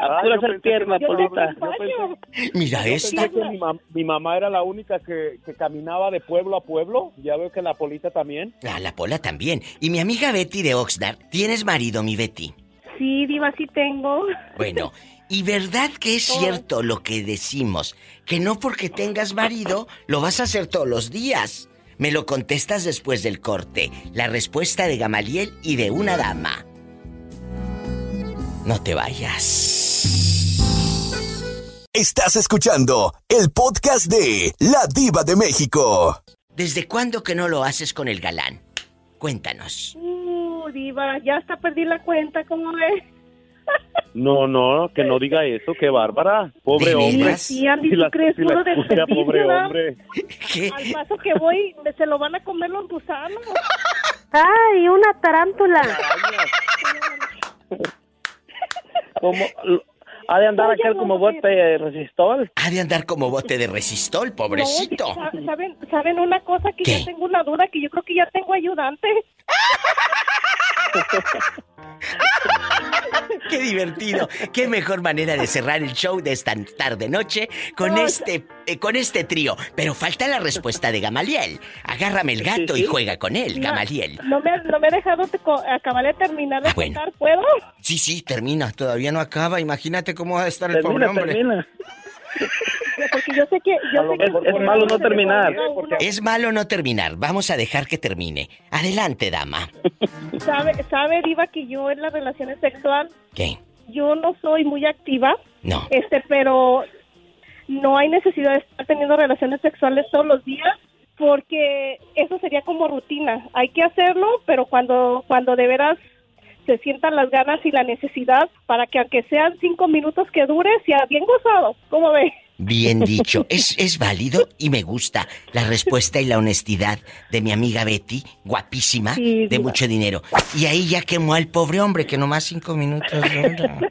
Ah, yo ser pierna, que- Polita. Mira esta. mi, mam- mi mamá era la única que, que caminaba de pueblo a pueblo. Ya veo que la Polita también. Ah, la Pola también. Y mi amiga Betty de Oxnard. ¿Tienes marido, mi Betty? Sí, Diva, sí tengo. Bueno, ¿y verdad que es cierto lo que decimos? Que no porque tengas marido lo vas a hacer todos los días. Me lo contestas después del corte. La respuesta de Gamaliel y de una dama. No te vayas. Estás escuchando el podcast de La Diva de México. ¿Desde cuándo que no lo haces con el galán? Cuéntanos. Uh, Diva, ya hasta perdí la cuenta, ¿cómo ves? [laughs] No, no, que no diga eso, qué bárbara. Pobre ¿De hombre. Sí, Andy, Si ¿tú la, crees si escucha, desperdicio, pobre ¿verdad? hombre. ¿Qué? Al paso que voy, me- se lo van a comer los gusanos. ¡Ay, una tarántula! [laughs] Como, ha de andar aquel como bote de resistol. Ha de andar como bote de resistol, pobrecito. No, ¿saben, ¿Saben una cosa? Que ¿Qué? ya tengo una duda, que yo creo que ya tengo ayudante. [laughs] [laughs] Qué divertido. Qué mejor manera de cerrar el show de esta tarde noche con No, este eh, con este trío. Pero falta la respuesta de Gamaliel. Agárrame el gato y juega con él, Gamaliel. No me, no me he dejado te terminar de Ah, bueno. contar, ¿puedo? Sí, sí, termina. Todavía no acaba. Imagínate cómo va a estar el pobre hombre. termina. Porque yo sé que... Yo sé que Es, es malo no terminar. Es malo no terminar. Vamos a dejar que termine. Adelante, dama. [laughs] Sabe, sabe, Diva, que yo en las relaciones sexuales, ¿Qué? yo no soy muy activa. No. Este, pero no hay necesidad de estar teniendo relaciones sexuales todos los días porque eso sería como rutina. Hay que hacerlo, pero cuando, cuando de veras se sientan las ganas y la necesidad para que aunque sean cinco minutos que dure, sea bien gozado. ¿Cómo ve? Bien [laughs] dicho. Es, es válido y me gusta la respuesta y la honestidad de mi amiga Betty, guapísima, Sí, de diva. mucho dinero. Y ahí ya quemó al pobre hombre que nomás cinco minutos dura. [laughs]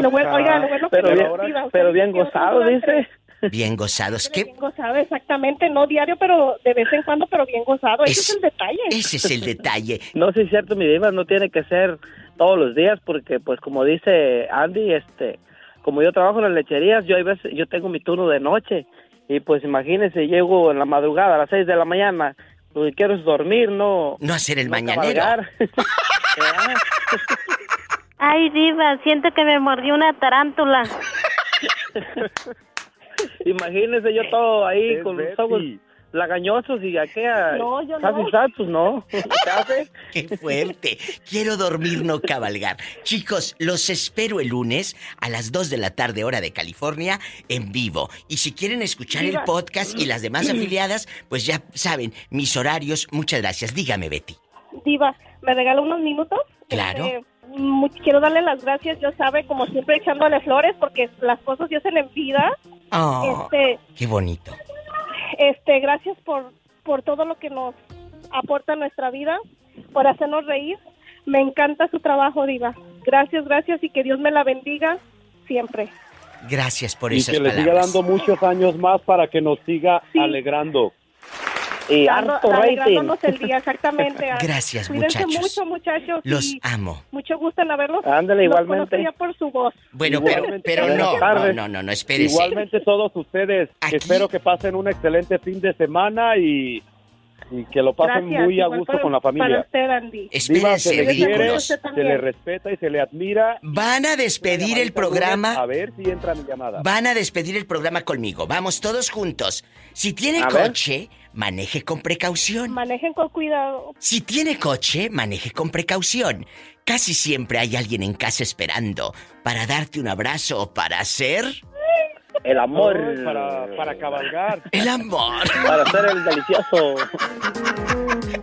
Lo bueno, oiga, lo bueno que Pero bien, pero gozado, dice. Bien gozados. ¿Qué? Bien gozado, exactamente, no diario, pero de vez en cuando, pero bien gozado. Ese Es- el detalle. Ese es el detalle. [laughs] No, sí es cierto, mi diva, no tiene que ser todos los días porque, pues, como dice Andy, este, como yo trabajo en las lecherías, yo hay veces, yo tengo mi turno de noche y, pues, imagínese, llego en la madrugada a las 6 de la mañana, lo que quiero es dormir, no... No hacer el no mañanero. [laughs] [laughs] Ay, Diva, siento que me mordió una tarántula. [laughs] Imagínese yo todo ahí Es con los Betty. ojos lagañosos y aquella No, yo casi no. santos, ¿no? ¿Qué hace? [laughs] ¡Qué fuerte! Quiero dormir, no cabalgar. Chicos, los espero el lunes a las 2 de la tarde, hora de California, en vivo. Y si quieren escuchar el podcast y las demás [clears throat] afiliadas, pues ya saben, mis horarios. Muchas gracias. Dígame, Betty. Diva, ¿me regala unos minutos? Claro. Este, quiero darle las gracias, yo sabe, como siempre echándole flores, porque las cosas Dios en vida. Oh, Este, qué bonito. este, gracias por, por todo lo que nos aporta a nuestra vida, por hacernos reír. Me encanta su trabajo, Diva. Gracias, gracias y que Dios me la bendiga siempre. Gracias por Y esas que le siga dando muchos años más para que nos siga Sí. alegrando. Y harto rating. el día, exactamente. [laughs] Gracias, Cuídense muchachos. mucho, muchachos. Los amo. mucho gusto en haberlos. Ándale, los igualmente. ya por su voz. Bueno, pero, Igualmente. pero no, no, no, no, no, espérese. Igualmente todos ustedes. Aquí- Espero que pasen un excelente fin de semana y, y que lo pasen Gracias. muy a gusto para- con la Para familia. usted, Andy. Espérense, se le quiere, se le respeta y se le admira. Van a despedir el A programa. ver si entra mi llamada. Van a despedir el programa conmigo. Vamos todos juntos. Si tiene A ver. Maneje con precaución. Manejen con cuidado. Si tiene coche, maneje con precaución. Casi siempre hay alguien en casa esperando para darte un abrazo o para hacer El amor. Ay, para, para cabalgar. [laughs] el amor. Para hacer el delicioso.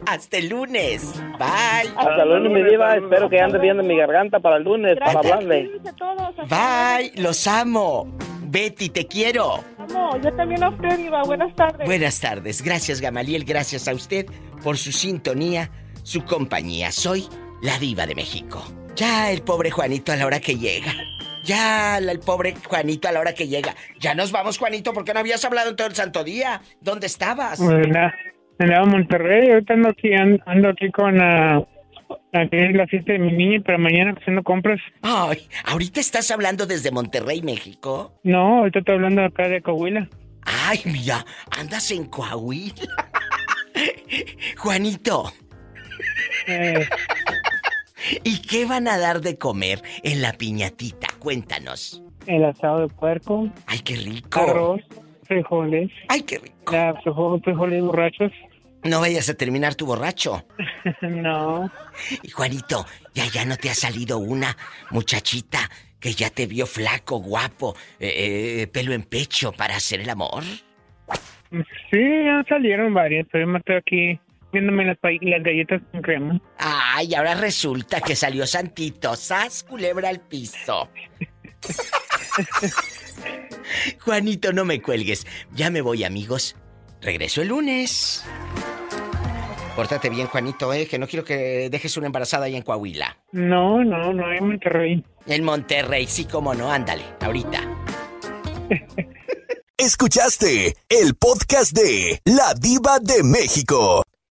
Hasta el lunes. Bye. Hasta lunes, mi diva. Espero que ande bien en mi garganta para el lunes, para hablarle. Todos. Bye. Los amo. Betty, te quiero. No, yo también a usted, Diva. Buenas tardes. Buenas tardes. Gracias, Gamaliel. Gracias a usted por su sintonía, su compañía. Soy la diva de México. Ya el pobre Juanito a la hora que llega. Ya el pobre Juanito a la hora que llega. Ya nos vamos, Juanito, porque no habías hablado en todo el santo día. ¿Dónde estabas? Pues nada, andaba en Monterrey, ahorita ando aquí, an- ando aquí con la, la que es la fiesta de mi niña, pero mañana haciendo compras. Ay, ¿ahorita estás hablando desde Monterrey, México? No, ahorita estoy hablando acá de Coahuila. Ay, mira, andas en Coahuila. [laughs] Juanito. Eh. ¿Y qué van a dar de comer en la piñatita? Cuéntanos. El asado de puerco. Ay, qué rico. Arroz, frijoles. Ay, qué rico. La, frijo- frijoles borrachos. No vayas a terminar tu borracho. [laughs] no. Y Juanito, ya ya no te ha salido una muchachita que ya te vio flaco, guapo, eh, eh, pelo en pecho para hacer el amor. Sí, ya salieron varias, pero yo me estoy aquí viéndome las, pa- las galletas con crema. Ay, ahora resulta que salió Santito, sas culebra al piso. [laughs] Juanito, no me cuelgues. Ya me voy, amigos. Regreso el lunes. Pórtate bien, Juanito, eh, que no quiero que dejes una embarazada ahí en Coahuila. No, no, no, en Monterrey. En Monterrey, sí, cómo no, ándale, ahorita. [laughs] Escuchaste el podcast de La Diva de México.